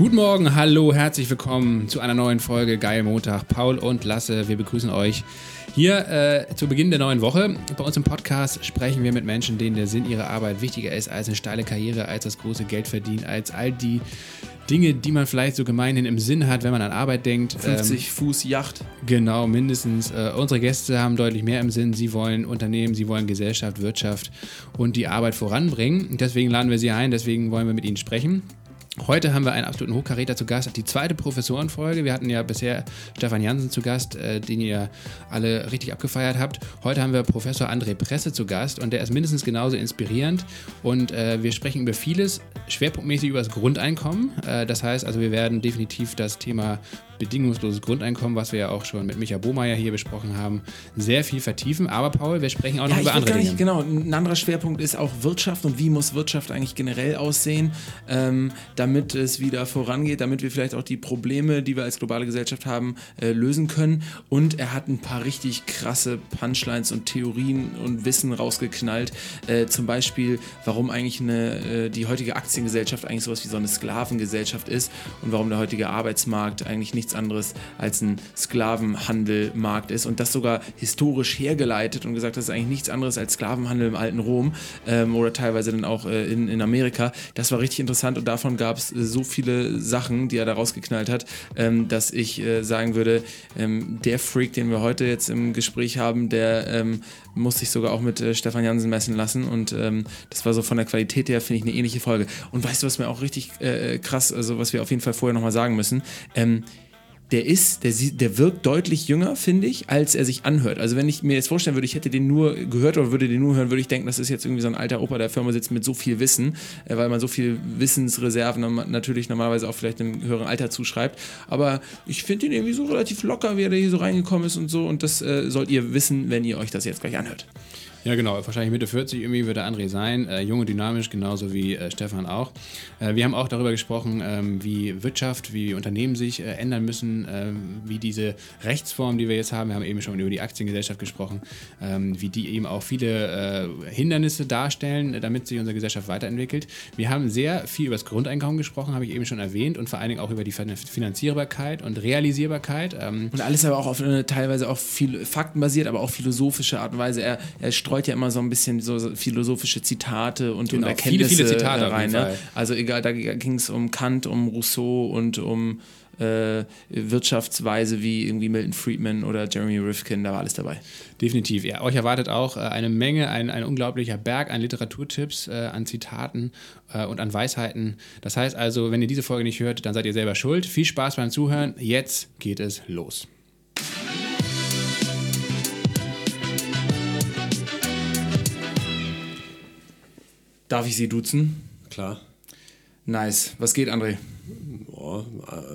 Guten Morgen, hallo, herzlich willkommen zu einer neuen Folge Geil Montag. Paul und Lasse, wir begrüßen euch hier äh, zu Beginn der neuen Woche. Bei uns im Podcast sprechen wir mit Menschen, denen der Sinn ihrer Arbeit wichtiger ist als eine steile Karriere, als das große Geld verdienen, als all die Dinge, die man vielleicht so gemeinhin im Sinn hat, wenn man an Arbeit denkt. 50 ähm, Fuß Yacht. Genau, mindestens. Äh, unsere Gäste haben deutlich mehr im Sinn. Sie wollen Unternehmen, sie wollen Gesellschaft, Wirtschaft und die Arbeit voranbringen. Deswegen laden wir sie ein, deswegen wollen wir mit ihnen sprechen. Heute haben wir einen absoluten Hochkaräter zu Gast, die zweite Professorenfolge. Wir hatten ja bisher Stefan Jansen zu Gast, äh, den ihr alle richtig abgefeiert habt. Heute haben wir Professor André Presse zu Gast und der ist mindestens genauso inspirierend. Und äh, wir sprechen über vieles, schwerpunktmäßig über das Grundeinkommen. Äh, das heißt also, wir werden definitiv das Thema bedingungsloses Grundeinkommen, was wir ja auch schon mit Micha Bohmeier hier besprochen haben, sehr viel vertiefen. Aber Paul, wir sprechen auch noch ja, über andere Dinge. Genau, ein anderer Schwerpunkt ist auch Wirtschaft und wie muss Wirtschaft eigentlich generell aussehen, ähm, damit es wieder vorangeht, damit wir vielleicht auch die Probleme, die wir als globale Gesellschaft haben, äh, lösen können. Und er hat ein paar richtig krasse Punchlines und Theorien und Wissen rausgeknallt. Äh, zum Beispiel, warum eigentlich eine, äh, die heutige Aktiengesellschaft eigentlich sowas wie so eine Sklavengesellschaft ist und warum der heutige Arbeitsmarkt eigentlich nichts nichts anderes als ein Sklavenhandelmarkt ist und das sogar historisch hergeleitet und gesagt, das ist eigentlich nichts anderes als Sklavenhandel im alten Rom ähm, oder teilweise dann auch äh, in, in Amerika. Das war richtig interessant und davon gab es äh, so viele Sachen, die er da rausgeknallt hat, ähm, dass ich äh, sagen würde, ähm, der Freak, den wir heute jetzt im Gespräch haben, der ähm, muss sich sogar auch mit äh, Stefan Jansen messen lassen und ähm, das war so von der Qualität her, finde ich, eine ähnliche Folge. Und weißt du, was mir auch richtig äh, krass, also was wir auf jeden Fall vorher nochmal sagen müssen, ähm, der ist, der, der wirkt deutlich jünger, finde ich, als er sich anhört. Also wenn ich mir jetzt vorstellen würde, ich hätte den nur gehört oder würde den nur hören, würde ich denken, das ist jetzt irgendwie so ein alter Opa, der Firma sitzt mit so viel Wissen, äh, weil man so viel Wissensreserven natürlich normalerweise auch vielleicht im höheren Alter zuschreibt. Aber ich finde ihn irgendwie so relativ locker, wie er hier so reingekommen ist und so. Und das äh, sollt ihr wissen, wenn ihr euch das jetzt gleich anhört. Ja, genau. Wahrscheinlich Mitte 40 irgendwie wird der André sein. Äh, jung und dynamisch, genauso wie äh, Stefan auch. Äh, wir haben auch darüber gesprochen, ähm, wie Wirtschaft, wie Unternehmen sich äh, ändern müssen, ähm, wie diese Rechtsform, die wir jetzt haben, wir haben eben schon über die Aktiengesellschaft gesprochen, ähm, wie die eben auch viele äh, Hindernisse darstellen, äh, damit sich unsere Gesellschaft weiterentwickelt. Wir haben sehr viel über das Grundeinkommen gesprochen, habe ich eben schon erwähnt, und vor allen Dingen auch über die Finanzierbarkeit und Realisierbarkeit. Ähm. und alles aber auch auf eine teilweise auch viel faktenbasiert, aber auch philosophische Art und Weise. Er, er streut ja immer so ein bisschen so philosophische Zitate und, genau, und Erkenntnisse viele, viele Zitate rein. Ne? Also egal, da ging es um Kant, um Rousseau und um äh, Wirtschaftsweise wie irgendwie Milton Friedman oder Jeremy Rifkin, da war alles dabei. Definitiv. Ja, euch erwartet auch äh, eine Menge, ein, ein unglaublicher Berg an Literaturtipps, äh, an Zitaten äh, und an Weisheiten. Das heißt also, wenn ihr diese Folge nicht hört, dann seid ihr selber schuld. Viel Spaß beim Zuhören. Jetzt geht es los. Darf ich Sie duzen? Klar. Nice. Was geht, André? Oh,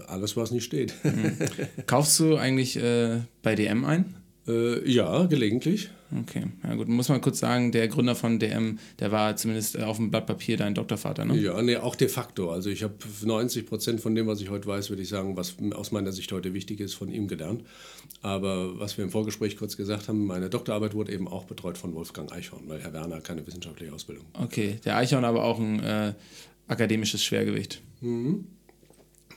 alles, was nicht steht. Mhm. Kaufst du eigentlich äh, bei DM ein? Äh, ja, gelegentlich. Okay, ja gut. Muss man kurz sagen, der Gründer von DM, der war zumindest auf dem Blatt Papier dein Doktorvater, ne? Ja, nee, auch de facto. Also ich habe 90 Prozent von dem, was ich heute weiß, würde ich sagen, was aus meiner Sicht heute wichtig ist, von ihm gelernt. Aber was wir im Vorgespräch kurz gesagt haben, meine Doktorarbeit wurde eben auch betreut von Wolfgang Eichhorn, weil Herr Werner keine wissenschaftliche Ausbildung. Okay, der Eichhorn aber auch ein äh, akademisches Schwergewicht. Mhm.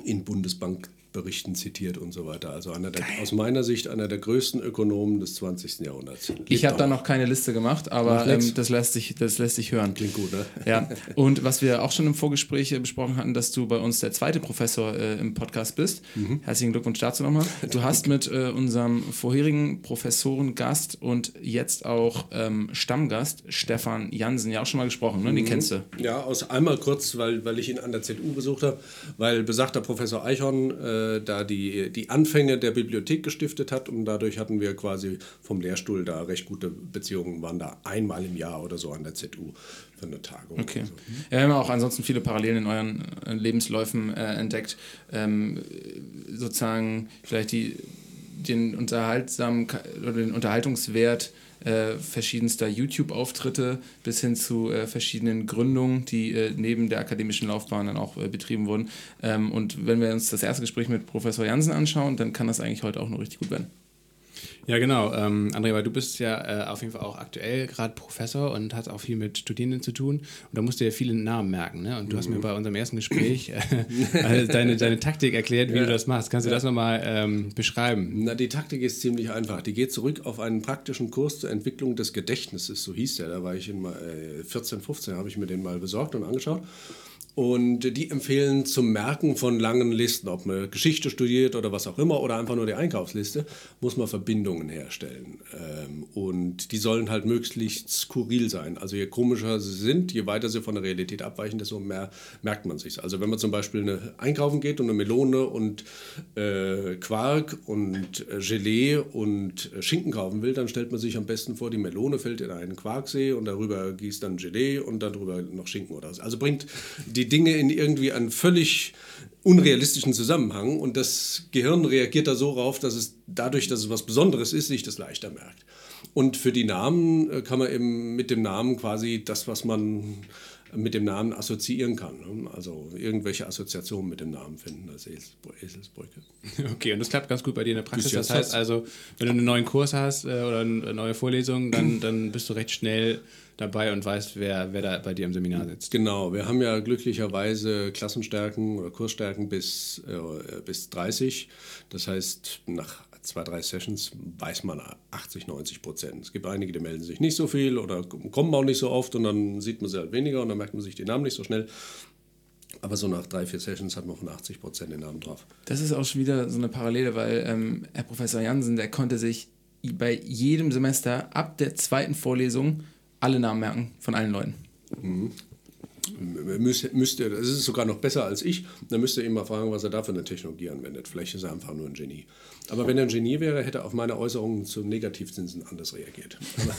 In Bundesbank Berichten zitiert und so weiter. Also einer der, aus meiner Sicht einer der größten Ökonomen des 20. Jahrhunderts. Lebt ich habe da noch keine Liste gemacht, aber ähm, das, lässt sich, das lässt sich hören. Klingt gut, ne? Ja. Und was wir auch schon im Vorgespräch äh, besprochen hatten, dass du bei uns der zweite Professor äh, im Podcast bist. Mhm. Herzlichen Glückwunsch dazu nochmal. Du hast mit äh, unserem vorherigen Professorengast und jetzt auch ähm, Stammgast Stefan Jansen ja auch schon mal gesprochen, ne? Den mhm. kennst du. Ja, aus einmal kurz, weil, weil ich ihn an der ZU besucht habe, weil besagter Professor Eichhorn äh, da die, die Anfänge der Bibliothek gestiftet hat und dadurch hatten wir quasi vom Lehrstuhl da recht gute Beziehungen, waren da einmal im Jahr oder so an der ZU für eine Tagung. Okay. So. Ja, wir haben auch ansonsten viele Parallelen in euren äh, Lebensläufen äh, entdeckt. Ähm, sozusagen vielleicht die, den unterhaltsamen oder den Unterhaltungswert äh, verschiedenster YouTube-Auftritte bis hin zu äh, verschiedenen Gründungen, die äh, neben der akademischen Laufbahn dann auch äh, betrieben wurden. Ähm, und wenn wir uns das erste Gespräch mit Professor Jansen anschauen, dann kann das eigentlich heute auch noch richtig gut werden. Ja, genau. Ähm, André, weil du bist ja äh, auf jeden Fall auch aktuell gerade Professor und hast auch viel mit Studierenden zu tun. Und da musst du ja viele Namen merken. Ne? Und du hast mir bei unserem ersten Gespräch äh, deine, deine Taktik erklärt, wie ja. du das machst. Kannst du ja. das nochmal ähm, beschreiben? Na, die Taktik ist ziemlich einfach. Die geht zurück auf einen praktischen Kurs zur Entwicklung des Gedächtnisses, so hieß der. Da war ich in äh, 14, 15, habe ich mir den mal besorgt und angeschaut. Und die empfehlen zum Merken von langen Listen, ob man Geschichte studiert oder was auch immer oder einfach nur die Einkaufsliste, muss man Verbindungen herstellen. Ähm, und die sollen halt möglichst skurril sein. Also je komischer sie sind, je weiter sie von der Realität abweichen, desto mehr merkt man sich. Also wenn man zum Beispiel eine, einkaufen geht und eine Melone und äh, Quark und äh, Gelee und äh, Schinken kaufen will, dann stellt man sich am besten vor, die Melone fällt in einen Quarksee und darüber gießt dann Gelee und darüber noch Schinken oder so. Also bringt die Dinge in irgendwie einen völlig unrealistischen Zusammenhang und das Gehirn reagiert da so rauf, dass es dadurch, dass es was Besonderes ist, sich das leichter merkt. Und für die Namen äh, kann man eben mit dem Namen quasi das, was man mit dem Namen assoziieren kann. Ne? Also irgendwelche Assoziationen mit dem Namen finden, als Eselsbrücke. Okay, und das klappt ganz gut bei dir in der Praxis. Das heißt also, wenn du einen neuen Kurs hast äh, oder eine neue Vorlesung, dann, dann bist du recht schnell dabei und weißt, wer, wer da bei dir im Seminar sitzt. Genau, wir haben ja glücklicherweise Klassenstärken oder Kursstärken bis, äh, bis 30. Das heißt, nach zwei, drei Sessions weiß man 80, 90 Prozent. Es gibt einige, die melden sich nicht so viel oder kommen auch nicht so oft und dann sieht man sie halt weniger und dann merkt man sich den Namen nicht so schnell. Aber so nach drei, vier Sessions hat man von 80 Prozent den Namen drauf. Das ist auch schon wieder so eine Parallele, weil ähm, Herr Professor Jansen, der konnte sich bei jedem Semester ab der zweiten Vorlesung alle Namen merken von allen Leuten. Mhm. Müsste, müsste, das ist sogar noch besser als ich, dann müsste ihr ihn mal fragen, was er da für eine Technologie anwendet. Vielleicht ist er einfach nur ein Genie. Aber wenn er ein Genie wäre, hätte er auf meine Äußerungen zu Negativzinsen anders reagiert.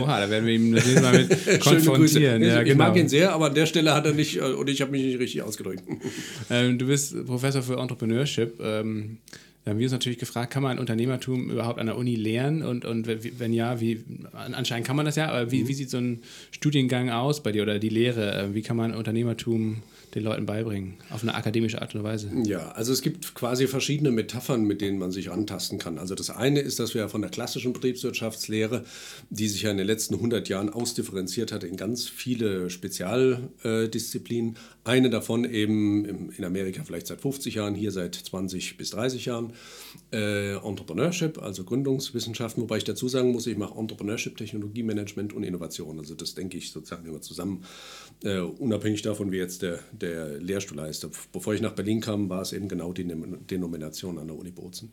Oha, da werden wir ihm das mal mit konfrontieren. Ja, ich genau. mag ihn sehr, aber an der Stelle hat er nicht, äh, und ich habe mich nicht richtig ausgedrückt. Ähm, du bist Professor für Entrepreneurship. Ähm, da haben wir uns natürlich gefragt, kann man Unternehmertum überhaupt an der Uni lernen? Und, und wenn ja, wie, anscheinend kann man das ja, aber wie, mhm. wie sieht so ein Studiengang aus bei dir oder die Lehre? Wie kann man Unternehmertum den Leuten beibringen, auf eine akademische Art und Weise? Ja, also es gibt quasi verschiedene Metaphern, mit denen man sich antasten kann. Also das eine ist, dass wir von der klassischen Betriebswirtschaftslehre, die sich ja in den letzten 100 Jahren ausdifferenziert hat in ganz viele Spezialdisziplinen, eine davon eben in Amerika vielleicht seit 50 Jahren, hier seit 20 bis 30 Jahren, äh, Entrepreneurship, also Gründungswissenschaften, wobei ich dazu sagen muss, ich mache Entrepreneurship, Technologiemanagement und Innovation. Also das denke ich sozusagen immer zusammen, äh, unabhängig davon, wie jetzt der, der Lehrstuhl heißt. Bevor ich nach Berlin kam, war es eben genau die Denomination an der Uni Bozen.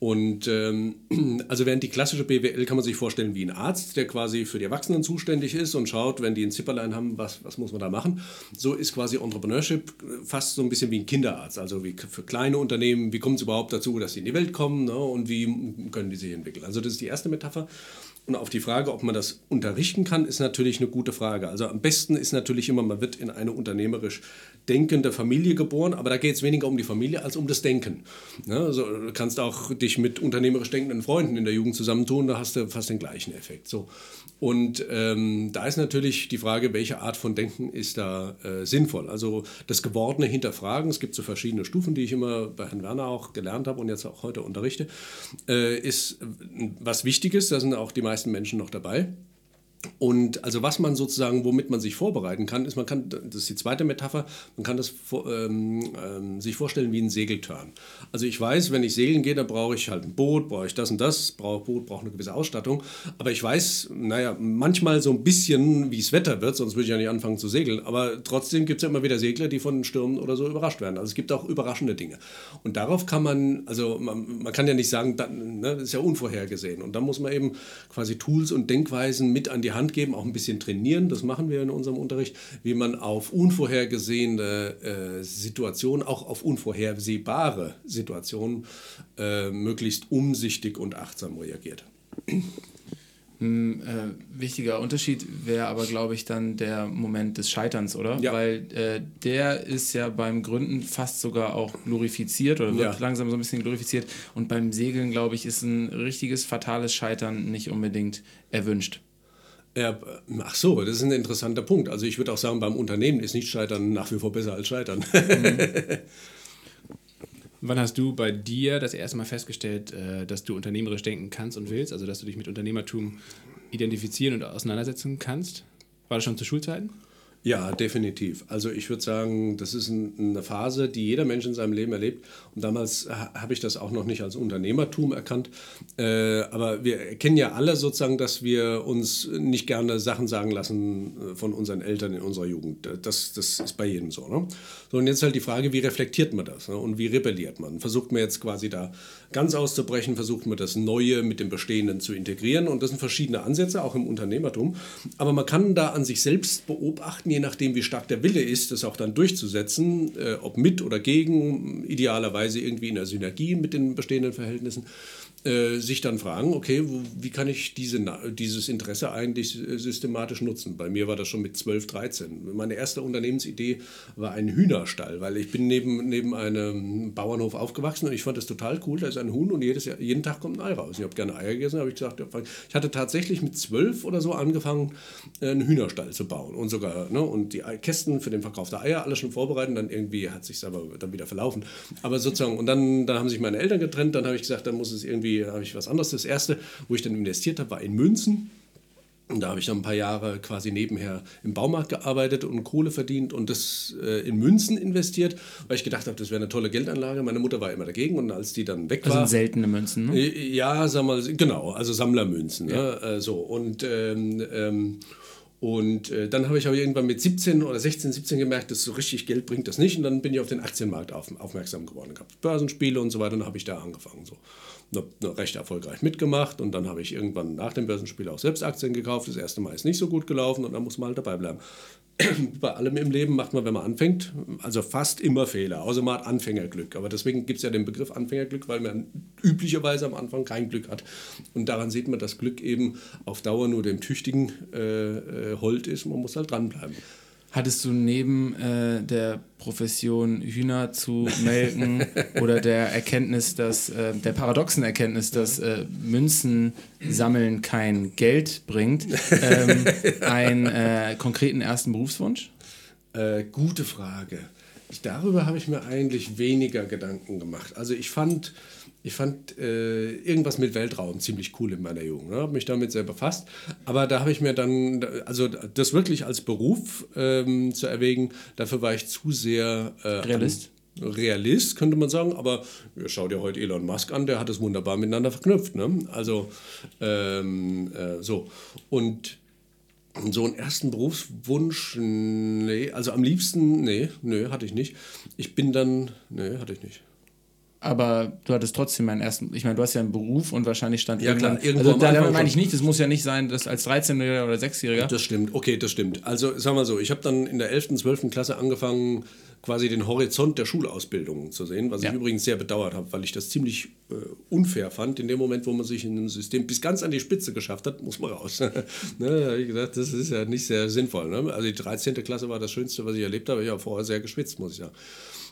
Und ähm, also während die klassische BWL kann man sich vorstellen wie ein Arzt, der quasi für die Erwachsenen zuständig ist und schaut, wenn die ein Zipperlein haben, was, was muss man da machen. So ist quasi Entrepreneurship fast so ein bisschen wie ein Kinderarzt. Also wie für kleine Unternehmen, wie kommt es überhaupt dazu, dass sie in die Welt kommen ne, und wie können die sich entwickeln. Also das ist die erste Metapher. Und auf die Frage, ob man das unterrichten kann, ist natürlich eine gute Frage. Also am besten ist natürlich immer, man wird in eine unternehmerisch denkende Familie geboren, aber da geht es weniger um die Familie als um das Denken. Ja, also du kannst auch dich mit unternehmerisch denkenden Freunden in der Jugend zusammentun, da hast du fast den gleichen Effekt. So. Und ähm, da ist natürlich die Frage, welche Art von Denken ist da äh, sinnvoll. Also das Gewordene hinterfragen, es gibt so verschiedene Stufen, die ich immer bei Herrn Werner auch gelernt habe und jetzt auch heute unterrichte, äh, ist was Wichtiges, da sind auch die meisten Menschen noch dabei. Und also was man sozusagen, womit man sich vorbereiten kann, ist, man kann, das ist die zweite Metapher, man kann das ähm, ähm, sich vorstellen wie ein Segeltörn. Also ich weiß, wenn ich segeln gehe, dann brauche ich halt ein Boot, brauche ich das und das, brauche Boot, brauche eine gewisse Ausstattung. Aber ich weiß, naja, manchmal so ein bisschen, wie es Wetter wird, sonst würde ich ja nicht anfangen zu segeln. Aber trotzdem gibt es ja immer wieder Segler, die von Stürmen oder so überrascht werden. Also es gibt auch überraschende Dinge. Und darauf kann man, also man, man kann ja nicht sagen, dann, ne, das ist ja unvorhergesehen. Und da muss man eben quasi Tools und Denkweisen mit an die Hand geben, auch ein bisschen trainieren, das machen wir in unserem Unterricht, wie man auf unvorhergesehene äh, Situationen, auch auf unvorhersehbare Situationen äh, möglichst umsichtig und achtsam reagiert. Ein äh, wichtiger Unterschied wäre aber, glaube ich, dann der Moment des Scheiterns, oder? Ja. Weil äh, der ist ja beim Gründen fast sogar auch glorifiziert oder wird ja. langsam so ein bisschen glorifiziert. Und beim Segeln, glaube ich, ist ein richtiges fatales Scheitern nicht unbedingt erwünscht. Ja, ach so, das ist ein interessanter Punkt. Also ich würde auch sagen, beim Unternehmen ist nicht Scheitern nach wie vor besser als Scheitern. Mhm. Wann hast du bei dir das erste Mal festgestellt, äh, dass du unternehmerisch denken kannst und willst, also dass du dich mit Unternehmertum identifizieren und auseinandersetzen kannst? War das schon zu Schulzeiten? Ja, definitiv. Also ich würde sagen, das ist ein, eine Phase, die jeder Mensch in seinem Leben erlebt. Und damals habe ich das auch noch nicht als Unternehmertum erkannt. Äh, aber wir erkennen ja alle sozusagen, dass wir uns nicht gerne Sachen sagen lassen äh, von unseren Eltern in unserer Jugend. Das, das ist bei jedem so. Ne? So, und jetzt halt die Frage, wie reflektiert man das ne? und wie rebelliert man? Versucht man jetzt quasi da ganz auszubrechen, versucht man das Neue mit dem Bestehenden zu integrieren. Und das sind verschiedene Ansätze, auch im Unternehmertum. Aber man kann da an sich selbst beobachten, je nachdem, wie stark der Wille ist, das auch dann durchzusetzen, äh, ob mit oder gegen, idealerweise irgendwie in der Synergie mit den bestehenden Verhältnissen. Äh, sich dann fragen, okay, wo, wie kann ich diese, dieses Interesse eigentlich systematisch nutzen? Bei mir war das schon mit 12, 13. Meine erste Unternehmensidee war ein Hühnerstall, weil ich bin neben, neben einem Bauernhof aufgewachsen und ich fand das total cool, da ist ein Huhn und jedes Jahr, jeden Tag kommt ein Ei raus. Ich habe gerne Eier gegessen, habe ich gesagt, ich hatte tatsächlich mit 12 oder so angefangen, einen Hühnerstall zu bauen und sogar, ne, und die Kästen für den Verkauf der Eier, alles schon vorbereitet, dann irgendwie hat sich aber dann wieder verlaufen. Aber sozusagen, und dann, dann haben sich meine Eltern getrennt, dann habe ich gesagt, dann muss es irgendwie irgendwie habe ich was anderes. Das erste, wo ich dann investiert habe, war in Münzen. Und da habe ich dann ein paar Jahre quasi nebenher im Baumarkt gearbeitet und Kohle verdient und das äh, in Münzen investiert, weil ich gedacht habe, das wäre eine tolle Geldanlage. Meine Mutter war immer dagegen und als die dann weg also war. Also seltene Münzen, ne? Äh, ja, sag mal, genau, also Sammlermünzen. Ne? Ja. Ne? Äh, so und ähm, ähm, und äh, dann habe ich aber irgendwann mit 17 oder 16, 17 gemerkt, dass so richtig Geld bringt das nicht. Und dann bin ich auf den Aktienmarkt auf, aufmerksam geworden. Gehabt. Börsenspiele und so weiter. Und dann habe ich da angefangen. So recht erfolgreich mitgemacht und dann habe ich irgendwann nach dem Börsenspiel auch selbst Aktien gekauft. Das erste Mal ist nicht so gut gelaufen und dann muss man halt dabei bleiben. Bei allem im Leben macht man, wenn man anfängt, also fast immer Fehler, außer man hat Anfängerglück. Aber deswegen gibt es ja den Begriff Anfängerglück, weil man üblicherweise am Anfang kein Glück hat. Und daran sieht man, dass Glück eben auf Dauer nur dem Tüchtigen äh, äh, hold ist. Man muss halt dranbleiben. Hattest du neben äh, der Profession Hühner zu melken oder der Erkenntnis, dass äh, der paradoxen Erkenntnis, dass äh, Münzen sammeln kein Geld bringt, ähm, einen äh, konkreten ersten Berufswunsch? Äh, gute Frage. Ich, darüber habe ich mir eigentlich weniger Gedanken gemacht. Also ich fand ich fand äh, irgendwas mit Weltraum ziemlich cool in meiner Jugend. Ne? Habe mich damit sehr befasst. Aber da habe ich mir dann, also das wirklich als Beruf ähm, zu erwägen, dafür war ich zu sehr. Äh, Realist? Realist, könnte man sagen. Aber ja, schau dir heute Elon Musk an, der hat es wunderbar miteinander verknüpft. Ne? Also ähm, äh, so. Und so einen ersten Berufswunsch, nee, also am liebsten, nee, nee, hatte ich nicht. Ich bin dann, nee, hatte ich nicht aber du hattest trotzdem meinen ersten, ich meine, du hast ja einen Beruf und wahrscheinlich stand ja, klar, irgendwo. Also da meine ich nicht, das muss ja nicht sein, dass als 13-Jähriger oder 6-Jähriger. Das stimmt, okay, das stimmt. Also sagen wir so, ich habe dann in der 11., 12. Klasse angefangen, quasi den Horizont der Schulausbildung zu sehen, was ja. ich übrigens sehr bedauert habe, weil ich das ziemlich äh, unfair fand. In dem Moment, wo man sich in einem System bis ganz an die Spitze geschafft hat, muss man raus. ne, da habe ich gedacht, das ist ja nicht sehr sinnvoll. Ne? Also die 13. Klasse war das Schönste, was ich erlebt habe. Ich habe vorher sehr geschwitzt, muss ich sagen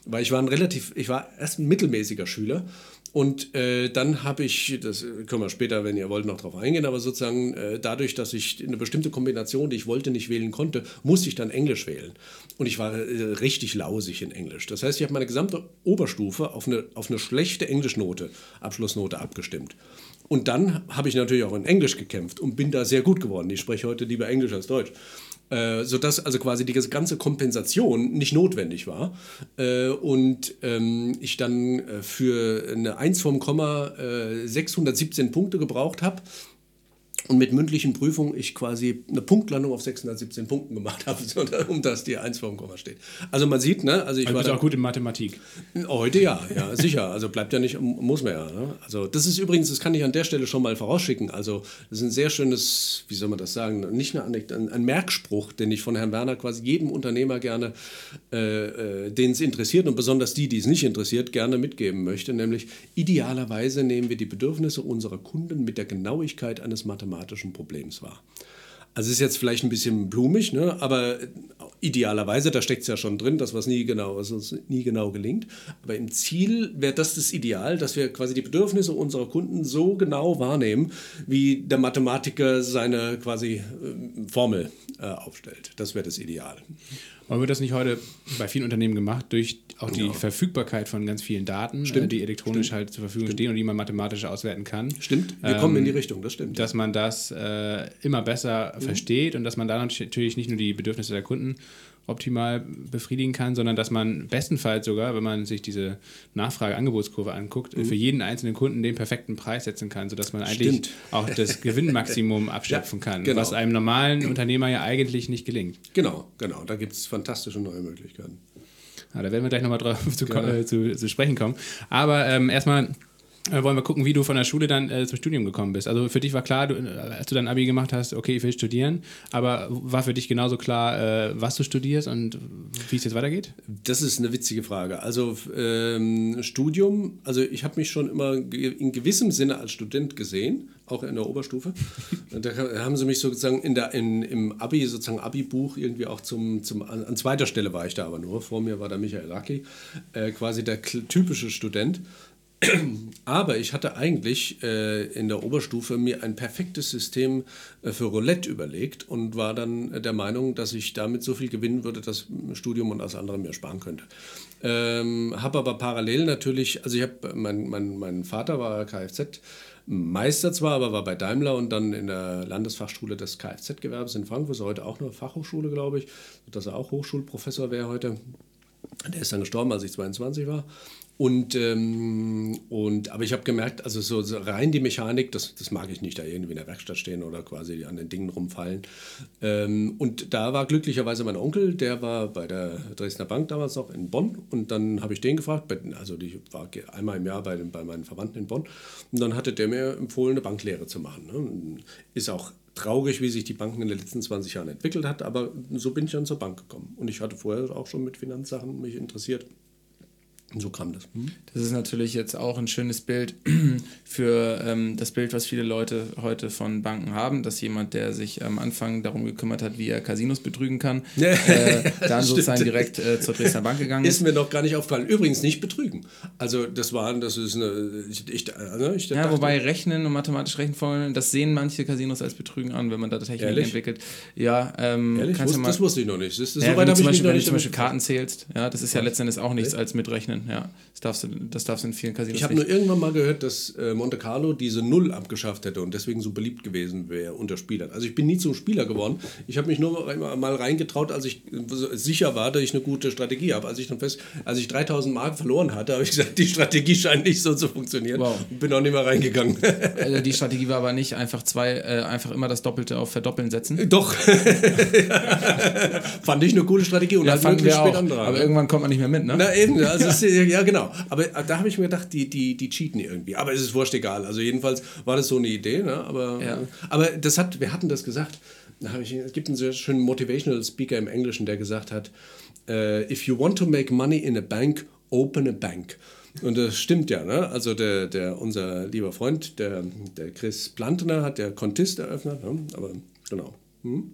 weil ich war ein relativ, ich war erst ein mittelmäßiger Schüler und äh, dann habe ich, das können wir später, wenn ihr wollt, noch drauf eingehen, aber sozusagen äh, dadurch, dass ich eine bestimmte Kombination, die ich wollte, nicht wählen konnte, musste ich dann Englisch wählen. Und ich war äh, richtig lausig in Englisch. Das heißt, ich habe meine gesamte Oberstufe auf eine, auf eine schlechte Englischnote, Abschlussnote abgestimmt. Und dann habe ich natürlich auch in Englisch gekämpft und bin da sehr gut geworden. Ich spreche heute lieber Englisch als Deutsch. Äh, sodass also quasi die ganze Kompensation nicht notwendig war. Äh, und ähm, ich dann äh, für eine 1 vom Komma 617 Punkte gebraucht habe und mit mündlichen Prüfungen ich quasi eine Punktlandung auf 617 Punkten gemacht habe, um dass die 1 vor dem Komma steht. Also man sieht, ne? Also ich also war bist auch gut in Mathematik. Heute ja, ja, sicher. Also bleibt ja nicht, muss man ja. Ne? Also das ist übrigens, das kann ich an der Stelle schon mal vorausschicken. Also das ist ein sehr schönes, wie soll man das sagen, nicht eine ein, ein Merkspruch, den ich von Herrn Werner quasi jedem Unternehmer gerne, äh, äh, den es interessiert und besonders die, die es nicht interessiert, gerne mitgeben möchte. Nämlich idealerweise nehmen wir die Bedürfnisse unserer Kunden mit der Genauigkeit eines Mathematischen systematischen Problems war. Also ist jetzt vielleicht ein bisschen blumig, ne? aber idealerweise, da steckt es ja schon drin, dass was nie genau, was uns nie genau gelingt. Aber im Ziel wäre das das Ideal, dass wir quasi die Bedürfnisse unserer Kunden so genau wahrnehmen, wie der Mathematiker seine quasi äh, Formel äh, aufstellt. Das wäre das Ideal. Aber wird das nicht heute bei vielen Unternehmen gemacht, durch auch die Ja. Verfügbarkeit von ganz vielen Daten, Stimmt. äh, die elektronisch Stimmt. halt zur Verfügung stehen und die man mathematisch auswerten kann? Stimmt, wir kommen in die Richtung, das stimmt. Dass man das äh, immer besser Mhm. versteht und dass man da natürlich nicht nur die Bedürfnisse der Kunden optimal befriedigen kann, sondern dass man bestenfalls sogar, wenn man sich diese Nachfrage-Angebotskurve anguckt, für jeden einzelnen Kunden den perfekten Preis setzen kann, sodass man eigentlich Mhm. Stimmt. auch das Gewinnmaximum abschöpfen kann, genau. was einem normalen Unternehmer ja eigentlich nicht gelingt. Genau, genau, da gibt es fantastische neue Möglichkeiten. Ja, da werden wir gleich nochmal drauf zu, äh, zu, zu sprechen kommen. Aber ähm, erstmal wollen wir gucken, wie du von der Schule dann äh, zum Studium gekommen bist. Also für dich war klar, du, äh, als du dein Abi gemacht hast, okay, ich will studieren, aber war für dich genauso klar, äh, was du studierst und wie es jetzt weitergeht? Das ist eine witzige Frage. Also ähm, Studium, also ich habe mich schon immer in gewissem Sinne als Student gesehen, auch in der Oberstufe. da haben sie mich sozusagen in der, in, im Abi, sozusagen Abi-Buch irgendwie auch zum, zum an, an zweiter Stelle war ich da aber nur. Vor mir war der Michael Racki, äh, quasi der typische Student. Aber ich hatte eigentlich äh, in der Oberstufe mir ein perfektes System äh, für Roulette überlegt und war dann äh, der Meinung, dass ich damit so viel gewinnen würde, dass Studium und alles andere mir sparen könnte. Ähm, habe aber parallel natürlich, also ich habe, mein, mein, mein Vater war Kfz. Meister zwar, aber war bei Daimler und dann in der Landesfachschule des Kfz-Gewerbes in Frankfurt, ist heute auch eine Fachhochschule, glaube ich, dass er auch Hochschulprofessor wäre heute. Der ist dann gestorben, als ich 22 war. Und, ähm, und aber ich habe gemerkt, also so, so rein die Mechanik, das, das mag ich nicht, da irgendwie in der Werkstatt stehen oder quasi an den Dingen rumfallen. Ähm, und da war glücklicherweise mein Onkel, der war bei der Dresdner Bank damals noch in Bonn. Und dann habe ich den gefragt, also ich war einmal im Jahr bei, den, bei meinen Verwandten in Bonn. Und dann hatte der mir empfohlen, eine Banklehre zu machen. Ne? Ist auch traurig, wie sich die Banken in den letzten 20 Jahren entwickelt hat, aber so bin ich dann zur Bank gekommen. Und ich hatte vorher auch schon mit Finanzsachen mich interessiert. So kam das. Hm? Das ist natürlich jetzt auch ein schönes Bild für ähm, das Bild, was viele Leute heute von Banken haben, dass jemand, der sich am Anfang darum gekümmert hat, wie er Casinos betrügen kann, Ja, äh, dann sozusagen stimmt. direkt äh, zur Dresdner Bank gegangen Ist ist. mir noch gar nicht aufgefallen. Übrigens nicht betrügen. Also das waren, das ist eine, ich, ich, äh, ich Ja, dachte- wobei Rechnen und mathematisch Rechenformeln, das sehen manche Casinos als Betrügen an, wenn man da Techniken Ehrlich? entwickelt. Ja, ähm, Ehrlich, kannst Wus- du mal, das wusste ich noch nicht. Das, das, ja, so wenn du zum Beispiel, wenn du zum Beispiel Karten zählst, ja, das ist ja letzten Endes auch nichts als mitrechnen. Ja, das darfst du, das darfst du in vielen Casinos Ich habe nur irgendwann mal gehört, dass äh, Monte Carlo diese Null abgeschafft hätte und deswegen so beliebt gewesen wäre unter Spielern. Also ich bin nie zum Spieler geworden. Ich habe mich nur mal- reingetraut, als ich äh, sicher war, dass ich eine gute Strategie habe. Als ich dann fest, als ich 3000 Mark verloren hatte, habe ich gesagt, die Strategie scheint nicht so zu funktionieren. Wow. Und bin auch nicht mehr reingegangen. Also die Strategie war aber nicht einfach zwei, äh, einfach immer das Doppelte auf Verdoppeln setzen. Doch. Fand ich eine coole Strategie und Ja, fanden möglichst wir spät auch. antragen. Aber irgendwann kommt man nicht mehr mit, ne? Na eben, also es ist, ja genau. Aber da habe ich mir gedacht, die, die, die cheaten irgendwie. Aber es ist wurscht egal. Also jedenfalls war das so eine Idee. Ne? Aber, Ja. aber das hat, wir hatten das gesagt. Da ich, es gibt einen sehr schönen Motivational Speaker im Englischen, der gesagt hat, äh, if you want to make money in a bank, open a bank. Und das stimmt ja, ne? Also der, der, unser lieber Freund, der, der Chris Plantner, hat der Contist eröffnet, ne? aber genau. Hm?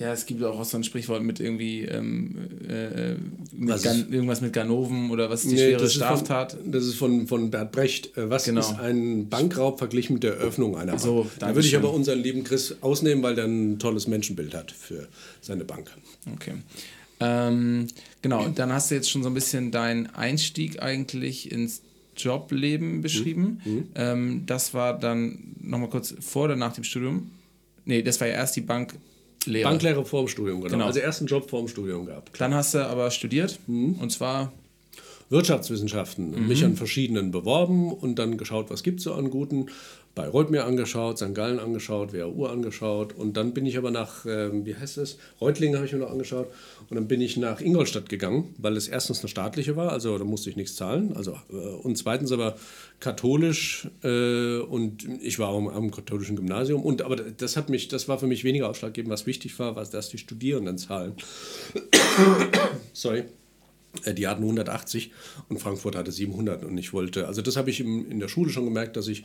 Ja, es gibt auch so ein Sprichwort mit irgendwie ähm, äh, mit Was Gan ist- irgendwas mit Ganoven oder was ist die Nee, schwere das ist Straftat. Von, das ist von, von Bert Brecht. Äh, Was Genau. ist ein Bankraub verglichen mit der Eröffnung einer Bank? So, da würde ich aber unseren lieben Chris ausnehmen, weil der ein tolles Menschenbild hat für seine Bank. Okay. Ähm, genau, dann hast du jetzt schon so ein bisschen deinen Einstieg eigentlich ins Jobleben beschrieben. Ähm, das war dann nochmal kurz vor oder nach dem Studium? Nee, das war ja erst die Banklehre. Banklehre vorm Studium, genau. Genau. Also ersten Job vorm Studium gehabt. Dann hast du aber studiert und zwar Wirtschaftswissenschaften. Mich an verschiedenen beworben und dann geschaut, was gibt es so an guten. Bayreuth mir angeschaut, St. Gallen angeschaut, WHU angeschaut und dann bin ich aber nach, ähm, wie heißt es, Reutlingen habe ich mir noch angeschaut und dann bin ich nach Ingolstadt gegangen, weil es erstens eine staatliche war, also da musste ich nichts zahlen, also äh, und zweitens aber katholisch äh, und ich war am, am katholischen Gymnasium und aber das hat mich, das war für mich weniger ausschlaggebend, was wichtig war, was dass die Studierenden zahlen. Sorry. Äh, Die hatten 180 und Frankfurt hatte 700 und ich wollte, also das habe ich in der Schule schon gemerkt, dass ich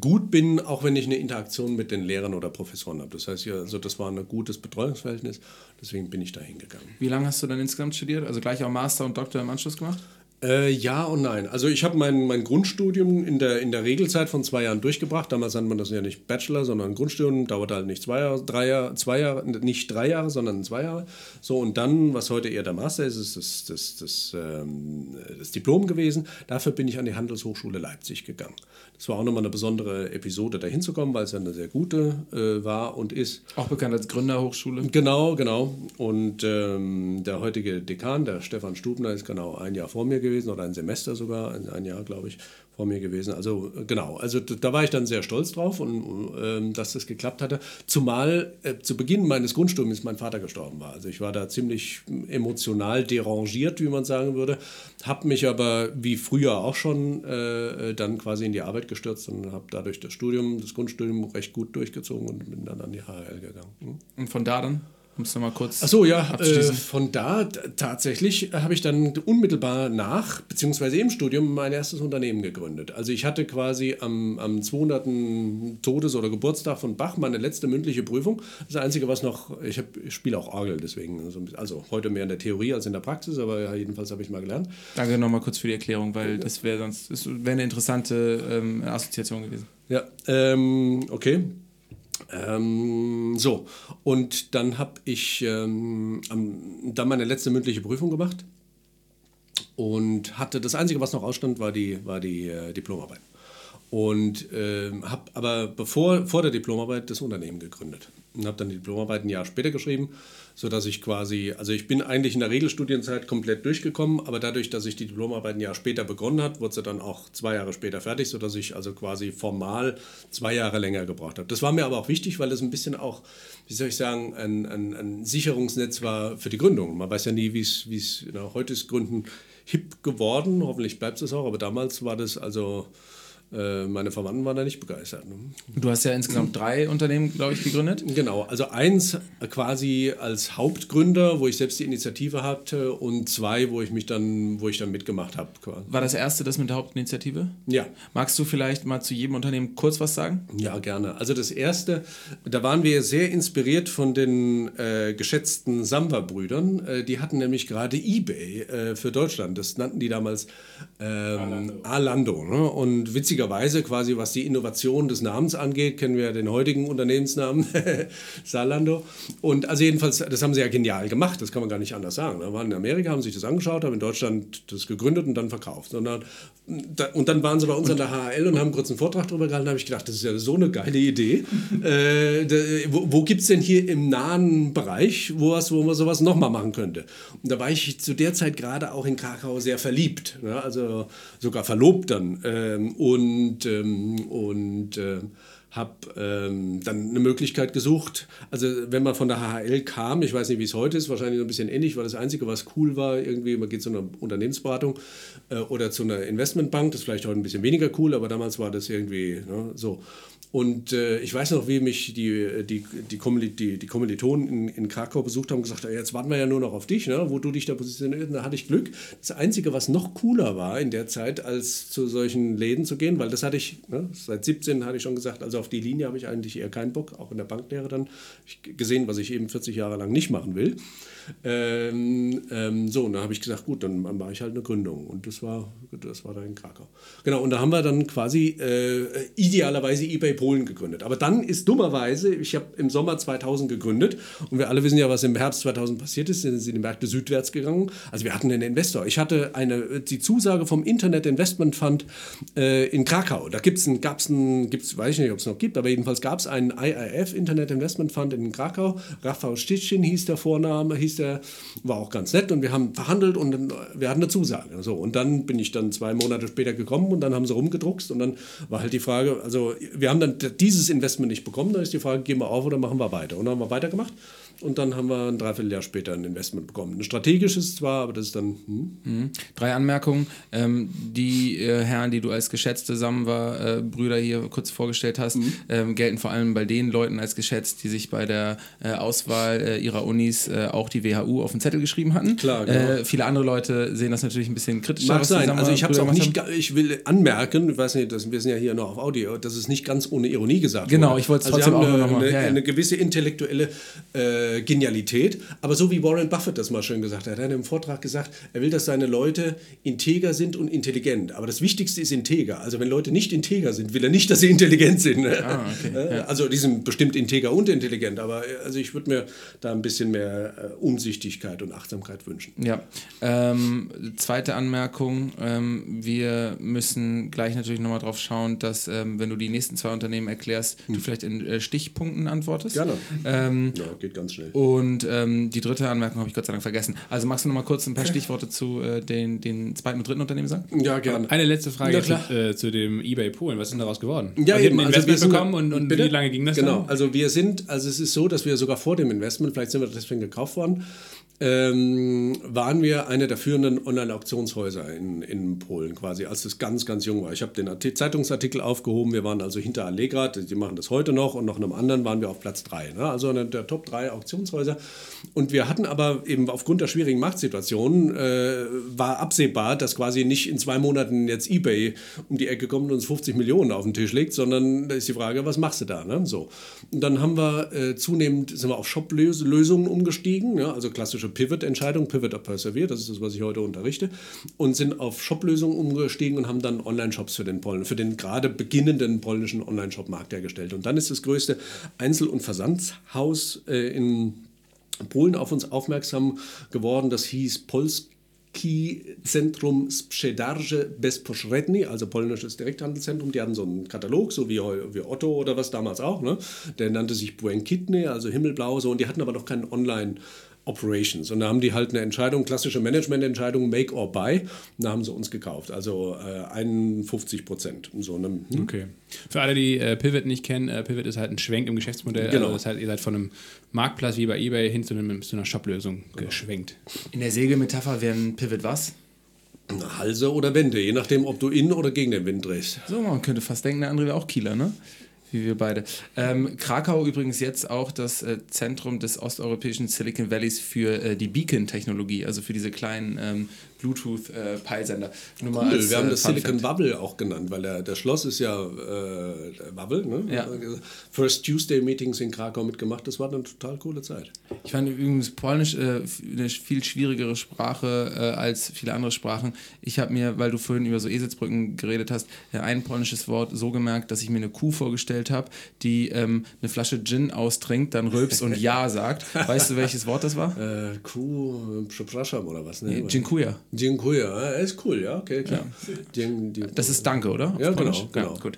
gut bin, auch wenn ich eine Interaktion mit den Lehrern oder Professoren habe. Das heißt, ja, also das war ein gutes Betreuungsverhältnis, deswegen bin ich da hingegangen. Wie lange hast du dann insgesamt studiert? Also gleich auch Master und Doktor im Anschluss gemacht? Äh, ja und nein. Also ich habe mein, mein Grundstudium in der, in der Regelzeit von zwei Jahren durchgebracht. Damals nannte man das ja nicht Bachelor, sondern Grundstudium. Dauert halt nicht zwei Jahre, drei Jahre, zwei Jahre, nicht drei Jahre, sondern zwei Jahre. So und dann, was heute eher der Master ist, ist das, das, das, ähm, das Diplom gewesen. Dafür bin ich an die Handelshochschule Leipzig gegangen. Das war auch nochmal eine besondere Episode, da hinzukommen, weil es ja eine sehr gute äh, war und ist. Auch bekannt als Gründerhochschule. Genau, genau. Und ähm, der heutige Dekan, der Stefan Stubner, ist genau ein Jahr vor mir gewesen oder ein Semester sogar, ein, ein Jahr, glaube ich, vor mir gewesen. Also genau, also da war ich dann sehr stolz drauf und ähm, dass das geklappt hatte. Zumal äh, zu Beginn meines Grundstudiums mein Vater gestorben war. Also ich war da ziemlich emotional derangiert, wie man sagen würde, habe mich aber wie früher auch schon äh, dann quasi in die Arbeit gestürzt und habe dadurch das Studium, das Grundstudium recht gut durchgezogen und bin dann an die HL gegangen. Hm? Und von da dann? Es nochmal kurz Ach so, ja, äh, von da tatsächlich habe ich dann unmittelbar nach, beziehungsweise im Studium, mein erstes Unternehmen gegründet. Also ich hatte quasi am, am 200. Todes- oder Geburtstag von Bach meine letzte mündliche Prüfung. Das Einzige, was noch, ich, ich spiele auch Orgel, deswegen, also heute mehr in der Theorie als in der Praxis, aber jedenfalls habe ich mal gelernt. Danke nochmal kurz für die Erklärung, weil das wäre sonst, das wäre eine interessante ähm, Assoziation gewesen. Ja, ähm, okay. Ähm, so, und dann habe ich ähm, dann meine letzte mündliche Prüfung gemacht und hatte das Einzige, was noch ausstand, war die, war die äh, Diplomarbeit. Und äh, habe aber bevor, vor der Diplomarbeit das Unternehmen gegründet und habe dann die Diplomarbeit ein Jahr später geschrieben sodass ich quasi, also ich bin eigentlich in der Regelstudienzeit komplett durchgekommen, aber dadurch, dass ich die Diplomarbeit ein Jahr später begonnen hat, wurde sie dann auch zwei Jahre später fertig, sodass ich also quasi formal zwei Jahre länger gebraucht habe. Das war mir aber auch wichtig, weil es ein bisschen auch, wie soll ich sagen, ein, ein, ein Sicherungsnetz war für die Gründung. Man weiß ja nie, wie es, wie es, heute ist Gründen hip geworden, hoffentlich bleibt es auch, aber damals war das also meine Verwandten waren da nicht begeistert. Ne? Du hast ja insgesamt drei Unternehmen, glaube ich, gegründet. Genau, also eins quasi als Hauptgründer, wo ich selbst die Initiative hatte und zwei, wo ich mich dann, wo ich dann mitgemacht habe. War das erste das mit der Hauptinitiative? Ja. Magst du vielleicht mal zu jedem Unternehmen kurz was sagen? Ja, gerne. Also das erste, da waren wir sehr inspiriert von den äh, geschätzten Samba-Brüdern. Äh, die hatten nämlich gerade eBay äh, für Deutschland. Das nannten die damals ähm, Alando. Alando ne? Und witzig witzigerweise quasi, was die Innovation des Namens angeht, kennen wir ja den heutigen Unternehmensnamen Salando. Und also jedenfalls, das haben sie ja genial gemacht, das kann man gar nicht anders sagen. Da waren in Amerika, haben sich das angeschaut, haben in Deutschland das gegründet und dann verkauft. Sondern, und dann waren sie bei uns und, an der HL und haben kurz einen Vortrag darüber gehalten. Da habe ich gedacht, das ist ja so eine geile Idee. äh, wo wo gibt es denn hier im nahen Bereich, wo, was, wo man sowas nochmal machen könnte? Und da war ich zu der Zeit gerade auch in Krakau sehr verliebt, ja, also sogar verlobt dann. Ähm, und und, ähm, und äh, habe ähm, dann eine Möglichkeit gesucht. Also wenn man von der HHL kam, ich weiß nicht, wie es heute ist, wahrscheinlich so ein bisschen ähnlich, weil das Einzige, was cool war, irgendwie, man geht zu einer Unternehmensberatung äh, oder zu einer Investmentbank, das ist vielleicht heute ein bisschen weniger cool, aber damals war das irgendwie ne, so. Und äh, ich weiß noch, wie mich die, die, die, Kommil die, Kommilitonen in, in Krakau besucht haben und gesagt, jetzt warten wir ja nur noch auf dich, ne? wo du dich da positionierst. Da hatte ich Glück. Das Einzige, was noch cooler war in der Zeit, als zu solchen Läden zu gehen, weil das hatte ich, ne? seit 17 hatte ich schon gesagt, also auf die Linie habe ich eigentlich eher keinen Bock, auch in der Banklehre dann. Ich gesehen, was ich eben 40 Jahre lang nicht machen will. Ähm, ähm, so, und da habe ich gesagt, gut, dann mache ich halt eine Gründung. Und das war, das war da in Krakau. Genau, und da haben wir dann quasi äh, idealerweise eBay Polen gegründet. Aber dann ist dummerweise, ich habe im Sommer 2000 gegründet und wir alle wissen ja, was im Herbst 2000 passiert ist, sind, sind die Märkte südwärts gegangen. Also wir hatten einen Investor. Ich hatte eine, die Zusage vom Internet Investment Fund äh, in Krakau. Da gibt's ein, gab's ein, gibt's, weiß ich nicht, ob es noch gibt, aber jedenfalls gab es einen IIF Internet Investment Fund in Krakau. Rafał Stitschin hieß der Vorname, hieß der, war auch ganz nett und wir haben verhandelt und wir hatten eine Zusage. So, und dann bin ich dann zwei Monate später gekommen und dann haben sie rumgedruckst und dann war halt die Frage, also wir haben dann dieses Investment nicht bekommen, dann ist die Frage, gehen wir auf oder machen wir weiter? Und dann haben wir weitergemacht und dann haben wir ein Dreivierteljahr später ein Investment bekommen. Ein strategisches zwar, aber das ist dann. Hm. Mhm. Drei Anmerkungen. Ähm, die äh, Herren, die du als geschätzte Samwa-Brüder äh, hier kurz vorgestellt hast, mhm. ähm, gelten vor allem bei den Leuten als geschätzt, die sich bei der äh, Auswahl äh, ihrer Unis äh, auch die WHU auf den Zettel geschrieben hatten. Klar, genau. Äh, viele andere Leute sehen das natürlich ein bisschen kritischer. Mag sein. Also ich habe es auch nicht. Ich will anmerken, ich weiß nicht, das, wir sind ja hier noch auf Audio, dass es nicht ganz ohne Ironie gesagt Genau, ich wollte es also trotzdem auch eine, nochmal. Eine, ja, ja. eine gewisse intellektuelle äh, äh, Genialität. Aber so wie Warren Buffett das mal schön gesagt hat, er hat im Vortrag gesagt, er will, dass seine Leute integer sind und intelligent. Aber das Wichtigste ist integer. Also wenn Leute nicht integer sind, will er nicht, dass sie intelligent sind. Ah, okay. ja. Also die sind bestimmt integer und intelligent. Aber äh, also ich würde mir da ein bisschen mehr äh, Umsichtigkeit und Achtsamkeit wünschen. Ja. Ähm, zweite Anmerkung. Ähm, wir müssen gleich natürlich nochmal drauf schauen, dass ähm, wenn du die nächsten zwei Unternehmen erklärst, hm. du vielleicht in äh, Stichpunkten antwortest. Gerne. Ähm, ja, geht ganz schnell. Und ähm, die dritte Anmerkung habe ich Gott sei Dank vergessen. Also magst du noch mal kurz ein paar Stichworte zu äh, den, den zweiten und dritten Unternehmen sagen? Ja, gerne. Eine letzte Frage zu, äh, zu, dem eBay Polen. Was ist denn daraus geworden? Ja, also eben. Also wir bekommen und, und wie lange ging das Genau, dann? also wir sind, also es ist so, dass wir sogar vor dem Investment, vielleicht sind wir deswegen gekauft worden, ähm, waren wir eine der führenden Online-Auktionshäuser in, in Polen quasi, als es ganz, ganz jung war. Ich habe den Zeitungsartikel aufgehoben, wir waren also hinter Allegra, die machen das heute noch und noch einem anderen waren wir auf Platz 3. Ne? Also eine der Top 3 Auktionshäuser. Und wir hatten aber eben aufgrund der schwierigen Marktsituation, äh, war absehbar, dass quasi nicht in zwei Monaten jetzt eBay um die Ecke kommt und uns 50 Millionen auf den Tisch legt, sondern da ist die Frage, was machst du da? Ne? So. Und dann haben wir äh, zunehmend, sind wir auf Shop-Lösungen umgestiegen, ja? also klassische klassische Pivot-Entscheidung, Pivot or Persevere, das ist das, was ich heute unterrichte, und sind auf Shop-Lösungen umgestiegen und haben dann Online-Shops für den Polen, für den gerade beginnenden polnischen Online-Shop-Markt hergestellt. Und dann ist das größte Einzel- und Versandshaus äh, in Polen auf uns aufmerksam geworden. Das hieß Polski Zentrum Sprzedaży Bezpośredni, also polnisches Direkthandelszentrum. Die hatten so einen Katalog, so wie, wie Otto oder was damals auch. Ne? Der nannte sich Błękitny, also himmelblau. So. Und die hatten aber noch keinen Online- Operations. Und da haben die halt eine Entscheidung, klassische Managemententscheidung, make or buy. Und da haben sie uns gekauft. Also äh, 51 Prozent. So hm? Okay. Für alle, die äh, Pivot nicht kennen, äh, Pivot ist halt ein Schwenk im Geschäftsmodell. Genau. Also das heißt, ihr seid von einem Marktplatz wie bei eBay hin zu, einem, zu einer Shop-Lösung genau. geschwenkt. In der Segelmetapher wäre ein Pivot was? Halse oder Wände, je nachdem, ob du in oder gegen den Wind drehst. So, man könnte fast denken, der andere wäre auch Kieler, ne? Wie wir beide. Ähm, Krakau übrigens jetzt auch das äh, Zentrum des osteuropäischen Silicon Valleys für äh, die Beacon-Technologie, also für diese kleinen ähm, Bluetooth-Peilsender. Äh, cool, als, wir haben äh, das Silicon Bubble auch genannt, weil der, der Schloss ist ja äh, Bubble. Ne? Ja. First Tuesday Meetings in Krakau mitgemacht, das war eine total coole Zeit. Ich fand übrigens Polnisch äh, eine viel schwierigere Sprache äh, als viele andere Sprachen. Ich habe mir, weil du vorhin über so Eselsbrücken geredet hast, äh, ein polnisches Wort so gemerkt, dass ich mir eine Kuh vorgestellt habe, die ähm, eine Flasche Gin austrinkt, dann rülpst und Ja sagt. Weißt du, welches Wort das war? Kuh, przepraszam oder was? Ne? Dziękuję. Dziękuję, ist cool, ja, okay, klar. Ja. Das ist Danke, oder? Ja, genau, genau. Ja, gut.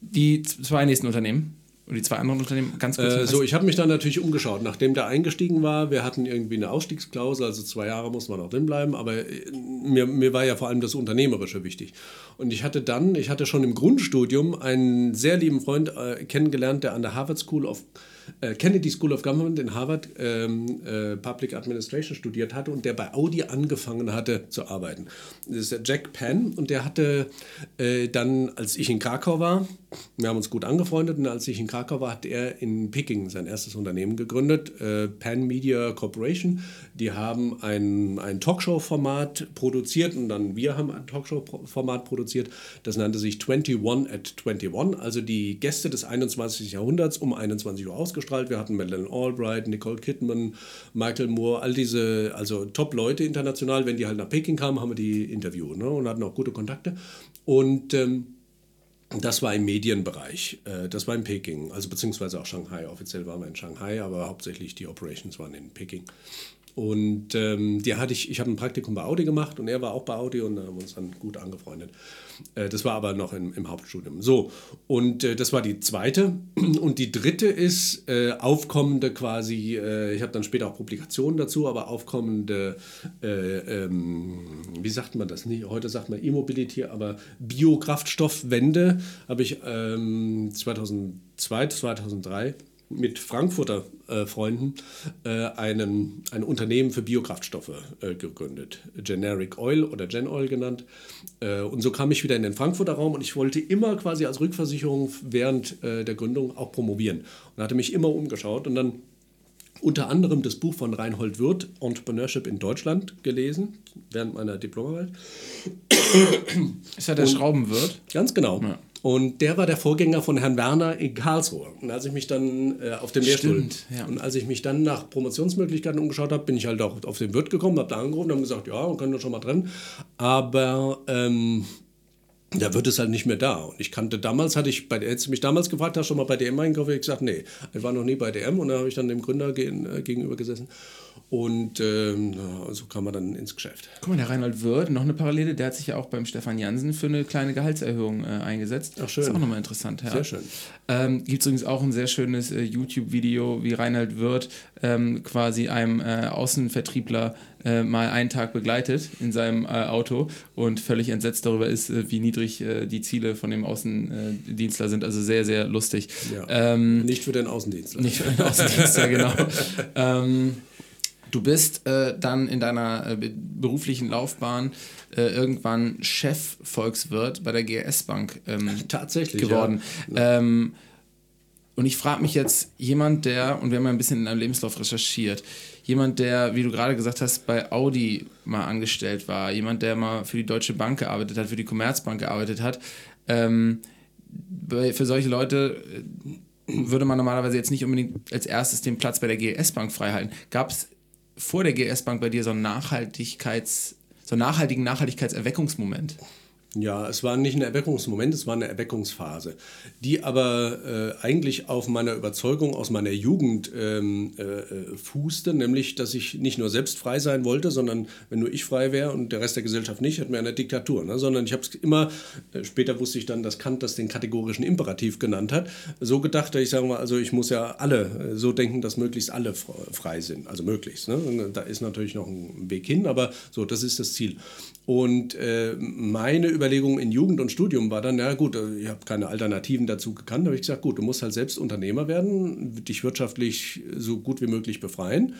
Die zwei nächsten Unternehmen. Und die zwei anderen Unternehmen ganz kurz. Äh, so, ich habe mich dann natürlich umgeschaut, nachdem der eingestiegen war. Wir hatten irgendwie eine Ausstiegsklausel, also zwei Jahre muss man auch drin bleiben, aber äh, mir, mir war ja vor allem das Unternehmerische wichtig. Und ich hatte dann, ich hatte schon im Grundstudium einen sehr lieben Freund äh, kennengelernt, der an der Harvard School of äh, Kennedy School of Government in Harvard ähm, äh, Public Administration studiert hatte und der bei Audi angefangen hatte zu arbeiten. Das ist der Jack Penn und der hatte äh, dann, als ich in Krakau war, wir haben uns gut angefreundet und als ich in Krakau war, hat er in Peking sein erstes Unternehmen gegründet, äh, Pan Media Corporation. Die haben ein, ein Talkshow-Format produziert und dann wir haben ein Talkshow-Format produziert, das nannte sich 21 at 21, also die Gäste des 21. Jahrhunderts um 21 Uhr ausgestrahlt. Wir hatten Madeleine Albright, Nicole Kidman, Michael Moore, all diese, also Top-Leute international. Wenn die halt nach Peking kamen, haben wir die interviewt ne? und hatten auch gute Kontakte. Und ähm, das war im Medienbereich. Äh, das war in Peking, also beziehungsweise auch Shanghai. Offiziell waren wir in Shanghai, aber hauptsächlich die Operations waren in Peking. Und ähm, die hatte ich, ich habe ein Praktikum bei Audi gemacht und er war auch bei Audi und haben uns dann gut angefreundet. Äh, das war aber noch im, im Hauptstudium. So, und äh, das war die zweite. Und die dritte ist äh, aufkommende quasi, äh, ich habe dann später auch Publikationen dazu, aber aufkommende, äh, ähm, wie sagt man das nicht? Heute sagt man E-Mobility, aber Biokraftstoffwende habe ich ähm, 2002, 2003 mit Frankfurter äh, Freunden äh, einen, ein Unternehmen für Biokraftstoffe äh, gegründet. Generic Oil oder Gen Oil genannt. Äh, und so kam ich wieder in den Frankfurter Raum und ich wollte immer quasi als Rückversicherung während äh, der Gründung auch promovieren. Und hatte mich immer umgeschaut und dann unter anderem das Buch von Reinhold Wirth, Entrepreneurship in Deutschland, gelesen, während meiner Diplomarbeit. Ist ja der Schraubenwirt? Ganz genau. Ja. Und der war der Vorgänger von Herrn Werner in Karlsruhe. Und als ich mich dann äh, auf dem Lehrstuhl ja. und als ich mich dann nach Promotionsmöglichkeiten umgeschaut habe, bin ich halt auch auf den Wirt gekommen, habe da angerufen und haben gesagt, ja, wir können das schon mal trennen. Aber ähm, da wird es halt nicht mehr da. Und ich kannte damals, hatte ich bei hättest du mich damals gefragt, hast du schon mal bei DM einkaufen? Ich gesagt, nee, ich war noch nie bei DM und da habe ich dann dem Gründer äh, gegenüber gesessen. Und ähm, so kam man dann ins Geschäft. Guck mal, der Reinhold Wirth, noch eine Parallele, der hat sich ja auch beim Stefan Jansen für eine kleine Gehaltserhöhung äh, eingesetzt. Ach, schön. Ist auch nochmal interessant. Ja. Sehr schön. Ähm, Gibt es übrigens auch ein sehr schönes äh, YouTube-Video, wie Reinhold Wirth ähm, quasi einem äh, Außenvertriebler äh, mal einen Tag begleitet in seinem äh, Auto und völlig entsetzt darüber ist, äh, wie niedrig die Ziele von dem Außendienstler sind. Also sehr, sehr lustig. Ja. Ähm, Nicht für den Außendienst. nicht für den Außendienstler, genau. Du bist äh, dann in deiner äh, be- beruflichen Laufbahn äh, irgendwann Chef-Volkswirt bei der GS Bank ähm, Tatsächlich, geworden. Ähm, und ich frage mich jetzt, jemand, der, und wir haben ja ein bisschen in deinem Lebenslauf recherchiert, jemand, der, wie du gerade gesagt hast, bei Audi mal angestellt war, jemand, der mal für die Deutsche Bank gearbeitet hat, für die Commerzbank gearbeitet hat, ähm, für solche Leute äh, würde man normalerweise jetzt nicht unbedingt als erstes den Platz bei der GS Bank freihalten. Gab es vor der GS Bank bei dir so einen Nachhaltigkeits, so einen nachhaltigen Nachhaltigkeitserweckungsmoment? Ja, es war nicht ein Erweckungsmoment, es war eine Erweckungsphase, die aber äh, eigentlich auf meiner Überzeugung aus meiner Jugend ähm, äh, fußte, nämlich, dass ich nicht nur selbst frei sein wollte, sondern wenn nur ich frei wäre und der Rest der Gesellschaft nicht, hätten wir eine Diktatur. Ne? Sondern ich habe es immer, äh, später wusste ich dann, dass Kant das den kategorischen Imperativ genannt hat, so gedacht, dass ich sage mal, also ich muss ja alle äh, so denken, dass möglichst alle fre- frei sind, also möglichst. Ne? Da ist natürlich noch ein Weg hin, aber so, das ist das Ziel. Und äh, meine Überlegung in Jugend und Studium war dann, ja gut, ich habe keine Alternativen dazu gekannt, da habe ich gesagt, gut, du musst halt selbst Unternehmer werden, dich wirtschaftlich so gut wie möglich befreien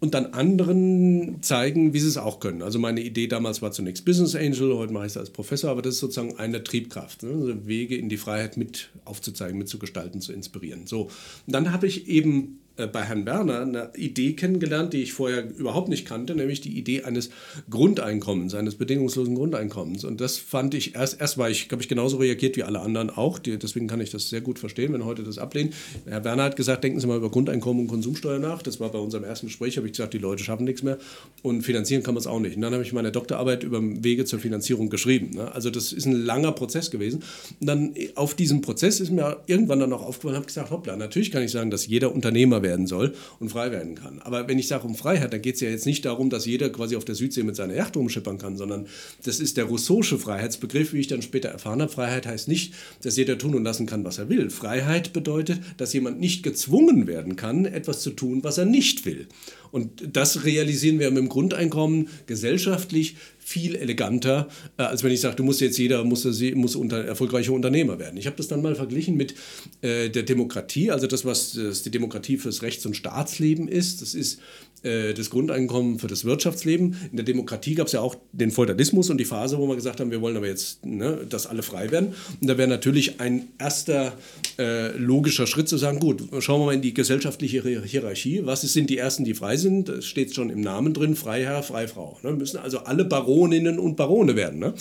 und dann anderen zeigen, wie sie es auch können. Also meine Idee damals war zunächst Business Angel, heute mache ich es als Professor, aber das ist sozusagen eine Triebkraft, ne? also Wege in die Freiheit mit aufzuzeigen, mitzugestalten, zu inspirieren. So, und dann habe ich eben bei Herrn Werner eine Idee kennengelernt, die ich vorher überhaupt nicht kannte, nämlich die Idee eines Grundeinkommens, eines bedingungslosen Grundeinkommens. Und das fand ich erst, erst war ich, glaube ich, genauso reagiert wie alle anderen auch. Deswegen kann ich das sehr gut verstehen, wenn heute das ablehnen. Herr Werner hat gesagt, denken Sie mal über Grundeinkommen und Konsumsteuer nach. Das war bei unserem ersten Gespräch, habe ich gesagt, die Leute schaffen nichts mehr und finanzieren kann man es auch nicht. Und dann habe ich meine Doktorarbeit über Wege zur Finanzierung geschrieben. Ne? Also das ist ein langer Prozess gewesen. Und dann auf diesem Prozess ist mir irgendwann dann noch aufgefallen, habe gesagt, hoppla, natürlich kann ich sagen, dass jeder Unternehmer werden soll und frei werden kann. Aber wenn ich sage um Freiheit, dann geht es ja jetzt nicht darum, dass jeder quasi auf der Südsee mit seiner Yacht rumschippern kann, sondern das ist der Rousseausche Freiheitsbegriff, wie ich dann später erfahren habe. Freiheit heißt nicht, dass jeder tun und lassen kann, was er will. Freiheit bedeutet, dass jemand nicht gezwungen werden kann, etwas zu tun, was er nicht will. Und das realisieren wir mit dem Grundeinkommen gesellschaftlich viel eleganter, äh, als wenn ich sage, du musst jetzt jeder muss, muss unter, erfolgreicher Unternehmer werden. Ich habe das dann mal verglichen mit äh, der Demokratie, also das, was das die Demokratie fürs Rechts- und Staatsleben ist. Das ist äh, das Grundeinkommen für das Wirtschaftsleben. In der Demokratie gab es ja auch den Feudalismus und die Phase, wo wir gesagt haben, wir wollen aber jetzt, ne, dass alle frei werden. Und da wäre natürlich ein erster äh, logischer Schritt zu sagen, gut, schauen wir mal in die gesellschaftliche Hier- Hierarchie. Was sind die Ersten, die frei sind? Das steht schon im Namen drin, Freiherr, Freifrau. Ne? Müssen also alle Baroninnen und Barone werden. Ne?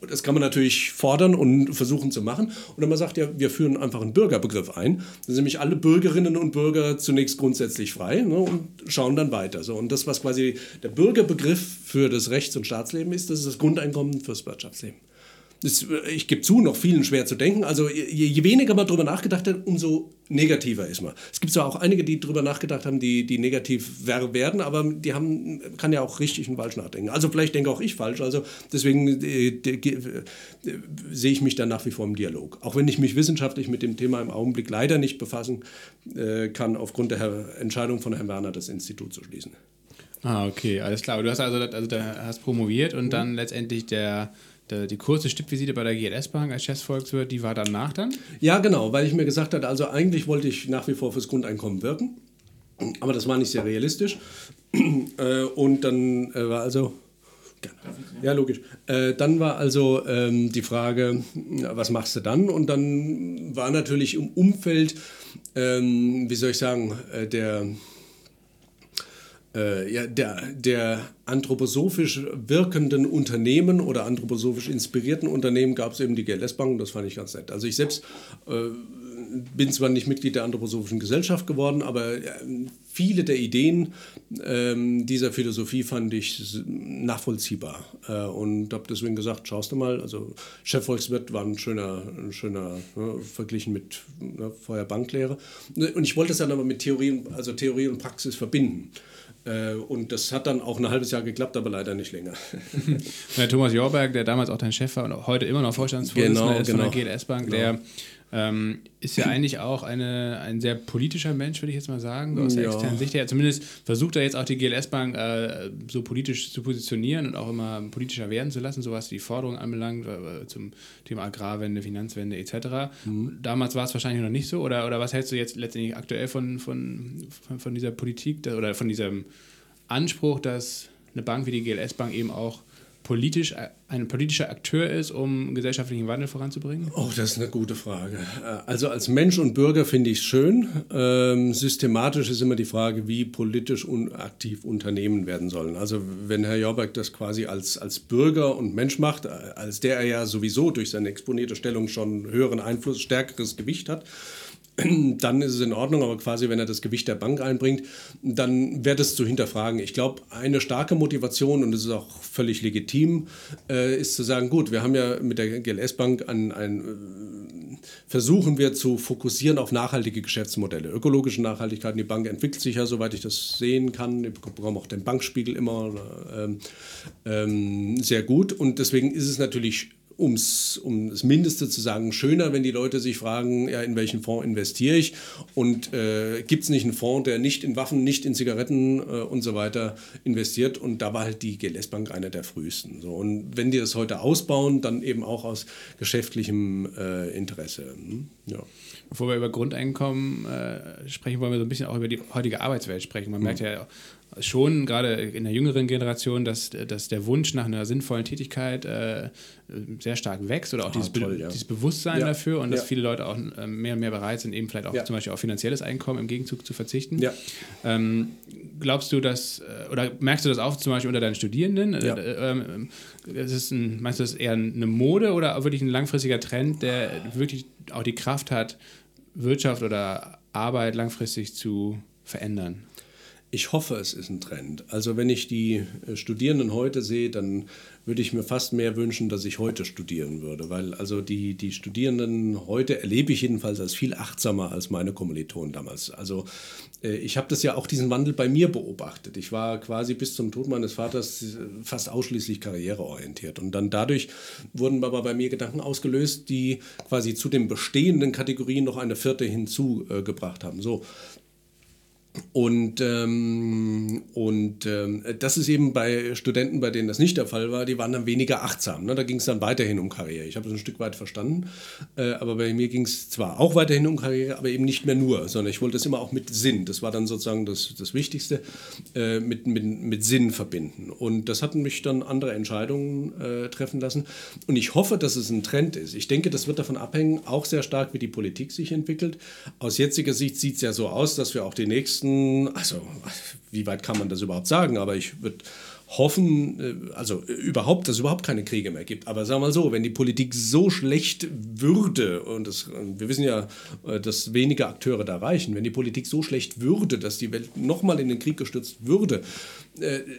Und Das kann man natürlich fordern und versuchen zu machen. Oder man sagt ja, wir führen einfach einen Bürgerbegriff ein. Dann sind nämlich alle Bürgerinnen und Bürger zunächst grundsätzlich frei ne, und schauen dann weiter. So, und das, was quasi der Bürgerbegriff für das Rechts- und Staatsleben ist, das ist das Grundeinkommen fürs Wirtschaftsleben. Das, äh, ich gebe zu, noch vielen schwer zu denken. Also je, je weniger man darüber nachgedacht hat, umso negativer ist man. Es gibt zwar auch einige, die darüber nachgedacht haben, die, die negativ wer- werden, aber die haben, kann ja auch richtig und falsch nachdenken. Also vielleicht denke auch ich falsch. Also deswegen äh, de- äh, sehe ich mich da nach wie vor im Dialog. Auch wenn ich mich wissenschaftlich mit dem Thema im Augenblick leider nicht befassen äh, kann, aufgrund der Herr- Entscheidung von Herrn Werner, das Institut zu schließen. Ah, okay, alles klar. Du hast also, also hast promoviert und dann letztendlich der, die kurze Stippvisite bei der GLS Bank als Chefsvolkswirt, die war danach dann? Ja, genau, weil ich mir gesagt hatte, also eigentlich wollte ich nach wie vor fürs Grundeinkommen wirken, aber das war nicht sehr realistisch. Äh, Und dann äh, war also. Ja, logisch. Äh, dann war also die Frage, was machst du dann? Und dann war natürlich im Umfeld, ähm, wie soll ich sagen, äh, der äh, ja, der, der anthroposophisch wirkenden Unternehmen oder anthroposophisch inspirierten Unternehmen gab es eben die GLS Bank und das fand ich ganz nett. Also ich selbst äh, bin zwar nicht Mitglied der Anthroposophischen Gesellschaft geworden, aber äh, viele der Ideen ähm, dieser Philosophie fand ich nachvollziehbar äh, und habe deswegen gesagt, schaust du mal, also Chefvolkswirt war ein schöner, ein schöner ne, verglichen mit ne, vorher Banklehre und ich wollte das dann aber mit Theorie, also Theorie und Praxis verbinden. Äh, und das hat dann auch ein halbes Jahr geklappt, aber leider nicht länger. Thomas Jorberg, der damals auch dein Chef war und heute immer noch Vorstandsvorsitzender genau, ist genau. von der GLS Bank, genau. der ähm, ist ja eigentlich auch eine, ein sehr politischer Mensch, würde ich jetzt mal sagen, aus der ja. externen Sicht her. Zumindest versucht er jetzt auch die GLS Bank äh, so politisch zu positionieren und auch immer politischer werden zu lassen, so was die Forderungen anbelangt, äh, zum Thema Agrarwende, Finanzwende etc. Mhm. Damals war es wahrscheinlich noch nicht so. Oder, oder was hältst du jetzt letztendlich aktuell von, von, von, von dieser Politik oder von diesem Anspruch, dass eine Bank wie die GLS Bank eben auch politisch, ein politischer Akteur ist, um gesellschaftlichen Wandel voranzubringen? Oh, das ist eine gute Frage. Also als Mensch und Bürger finde ich es schön. Ähm, systematisch ist immer die Frage, wie politisch aktiv Unternehmen werden sollen. Also wenn Herr Jorberg das quasi als, als Bürger und Mensch macht, als der er ja sowieso durch seine exponierte Stellung schon höheren Einfluss, stärkeres Gewicht hat, dann ist es in Ordnung, aber quasi, wenn er das Gewicht der Bank einbringt, dann wird es zu hinterfragen. Ich glaube, eine starke Motivation, und das ist auch völlig legitim, äh, ist zu sagen, gut, wir haben ja mit der GLS-Bank ein, ein äh, versuchen wir zu fokussieren auf nachhaltige Geschäftsmodelle. Ökologische Nachhaltigkeit, die Bank entwickelt sich ja, soweit ich das sehen kann. Ich bekomme auch den Bankspiegel immer äh, ähm, sehr gut. Und deswegen ist es natürlich um's, um das Mindeste zu sagen, schöner, wenn die Leute sich fragen, ja, in welchen Fonds investiere ich und äh, gibt es nicht einen Fonds, der nicht in Waffen, nicht in Zigaretten äh, und so weiter investiert und da war halt die GLS Bank einer der frühesten. So. Und wenn die das heute ausbauen, dann eben auch aus geschäftlichem äh, Interesse. Hm? Ja. Bevor wir über Grundeinkommen äh, sprechen, wollen wir so ein bisschen auch über die heutige Arbeitswelt sprechen. Man mhm. merkt ja schon gerade in der jüngeren Generation, dass, dass der Wunsch nach einer sinnvollen Tätigkeit äh, sehr stark wächst oder auch ah, dieses, toll, Be ja. dieses Bewusstsein ja. dafür und dass ja. viele Leute auch äh, mehr und mehr bereit sind, eben vielleicht auch zum Beispiel auf finanzielles Einkommen im Gegenzug zu verzichten. Ähm, glaubst du, dass, äh, oder merkst du das auch zum Beispiel unter deinen Studierenden? Ja. Äh, ähm, ist ein, meinst du, das eher eine Mode oder wirklich ein langfristiger Trend, der wirklich auch die Kraft hat, Wirtschaft oder Arbeit langfristig zu verändern? Ich hoffe, es ist ein Trend. Also wenn ich die äh, Studierenden heute sehe, dann würde ich mir fast mehr wünschen, dass ich heute studieren würde. Weil also die, die Studierenden heute erlebe ich jedenfalls als viel achtsamer als meine Kommilitonen damals. Also äh, ich habe das ja auch diesen Wandel bei mir beobachtet. Ich war quasi bis zum Tod meines Vaters äh, fast ausschließlich karriereorientiert. Und dann dadurch wurden aber bei mir Gedanken ausgelöst, die quasi zu den bestehenden Kategorien noch eine vierte hinzugebracht haben. So, und, ähm, und ähm, das ist eben bei Studenten, bei denen das nicht der Fall war, die waren dann weniger achtsam. Ne? Da ging es dann weiterhin um Karriere. Ich habe es ein Stück weit verstanden, äh, aber bei mir ging es zwar auch weiterhin um Karriere, aber eben nicht mehr nur, sondern ich wollte es immer auch mit Sinn. Das war dann sozusagen das, das Wichtigste, äh, mit, mit, mit Sinn verbinden. Und das hat mich dann andere Entscheidungen äh, treffen lassen. Und ich hoffe, dass es ein Trend ist. Ich denke, das wird davon abhängen, auch sehr stark, wie die Politik sich entwickelt. Aus jetziger Sicht sieht es ja so aus, dass wir auch die nächsten nächsten, also wie weit kann man das überhaupt sagen, aber ich würde hoffen, äh, also überhaupt, dass es überhaupt keine Kriege mehr gibt. Aber sagen wir mal so, wenn die Politik so schlecht würde, und das, wir wissen ja, äh, dass wenige Akteure da reichen, wenn die Politik so schlecht würde, dass die Welt nochmal in den Krieg gestürzt würde,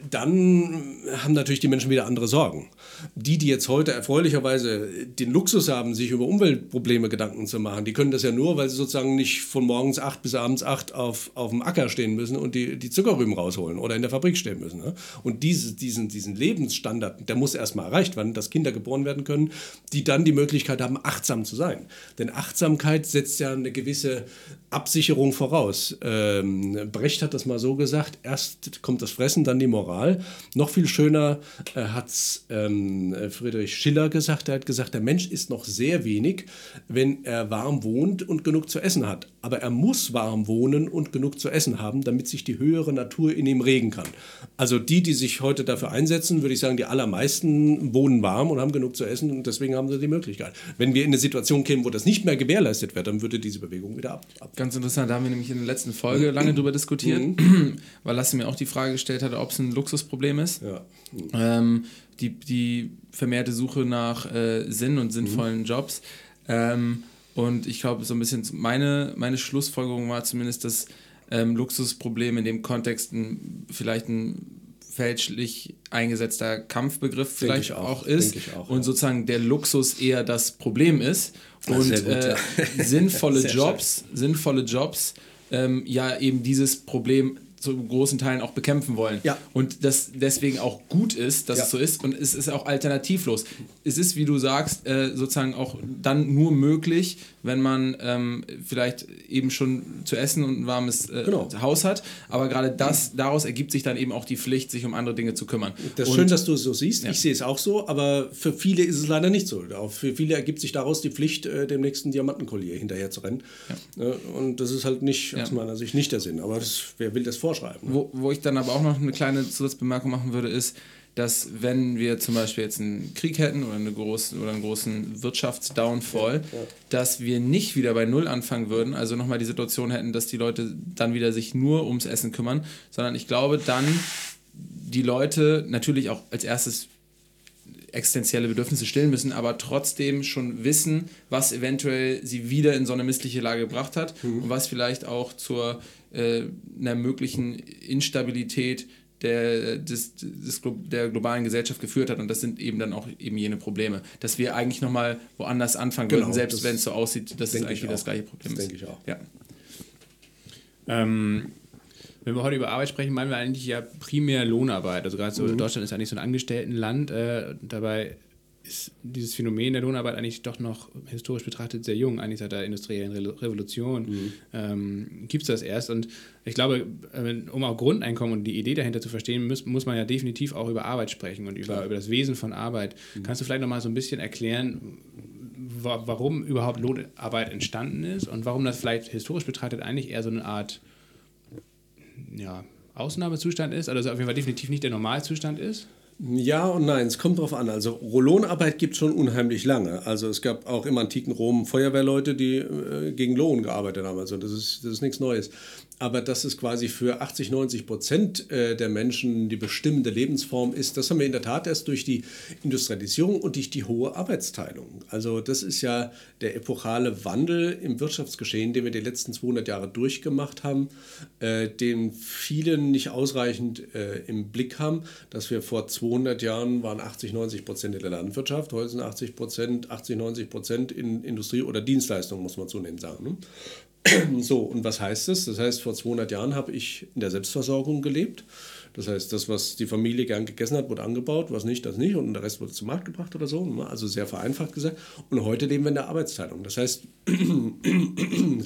dann haben natürlich die Menschen wieder andere Sorgen. Die, die jetzt heute erfreulicherweise den Luxus haben, sich über Umweltprobleme Gedanken zu machen, die können das ja nur, weil sie sozusagen nicht von morgens acht bis abends acht auf, auf dem Acker stehen müssen und die, die Zuckerrüben rausholen oder in der Fabrik stehen müssen. Ne? Und diese, diesen, diesen Lebensstandard, der muss erstmal erreicht werden, dass Kinder geboren werden können, die dann die Möglichkeit haben, achtsam zu sein. Denn Achtsamkeit setzt ja eine gewisse Absicherung voraus. Ähm, Brecht hat das mal so gesagt, erst kommt das Fressen, dann die Moral. Noch viel schöner äh, hat es ähm, Friedrich Schiller gesagt, er hat gesagt, der Mensch ist noch sehr wenig, wenn er warm wohnt und genug zu essen hat. Aber er muss warm wohnen und genug zu essen haben, damit sich die höhere Natur in ihm regen kann. Also die, die sich heute dafür einsetzen, würde ich sagen, die allermeisten wohnen warm und haben genug zu essen und deswegen haben sie die Möglichkeit. Wenn wir in eine Situation kämen, wo das nicht mehr gewährleistet wird, dann würde diese Bewegung wieder ab. ab. Ganz interessant, da haben wir nämlich in der letzten Folge lange drüber diskutiert, weil Lasse mir auch die Frage gestellt hat, ob es ein Luxusproblem ist. Ja. Ähm, die, die vermehrte Suche nach äh, Sinn und sinnvollen Jobs. Ähm, und ich glaube, so ein bisschen meine, meine Schlussfolgerung war zumindest, dass ähm, Luxusproblem in dem Kontext ein, vielleicht ein fälschlich eingesetzter Kampfbegriff vielleicht ich auch, auch, ist auch, und ja. sozusagen der Luxus eher das Problem ist und gut, äh, ja. sinnvolle Jobs, sinnvolle Jobs ähm, ja eben dieses Problem zu großen Teilen auch bekämpfen wollen. Ja. Und das deswegen auch gut ist, dass Ja. es so ist und es ist auch alternativlos. Es ist, wie du sagst, äh, sozusagen auch dann nur möglich, wenn man ähm, vielleicht eben schon zu essen und ein warmes äh, Genau. Haus hat. Aber gerade das, daraus ergibt sich dann eben auch die Pflicht, sich um andere Dinge zu kümmern. Das ist Und- schön, dass du es so siehst. Ja. Ich sehe es auch so, aber für viele ist es leider nicht so. Auch für viele ergibt sich daraus die Pflicht, äh, dem nächsten Diamantenkollier hinterher zu rennen. Äh, Und das ist halt nicht, aus Ja. meiner Sicht, nicht der Sinn. Aber das, wer will das vorschreiben? ne? Wo, wo ich dann aber auch noch eine kleine Zusatzbemerkung machen würde, ist, dass wenn wir zum Beispiel jetzt einen Krieg hätten oder, eine große, oder einen großen Wirtschaftsdownfall, dass wir nicht wieder bei Null anfangen würden, also nochmal die Situation hätten, dass die Leute dann wieder sich nur ums Essen kümmern, sondern ich glaube dann die Leute natürlich auch als erstes existenzielle Bedürfnisse stillen müssen, aber trotzdem schon wissen, was eventuell sie wieder in so eine missliche Lage gebracht hat und was vielleicht auch zur äh, einer möglichen Instabilität der, des, des, der globalen Gesellschaft geführt hat. Und das sind eben dann auch eben jene Probleme. Dass wir eigentlich nochmal woanders anfangen Genau, würden, selbst wenn es so aussieht, dass es eigentlich ich wieder das gleiche Problem Das ist. denke ich auch. Ja. Ähm, wenn wir heute über Arbeit sprechen, meinen wir eigentlich ja primär Lohnarbeit. Also gerade so Deutschland ist eigentlich so ein Angestelltenland. Äh, dabei ist dieses Phänomen der Lohnarbeit eigentlich doch noch historisch betrachtet sehr jung. Eigentlich seit der industriellen Re Revolution ähm, gibt es das erst. Und ich glaube, um auch Grundeinkommen und die Idee dahinter zu verstehen, muss, muss man ja definitiv auch über Arbeit sprechen und über, über das Wesen von Arbeit. Kannst du vielleicht noch mal so ein bisschen erklären, wa warum überhaupt Lohnarbeit entstanden ist und warum das vielleicht historisch betrachtet eigentlich eher so eine Art ja, Ausnahmezustand ist, also auf jeden Fall definitiv nicht der Normalzustand ist. Ja und nein, es kommt drauf an. Also Lohnarbeit gibt es schon unheimlich lange. Also es gab auch im antiken Rom Feuerwehrleute, die äh, gegen Lohn gearbeitet haben. Also das ist, das ist nichts Neues. Aber dass es quasi für 80, 90 Prozent äh, der Menschen die bestimmende Lebensform ist, das haben wir in der Tat erst durch die Industrialisierung und durch die hohe Arbeitsteilung. Also das ist ja der epochale Wandel im Wirtschaftsgeschehen, den wir die letzten 200 Jahre durchgemacht haben, äh, den viele nicht ausreichend äh, im Blick haben, dass wir vor 200 Jahren waren 80, 90 Prozent in der Landwirtschaft, heute sind 80 Prozent, 80, 90 Prozent in Industrie oder Dienstleistungen, muss man zunehmend sagen. Ne? So, und was heißt das? Das heißt, vor 200 Jahren habe ich in der Selbstversorgung gelebt. Das heißt, das, was die Familie gern gegessen hat, wurde angebaut, was nicht, das nicht und der Rest wurde zum Markt gebracht oder so. ne? Also sehr vereinfacht gesagt. Und heute leben wir in der Arbeitsteilung. Das heißt,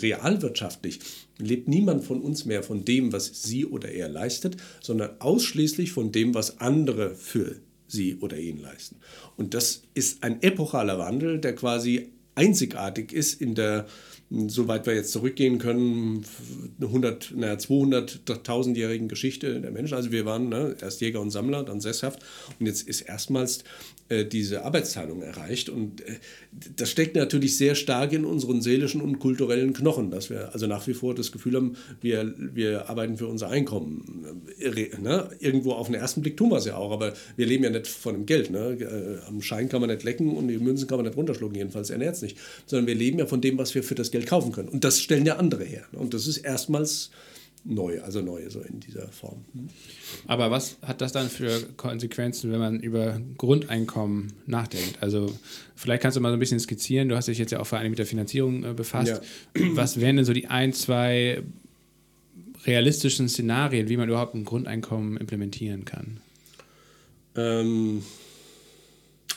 realwirtschaftlich lebt niemand von uns mehr von dem, was sie oder er leistet, sondern ausschließlich von dem, was andere für sie oder ihn leisten. Und das ist ein epochaler Wandel, der quasi einzigartig ist in der, soweit wir jetzt zurückgehen können, 100, naja, 200.000-jährigen Geschichte der Menschen. Also wir waren ne, erst Jäger und Sammler, dann sesshaft und jetzt ist erstmals äh, diese Arbeitsteilung erreicht und äh, das steckt natürlich sehr stark in unseren seelischen und kulturellen Knochen, dass wir also nach wie vor das Gefühl haben, wir, wir arbeiten für unser Einkommen. Ne? Irgendwo auf den ersten Blick tun wir es ja auch, aber wir leben ja nicht von dem Geld. Ne? Äh, Am Schein kann man nicht lecken und die Münzen kann man nicht runterschlucken, jedenfalls ernährt es nicht. Sondern wir leben ja von dem, was wir für das Geld kaufen können. Und das stellen ja andere her. ne? Und das ist erstmals neu, also neu so in dieser Form. Aber was hat das dann für Konsequenzen, wenn man über Grundeinkommen nachdenkt? Also vielleicht kannst du mal so ein bisschen skizzieren, du hast dich jetzt ja auch vor allem mit der Finanzierung äh, befasst. Was wären denn so die ein, zwei realistischen Szenarien, wie man überhaupt ein Grundeinkommen implementieren kann? Ähm,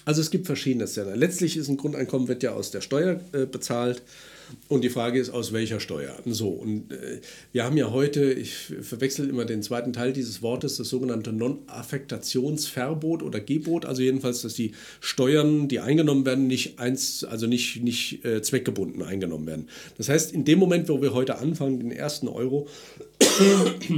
also es gibt verschiedene Szenarien. Letztlich ist ein Grundeinkommen wird ja aus der Steuer äh, bezahlt und die Frage ist, aus welcher Steuer? So, und äh, wir haben ja heute, ich verwechsel immer den zweiten Teil dieses Wortes, das sogenannte Non-Affektationsverbot oder Gebot, also jedenfalls, dass die Steuern, die eingenommen werden, nicht eins, also nicht, nicht äh, zweckgebunden eingenommen werden. Das heißt, in dem Moment, wo wir heute anfangen, den ersten Euro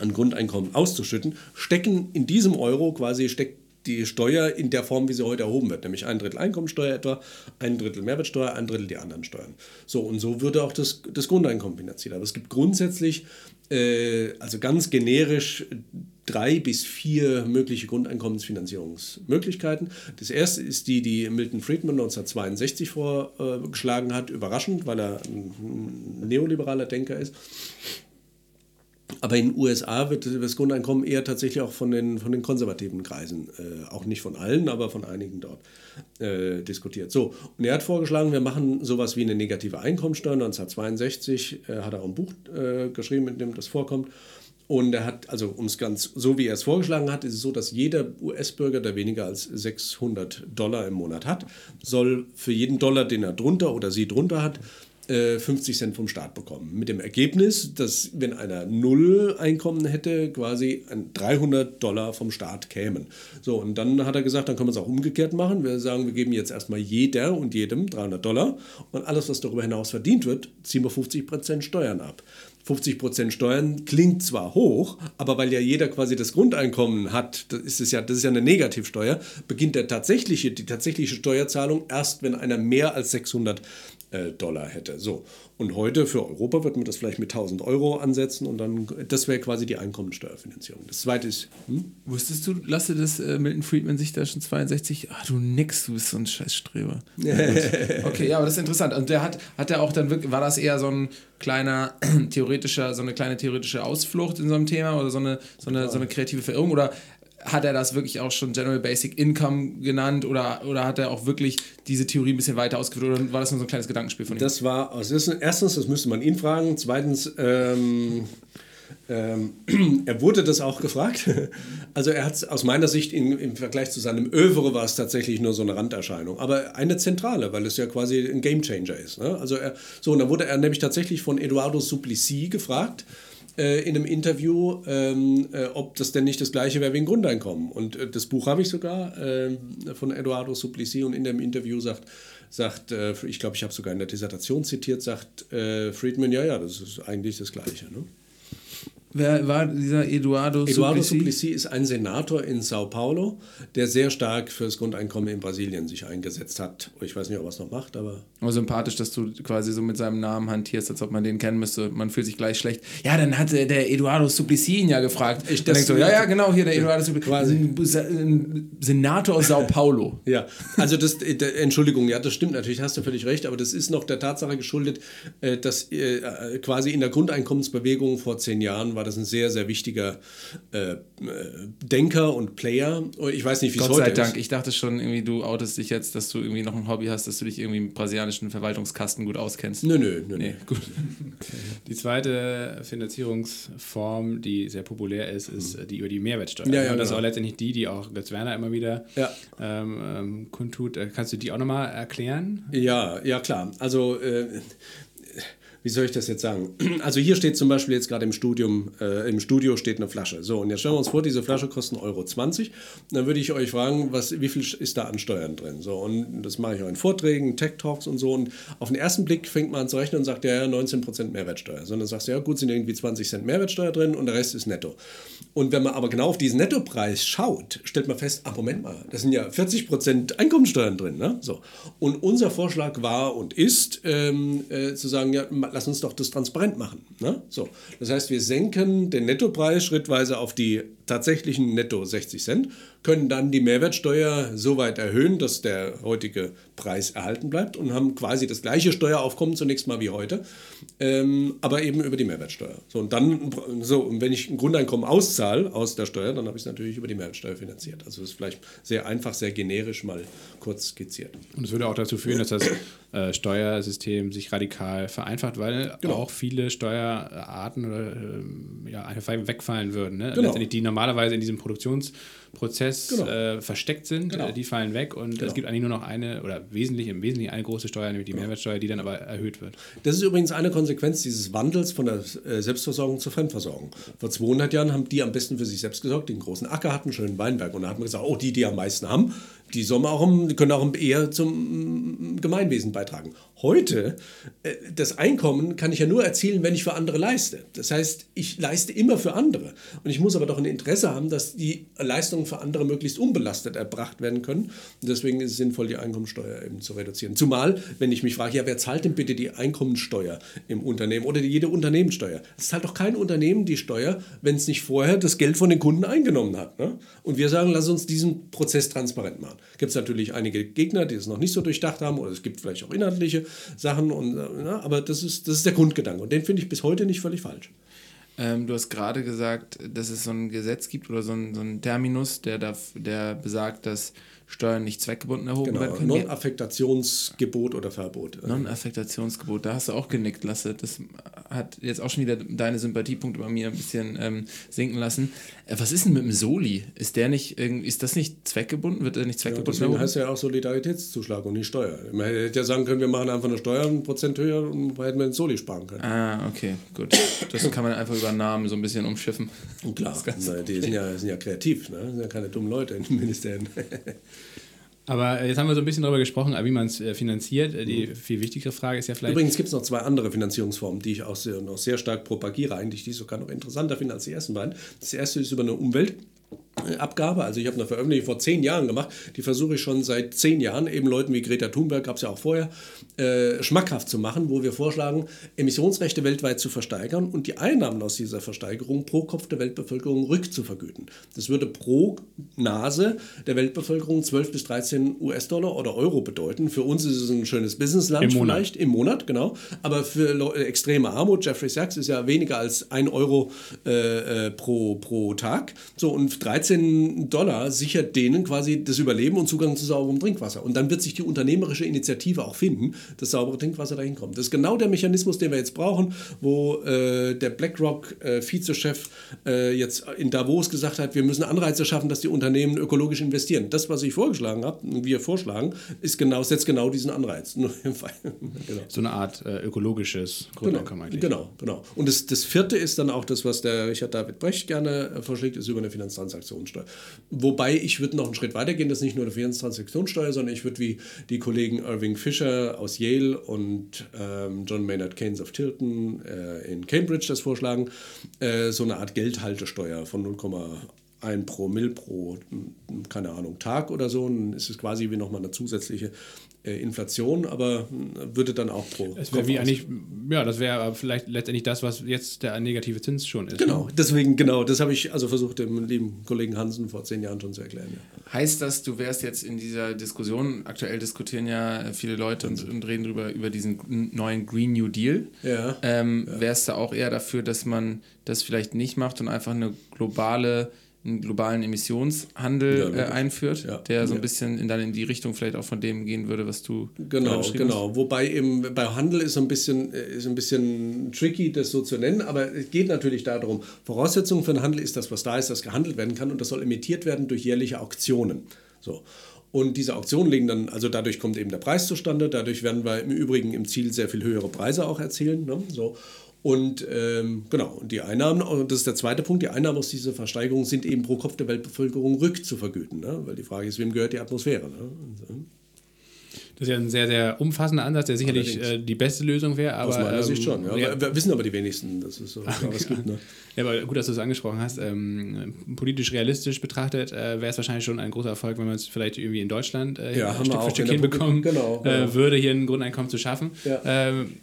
an Grundeinkommen auszuschütten, stecken in diesem Euro quasi steckt die Steuer in der Form, wie sie heute erhoben wird, nämlich ein Drittel Einkommensteuer etwa, ein Drittel Mehrwertsteuer, ein Drittel die anderen Steuern. So, und so würde auch das, das Grundeinkommen finanziert. Aber es gibt grundsätzlich, äh, also ganz generisch, drei bis vier mögliche Grundeinkommensfinanzierungsmöglichkeiten. Das erste ist die, die Milton Friedman 1962 vorgeschlagen hat, überraschend, weil er ein neoliberaler Denker ist. Aber in den USA wird das Grundeinkommen eher tatsächlich auch von den, von den konservativen Kreisen, äh, auch nicht von allen, aber von einigen dort äh, diskutiert. So, und er hat vorgeschlagen, wir machen sowas wie eine negative Einkommensteuer. 1962 äh, hat er auch ein Buch äh, geschrieben, in dem das vorkommt. Und er hat, also um es ganz so wie er es vorgeschlagen hat, ist es so, dass jeder US-Bürger, der weniger als 600 Dollar im Monat hat, soll für jeden Dollar, den er drunter oder sie drunter hat, 50 äh, Cent vom Staat bekommen. Mit dem Ergebnis, dass wenn einer null Einkommen hätte, quasi 300 Dollar vom Staat kämen. So, und dann hat er gesagt, dann können wir es auch umgekehrt machen. Wir sagen, wir geben jetzt erstmal jeder und jedem 300 Dollar und alles, was darüber hinaus verdient wird, ziehen wir 50 Prozent Steuern ab. 50 Prozent Steuern klingt zwar hoch, aber weil ja jeder quasi das Grundeinkommen hat, das ist, es ja, das ist ja eine Negativsteuer, beginnt der tatsächliche, die tatsächliche Steuerzahlung erst, wenn einer mehr als 600 äh, Dollar hätte. So. Und heute für Europa wird man das vielleicht mit 1000 Euro ansetzen und dann, das wäre quasi die Einkommensteuerfinanzierung. Das zweite ist. Hm? Wusstest du, Lasse, dass äh, Milton Friedman sich da schon 62, ach du nix, du bist so ein Scheißstreber. okay, ja, aber das ist interessant. Und der hat, hat er auch dann wirklich, war das eher so ein kleiner theoretischer, so eine kleine theoretische Ausflucht in so einem Thema oder so eine, so eine, so eine kreative Verirrung? Oder hat er das wirklich auch schon General Basic Income genannt oder, oder hat er auch wirklich diese Theorie ein bisschen weiter ausgeführt oder war das nur so ein kleines Gedankenspiel von ihm? Das war, also erstens, das müsste man ihn fragen, zweitens, ähm, ähm, er wurde das auch gefragt. Also er hat es aus meiner Sicht in, im Vergleich zu seinem Övre war es tatsächlich nur so eine Randerscheinung, aber eine zentrale, weil es ja quasi ein Gamechanger ist. Ne? Also er, so, und dann wurde er nämlich tatsächlich von Eduardo Suplicy gefragt, äh, in einem Interview, ähm, äh, ob das denn nicht das gleiche wäre wie ein Grundeinkommen. Und äh, das Buch habe ich sogar äh, von Eduardo Suplicy und in dem Interview sagt, sagt äh, ich glaube, ich habe sogar in der Dissertation zitiert, sagt äh, Friedman, ja, ja, das ist eigentlich das Gleiche. Ne? Wer war dieser Eduardo, Eduardo Suplicy? Suplicy ist ein Senator in Sao Paulo, der sehr stark für das Grundeinkommen in Brasilien sich eingesetzt hat. Ich weiß nicht, ob er es noch macht, aber. Aber sympathisch, dass du quasi so mit seinem Namen hantierst, als ob man den kennen müsste. Man fühlt sich gleich schlecht. Ja, dann hat der Eduardo Suplicy ihn ja gefragt. Ich denke so, ja, ja, genau, hier der Eduardo Suplicy. Quasi. Senator aus Sao Paulo. ja, also das, äh, Entschuldigung, ja, das stimmt natürlich, hast du völlig recht, aber das ist noch der Tatsache geschuldet, äh, dass äh, quasi in der Grundeinkommensbewegung vor zehn Jahren war das ein sehr, sehr wichtiger äh, Denker und Player. Ich weiß nicht, wie es heute ist. Gott sei Dank. Ich dachte schon, irgendwie, du outest dich jetzt, dass du irgendwie noch ein Hobby hast, dass du dich irgendwie im brasilianischen Verwaltungskasten gut auskennst. Nö, nö, nö. Nee, gut. Die zweite Finanzierungsform, die sehr populär ist, ist die über die Mehrwertsteuer. Ja, ja, und das genau. ist auch letztendlich die, die auch Götz Werner immer wieder ja. ähm, ähm kundtut. Äh, kannst du die auch nochmal erklären? Ja, ja, klar. Also äh, wie soll ich das jetzt sagen? Also hier steht zum Beispiel jetzt gerade im Studium, äh, im Studio steht eine Flasche. So, und jetzt stellen wir uns vor, diese Flasche kostet 1,20 Euro. Dann würde ich euch fragen, was, wie viel ist da an Steuern drin? So, und das mache ich auch in Vorträgen, Tech-Talks und so. Und auf den ersten Blick fängt man an zu rechnen und sagt, ja, ja 19% Mehrwertsteuer. Sondern sagst du, ja gut, sind irgendwie 20 Cent Mehrwertsteuer drin und der Rest ist netto. Und wenn man aber genau auf diesen Nettopreis schaut, stellt man fest, ah, Moment mal, da sind ja 40% Einkommensteuern drin. Ne? So. Und unser Vorschlag war und ist, ähm, äh, zu sagen, ja, lass uns doch das transparent machen. Ne? So. Das heißt, wir senken den Nettopreis schrittweise auf die tatsächlichen Netto 60 Cent, können dann die Mehrwertsteuer so weit erhöhen, dass der heutige Preis erhalten bleibt und haben quasi das gleiche Steueraufkommen zunächst mal wie heute, ähm, aber eben über die Mehrwertsteuer. So, und dann, so, und wenn ich ein Grundeinkommen auszahle aus der Steuer, dann habe ich es natürlich über die Mehrwertsteuer finanziert. Also das ist vielleicht sehr einfach, sehr generisch mal kurz skizziert. Und es würde auch dazu führen, dass das äh, Steuersystem sich radikal vereinfacht, weil genau. auch viele Steuerarten oder äh, ja, einfach wegfallen würden. Ne? Genau. Letztendlich die normalerweise in diesem Produktionsprozess Genau. äh, versteckt sind, Genau. äh, die fallen weg und Genau. es gibt eigentlich nur noch eine oder wesentlich im Wesentlichen eine große Steuer, nämlich die Mehrwertsteuer, die dann aber erhöht wird. Das ist übrigens eine Konsequenz dieses Wandels von der äh, Selbstversorgung zur Fremdversorgung. Vor 200 Jahren haben die am besten für sich selbst gesorgt, die einen großen Acker hatten, einen schönen Weinberg. Und da hat man gesagt, oh, die, die am meisten haben, die sollen auch, können auch eher zum mm, Gemeinwesen beitragen. Heute, äh, das Einkommen kann ich ja nur erzielen, wenn ich für andere leiste. Das heißt, ich leiste immer für andere. Und ich muss aber doch ein Interesse haben, dass die Leistungen für andere möglichst unbelastet erbracht werden können. Und deswegen ist es sinnvoll, die Einkommensteuer eben zu reduzieren. Zumal, wenn ich mich frage, ja, wer zahlt denn bitte die Einkommensteuer im Unternehmen oder jede Unternehmenssteuer? Es zahlt doch kein Unternehmen die Steuer, wenn es nicht vorher das Geld von den Kunden eingenommen hat. Ne? Und wir sagen, lass uns diesen Prozess transparent machen. Gibt es natürlich einige Gegner, die es noch nicht so durchdacht haben oder es gibt vielleicht auch inhaltliche Sachen, und, äh, ne? aber das ist, das ist der Grundgedanke und den finde ich bis heute nicht völlig falsch. Ähm, du hast gerade gesagt, dass es so ein Gesetz gibt oder so ein, so ein Terminus, der, darf, der besagt, dass Steuern nicht zweckgebunden erhoben Genau, werden können. Non-Affektationsgebot oder Verbot. Non-Affektationsgebot, da hast du auch genickt, Lasse. Das hat jetzt auch schon wieder deine Sympathiepunkte bei mir ein bisschen ähm, sinken lassen. Äh, was ist denn mit dem Soli? Ist der nicht, ist das nicht zweckgebunden? Wird der nicht Ja, zweckgebunden deswegen erhoben? heißt ja auch Solidaritätszuschlag und nicht Steuer. Man hätte ja sagen können, wir machen einfach eine Steuer Prozent höher und hätten wir den Soli sparen können. Ah, okay, gut. Das kann man einfach über Namen so ein bisschen umschiffen. Klar, na, die sind ja, sind ja kreativ, ne? sind ja keine dummen Leute in den Ministerien. Aber äh, jetzt haben wir so ein bisschen darüber gesprochen, äh, wie man es äh, finanziert. Die viel wichtigere Frage ist ja vielleicht. Übrigens gibt es noch zwei andere Finanzierungsformen, die ich auch sehr, noch sehr stark propagiere, eigentlich, die ich sogar noch interessanter finde als die ersten beiden. Das erste ist über eine Umweltabgabe. Also ich habe eine Veröffentlichung vor zehn Jahren gemacht, die versuche ich schon seit zehn Jahren, eben Leuten wie Greta Thunberg, gab es ja auch vorher, äh, schmackhaft zu machen, wo wir vorschlagen, Emissionsrechte weltweit zu versteigern und die Einnahmen aus dieser Versteigerung pro Kopf der Weltbevölkerung rückzuvergüten. Das würde pro Nase der Weltbevölkerung 12 bis 13 US-Dollar oder Euro bedeuten. Für uns ist es ein schönes Im Monat. vielleicht, im Monat, genau. Aber für Leu- äh, extreme Armut, Jeffrey Sachs ist ja weniger als 1 Euro äh, äh, pro, pro Tag. So, und 13 Dollar sichert denen quasi das Überleben und Zugang zu sauberem Trinkwasser. Und dann wird sich die unternehmerische Initiative auch finden, dass saubere Trinkwasser dahin kommt. Das ist genau der Mechanismus, den wir jetzt brauchen, wo äh, der BlackRock-Vizechef äh, jetzt in Davos gesagt hat, wir müssen Anreize schaffen, dass die Unternehmen ökologisch investieren. Das, was ich vorgeschlagen habe, und wir vorschlagen, ist genau, setzt genau diesen Anreiz. Genau. so eine Art äh, ökologisches Grundeinkommen eigentlich. Genau, genau. Und das, das vierte ist dann auch das, was der Richard David Brecht gerne äh, vorschlägt, ist über eine Finanztransaktionssteuer. Wobei ich würde noch einen Schritt weiter gehen, das ist nicht nur eine Finanztransaktionssteuer, sondern ich würde wie die Kollegen Irving Fisher aus Yale und ähm, John Maynard Keynes of Tilton äh, in Cambridge das vorschlagen, äh, so eine Art Geldhaltesteuer von 0,1 pro Mill pro, hm, keine Ahnung, Tag oder so. Dann ist es quasi wie nochmal eine zusätzliche Inflation, aber hm, würde dann auch pro. Es wäre wie eigentlich, ja, das wäre aber vielleicht letztendlich das, was jetzt der negative Zins schon ist. Genau, deswegen, genau, das habe ich also versucht, dem lieben Kollegen Hansen vor zehn Jahren schon zu erklären. Ja. Heißt das, du wärst jetzt in dieser Diskussion, aktuell diskutieren ja viele Leute und, und reden drüber, über diesen neuen Green New Deal. Ja. Ähm, Wärst du auch eher dafür, dass man das vielleicht nicht macht und einfach eine globale, einen globalen Emissionshandel Ja, äh, einführt, Ja. der so ein bisschen in, dann in die Richtung vielleicht auch von dem gehen würde, was du Genau, genau. Wobei eben bei Handel ist so ein bisschen äh, ist ein bisschen tricky, das so zu nennen, aber es geht natürlich darum, Voraussetzung für den Handel ist das, was da ist, das gehandelt werden kann und das soll emittiert werden durch jährliche Auktionen. So. Und diese Auktionen legen dann, also dadurch kommt eben der Preis zustande, dadurch werden wir im Übrigen im Ziel sehr viel höhere Preise auch erzielen. Ne? So. Und ähm, genau, und die Einnahmen, und das ist der zweite Punkt, die Einnahmen aus dieser Versteigerung sind eben pro Kopf der Weltbevölkerung rückzuvergüten. Ne? Weil die Frage ist, wem gehört die Atmosphäre? Ne? Und, äh, Das ist ja ein sehr, sehr umfassender Ansatz, der sicherlich äh, die beste Lösung wäre. Aber, Aus meiner ähm, Sicht schon. Ja. ja, Wir wissen aber die wenigsten, dass es so was gibt. Ne? Ja, aber gut, dass du es angesprochen hast. Ähm, politisch realistisch betrachtet äh, wäre es wahrscheinlich schon ein großer Erfolg, wenn man es vielleicht irgendwie in Deutschland äh, Ja, Stück für Stück hinbekommen genau, genau. würde, hier ein Grundeinkommen zu schaffen. Ja. Ähm,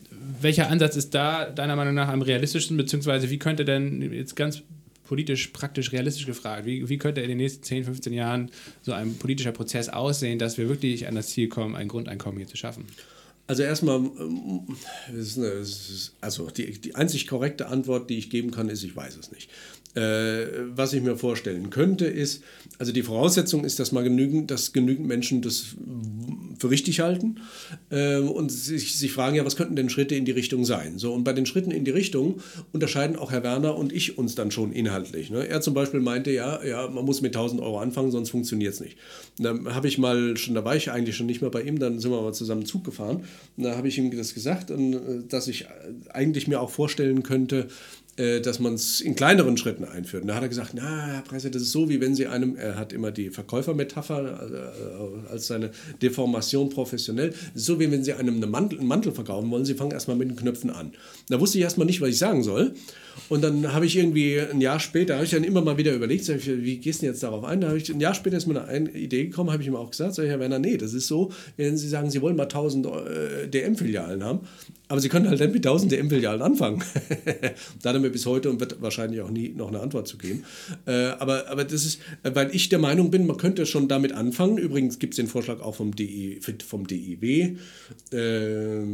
welcher Ansatz ist da deiner Meinung nach am realistischsten, beziehungsweise wie könnte denn jetzt ganz politisch, praktisch, realistisch gefragt, wie, wie könnte in den nächsten 10, 15 Jahren so ein politischer Prozess aussehen, dass wir wirklich an das Ziel kommen, ein Grundeinkommen hier zu schaffen? Also erstmal, ähm, also die, die einzig korrekte Antwort, die ich geben kann, ist, ich weiß es nicht. Äh, was ich mir vorstellen könnte, ist, also die Voraussetzung ist, dass mal genügend, dass genügend Menschen das für richtig halten äh, und sich, sich fragen, ja, was könnten denn Schritte in die Richtung sein? So, und bei den Schritten in die Richtung unterscheiden auch Herr Werner und ich uns dann schon inhaltlich. Ne? Er zum Beispiel meinte, ja, ja, man muss mit 1000 Euro anfangen, sonst funktioniert es nicht. dann habe ich mal schon, da war ich eigentlich schon nicht mehr bei ihm, dann sind wir mal zusammen Zug gefahren. Und da habe ich ihm das gesagt, und, äh, dass ich eigentlich mir auch vorstellen könnte, dass man es in kleineren Schritten einführt. Und da hat er gesagt, na, Herr Preiser, das ist so, wie wenn Sie einem, er hat immer die Verkäufermetapher äh, als seine Deformation professionell, so wie wenn Sie einem einen Mantel, einen Mantel verkaufen wollen, Sie fangen erstmal mit den Knöpfen an. Da wusste ich erstmal nicht, was ich sagen soll. Und dann habe ich irgendwie ein Jahr später, habe ich dann immer mal wieder überlegt, ich, wie gehst du jetzt darauf ein? Da habe ich ein Jahr später ist mir eine Idee gekommen, habe ich ihm auch gesagt, sag ich, Herr Werner, nee, das ist so, wenn Sie sagen, Sie wollen mal 1000 äh, DM-Filialen haben, aber Sie können halt dann mit 1000 DM-Filialen anfangen. da hat er mir bis heute und wird wahrscheinlich auch nie noch eine Antwort zu geben. Äh, aber, aber das ist, weil ich der Meinung bin, man könnte schon damit anfangen. Übrigens gibt es den Vorschlag auch vom, DI, vom DIW. Äh,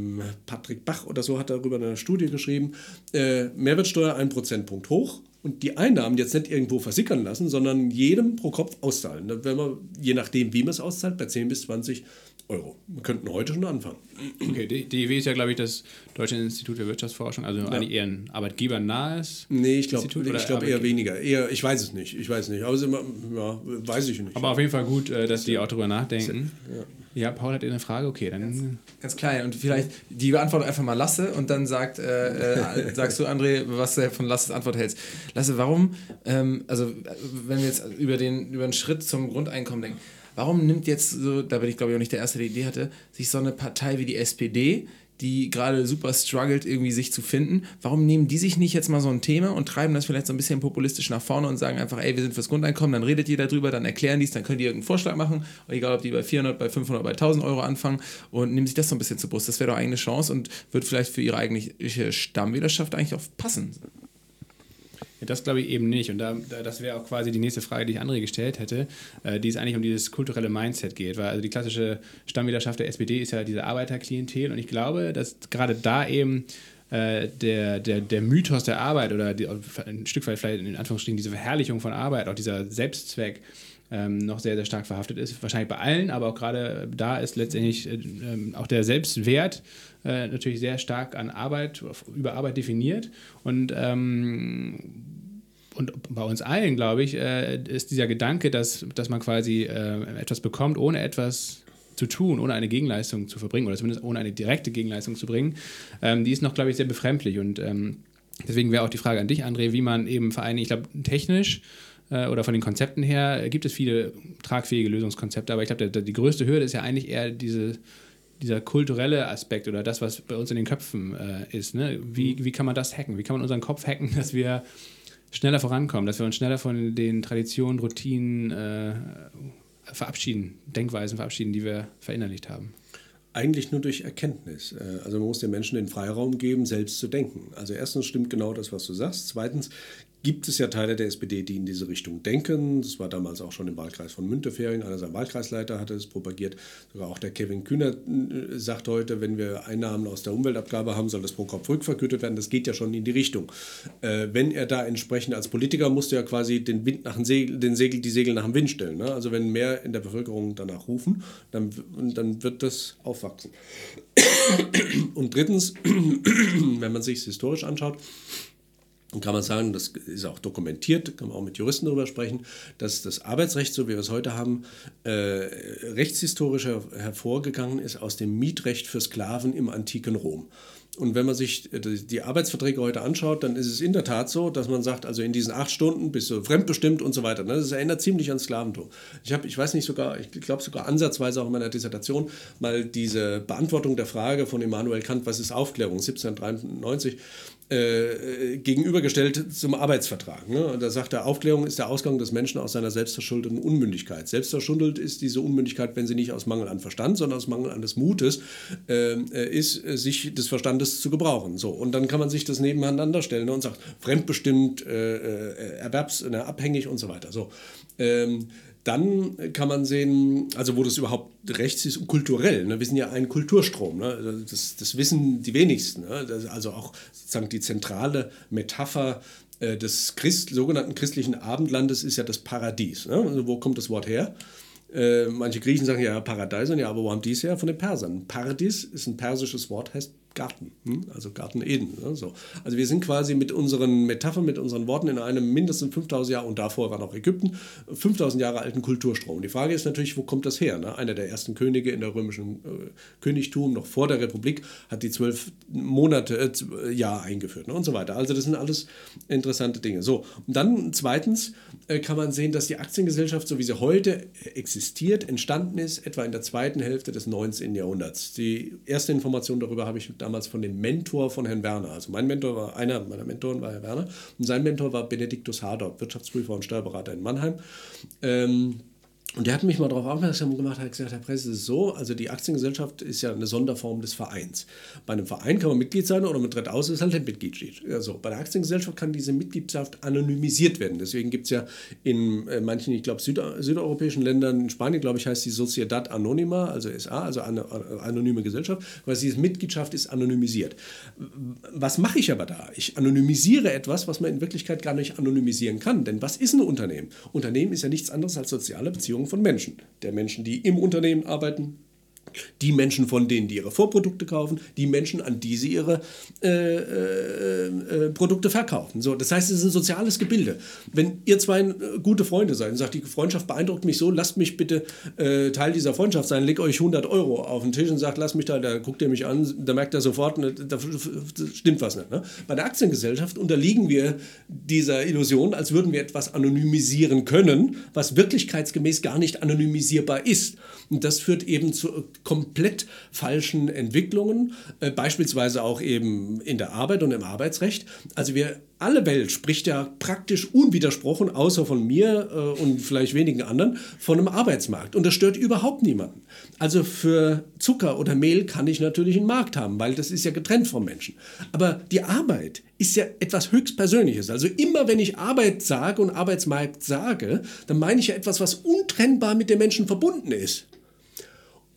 Patrick Bach oder so hat darüber eine Studie geschrieben. Äh, Mehrwertsteuer ein Prozentpunkt hoch und die Einnahmen jetzt nicht irgendwo versickern lassen, sondern jedem pro Kopf auszahlen. Werden wir, je nachdem, wie man es auszahlt, bei 10 bis 20 Euro. Wir könnten heute schon anfangen. Okay, DIW ist ja, glaube ich, das Deutsche Institut für Wirtschaftsforschung, also ja. eher ein arbeitgebernahes Nee, ich glaube glaub eher weniger. Eher, ich weiß es nicht, ich weiß nicht. Aber immer, ja, weiß ich nicht. Aber auf jeden Fall gut, äh, dass die auch darüber nachdenken. Ja. Ja, Paul hat eine Frage, okay, dann. Ganz, ganz klein und vielleicht die Beantwortung einfach mal Lasse und dann sagt, äh, äh, sagst du, André, was du von Lasses Antwort hältst. Lasse, warum, ähm, also wenn wir jetzt über den, über den Schritt zum Grundeinkommen denken, warum nimmt jetzt so, da bin ich glaube ich auch nicht der Erste, der die Idee hatte, sich so eine Partei wie die SPD, die gerade super struggelt, irgendwie sich zu finden. Warum nehmen die sich nicht jetzt mal so ein Thema und treiben das vielleicht so ein bisschen populistisch nach vorne und sagen einfach, ey, wir sind fürs Grundeinkommen, dann redet ihr darüber, dann erklären die es, dann könnt ihr irgendeinen Vorschlag machen, egal ob die bei 400, bei 500, bei 1000 Euro anfangen und nehmen sich das so ein bisschen zu Brust. Das wäre doch eigene Chance und wird vielleicht für ihre eigentliche Stammwählerschaft eigentlich auch passen. Ja, das glaube ich eben nicht. Und da, das wäre auch quasi die nächste Frage, die ich André gestellt hätte, äh, die es eigentlich um dieses kulturelle Mindset geht. Weil also die klassische Stammwählerschaft der SPD ist ja diese Arbeiterklientel. Und ich glaube, dass gerade da eben äh, der, der, der Mythos der Arbeit oder die, ein Stück weit vielleicht in Anführungsstrichen diese Verherrlichung von Arbeit, auch dieser Selbstzweck, ähm, noch sehr, sehr stark verhaftet ist. Wahrscheinlich bei allen, aber auch gerade da ist letztendlich äh, äh, auch der Selbstwert äh, natürlich sehr stark an Arbeit, über Arbeit definiert. Und ähm, und bei uns allen, glaube ich, äh, ist dieser Gedanke, dass, dass man quasi äh, etwas bekommt, ohne etwas zu tun, ohne eine Gegenleistung zu verbringen oder zumindest ohne eine direkte Gegenleistung zu bringen, ähm, die ist noch, glaube ich, sehr befremdlich. Und ähm, deswegen wäre auch die Frage an dich, André, wie man eben vereinigen, ich glaube, technisch äh, oder von den Konzepten her gibt es viele tragfähige Lösungskonzepte, aber ich glaube, die größte Hürde ist ja eigentlich eher diese dieser kulturelle Aspekt oder das, was bei uns in den Köpfen äh, ist. Ne? Wie, wie kann man das hacken? Wie kann man unseren Kopf hacken, dass wir schneller vorankommen, dass wir uns schneller von den Traditionen, Routinen äh, verabschieden, Denkweisen verabschieden, die wir verinnerlicht haben? Eigentlich nur durch Erkenntnis. Äh, also man muss den Menschen den Freiraum geben, selbst zu denken. Also erstens stimmt genau das, was du sagst. Zweitens gibt es ja Teile der SPD, die in diese Richtung denken. Das war damals auch schon im Wahlkreis von Müntefering. Einer seiner Wahlkreisleiter hatte es propagiert. Sogar auch der Kevin Kühner äh, sagt heute, wenn wir Einnahmen aus der Umweltabgabe haben, soll das pro Kopf rückvergütet werden. Das geht ja schon in die Richtung. Äh, wenn er da entsprechend als Politiker musste ja quasi den Wind nach dem Segel, den Segel, die Segel nach dem Wind stellen. Ne? Also wenn mehr in der Bevölkerung danach rufen, dann, dann wird das aufwachsen. Und drittens, wenn man sich es historisch anschaut, und kann man sagen, das ist auch dokumentiert, kann man auch mit Juristen darüber sprechen, dass das Arbeitsrecht, so wie wir es heute haben, äh, rechtshistorisch hervorgegangen ist aus dem Mietrecht für Sklaven im antiken Rom. Und wenn man sich äh, die Arbeitsverträge heute anschaut, dann ist es in der Tat so, dass man sagt, also in diesen acht Stunden bist du fremdbestimmt und so weiter. Ne? Das erinnert ziemlich an Sklaventum. Ich habe, ich weiß nicht sogar, ich glaube sogar ansatzweise auch in meiner Dissertation mal diese Beantwortung der Frage von Immanuel Kant, was ist Aufklärung, 1793, äh, gegenübergestellt zum Arbeitsvertrag. Ne? Und da sagt er, Aufklärung ist der Ausgang des Menschen aus seiner selbstverschuldeten Unmündigkeit. Selbstverschuldet ist diese Unmündigkeit, wenn sie nicht aus Mangel an Verstand, sondern aus Mangel an des Mutes äh, ist, äh, sich des Verstandes zu gebrauchen. So, und dann kann man sich das nebeneinander stellen ne? und sagt, fremdbestimmt, äh, äh erwerbsabhängig und so weiter. So. Ähm, dann kann man sehen, also wo das überhaupt rechts ist, kulturell. Ne? Wir sind ja ein Kulturstrom. Ne? Das, das wissen die wenigsten. Ne? Das, also auch sozusagen die zentrale Metapher äh, des Christ, sogenannten christlichen Abendlandes ist ja das Paradies. Ne? Also wo kommt das Wort her? Äh, manche Griechen sagen ja Paradeison, ja, aber wo haben die es her? Von den Persern. Paradis ist ein persisches Wort, heißt Garten, hm? also Garten Eden. Ne? So. Also wir sind quasi mit unseren Metaphern, mit unseren Worten in einem mindestens 5000 Jahre, und davor war noch Ägypten, 5000 Jahre alten Kulturstrom. Die Frage ist natürlich, wo kommt das her? Ne? Einer der ersten Könige in der römischen äh, Königtum, noch vor der Republik, hat die zwölf Monate, äh, Jahr eingeführt ne? und so weiter. Also das sind alles interessante Dinge. So, und dann zweitens äh, kann man sehen, dass die Aktiengesellschaft, so wie sie heute existiert, entstanden ist, etwa in der zweiten Hälfte des 19. Jahrhunderts. Die erste Information darüber habe ich damals von dem Mentor von Herrn Werner. Also mein Mentor war, einer meiner Mentoren war Herr Werner und sein Mentor war Benediktus Hardorp, Wirtschaftsprüfer und Steuerberater in Mannheim. Ähm, und der hat mich mal darauf aufmerksam gemacht, hat gesagt, Herr Presse, es ist so, also die Aktiengesellschaft ist ja eine Sonderform des Vereins. Bei einem Verein kann man Mitglied sein oder man tritt aus, ist halt ein Mitglied. Also bei der Aktiengesellschaft kann diese Mitgliedschaft anonymisiert werden. Deswegen gibt es ja in äh, manchen, ich glaube, Süd südeuropäischen Ländern, in Spanien, glaube ich, heißt die Sociedad Anonima, also SA, also eine anonyme Gesellschaft, weil diese Mitgliedschaft ist anonymisiert. Was mache ich aber da? Ich anonymisiere etwas, was man in Wirklichkeit gar nicht anonymisieren kann. Denn was ist ein Unternehmen? Unternehmen ist ja nichts anderes als soziale Beziehungen Beziehung von Menschen. Der Menschen, die im Unternehmen arbeiten, die Menschen, von denen die ihre Vorprodukte kaufen, die Menschen, an die sie ihre äh, äh, äh, Produkte verkaufen. So, das heißt, es ist ein soziales Gebilde. Wenn ihr zwei äh, gute Freunde seid und sagt, die Freundschaft beeindruckt mich so, lasst mich bitte äh, Teil dieser Freundschaft sein, legt euch 100 Euro auf den Tisch und sagt, lasst mich da, da guckt ihr mich an, da merkt er sofort, ne, da stimmt was nicht. Ne? Bei der Aktiengesellschaft unterliegen wir dieser Illusion, als würden wir etwas anonymisieren können, was wirklichkeitsgemäß gar nicht anonymisierbar ist. Und das führt eben zu komplett falschen Entwicklungen, äh, beispielsweise auch eben in der Arbeit und im Arbeitsrecht. Also wir alle Welt spricht ja praktisch unwidersprochen, außer von mir äh, und vielleicht wenigen anderen, von einem Arbeitsmarkt. Und das stört überhaupt niemanden. Also für Zucker oder Mehl kann ich natürlich einen Markt haben, weil das ist ja getrennt vom Menschen. Aber die Arbeit ist ja etwas höchst Persönliches. Also immer wenn ich Arbeit sage und Arbeitsmarkt sage, dann meine ich ja etwas, was untrennbar mit den Menschen verbunden ist.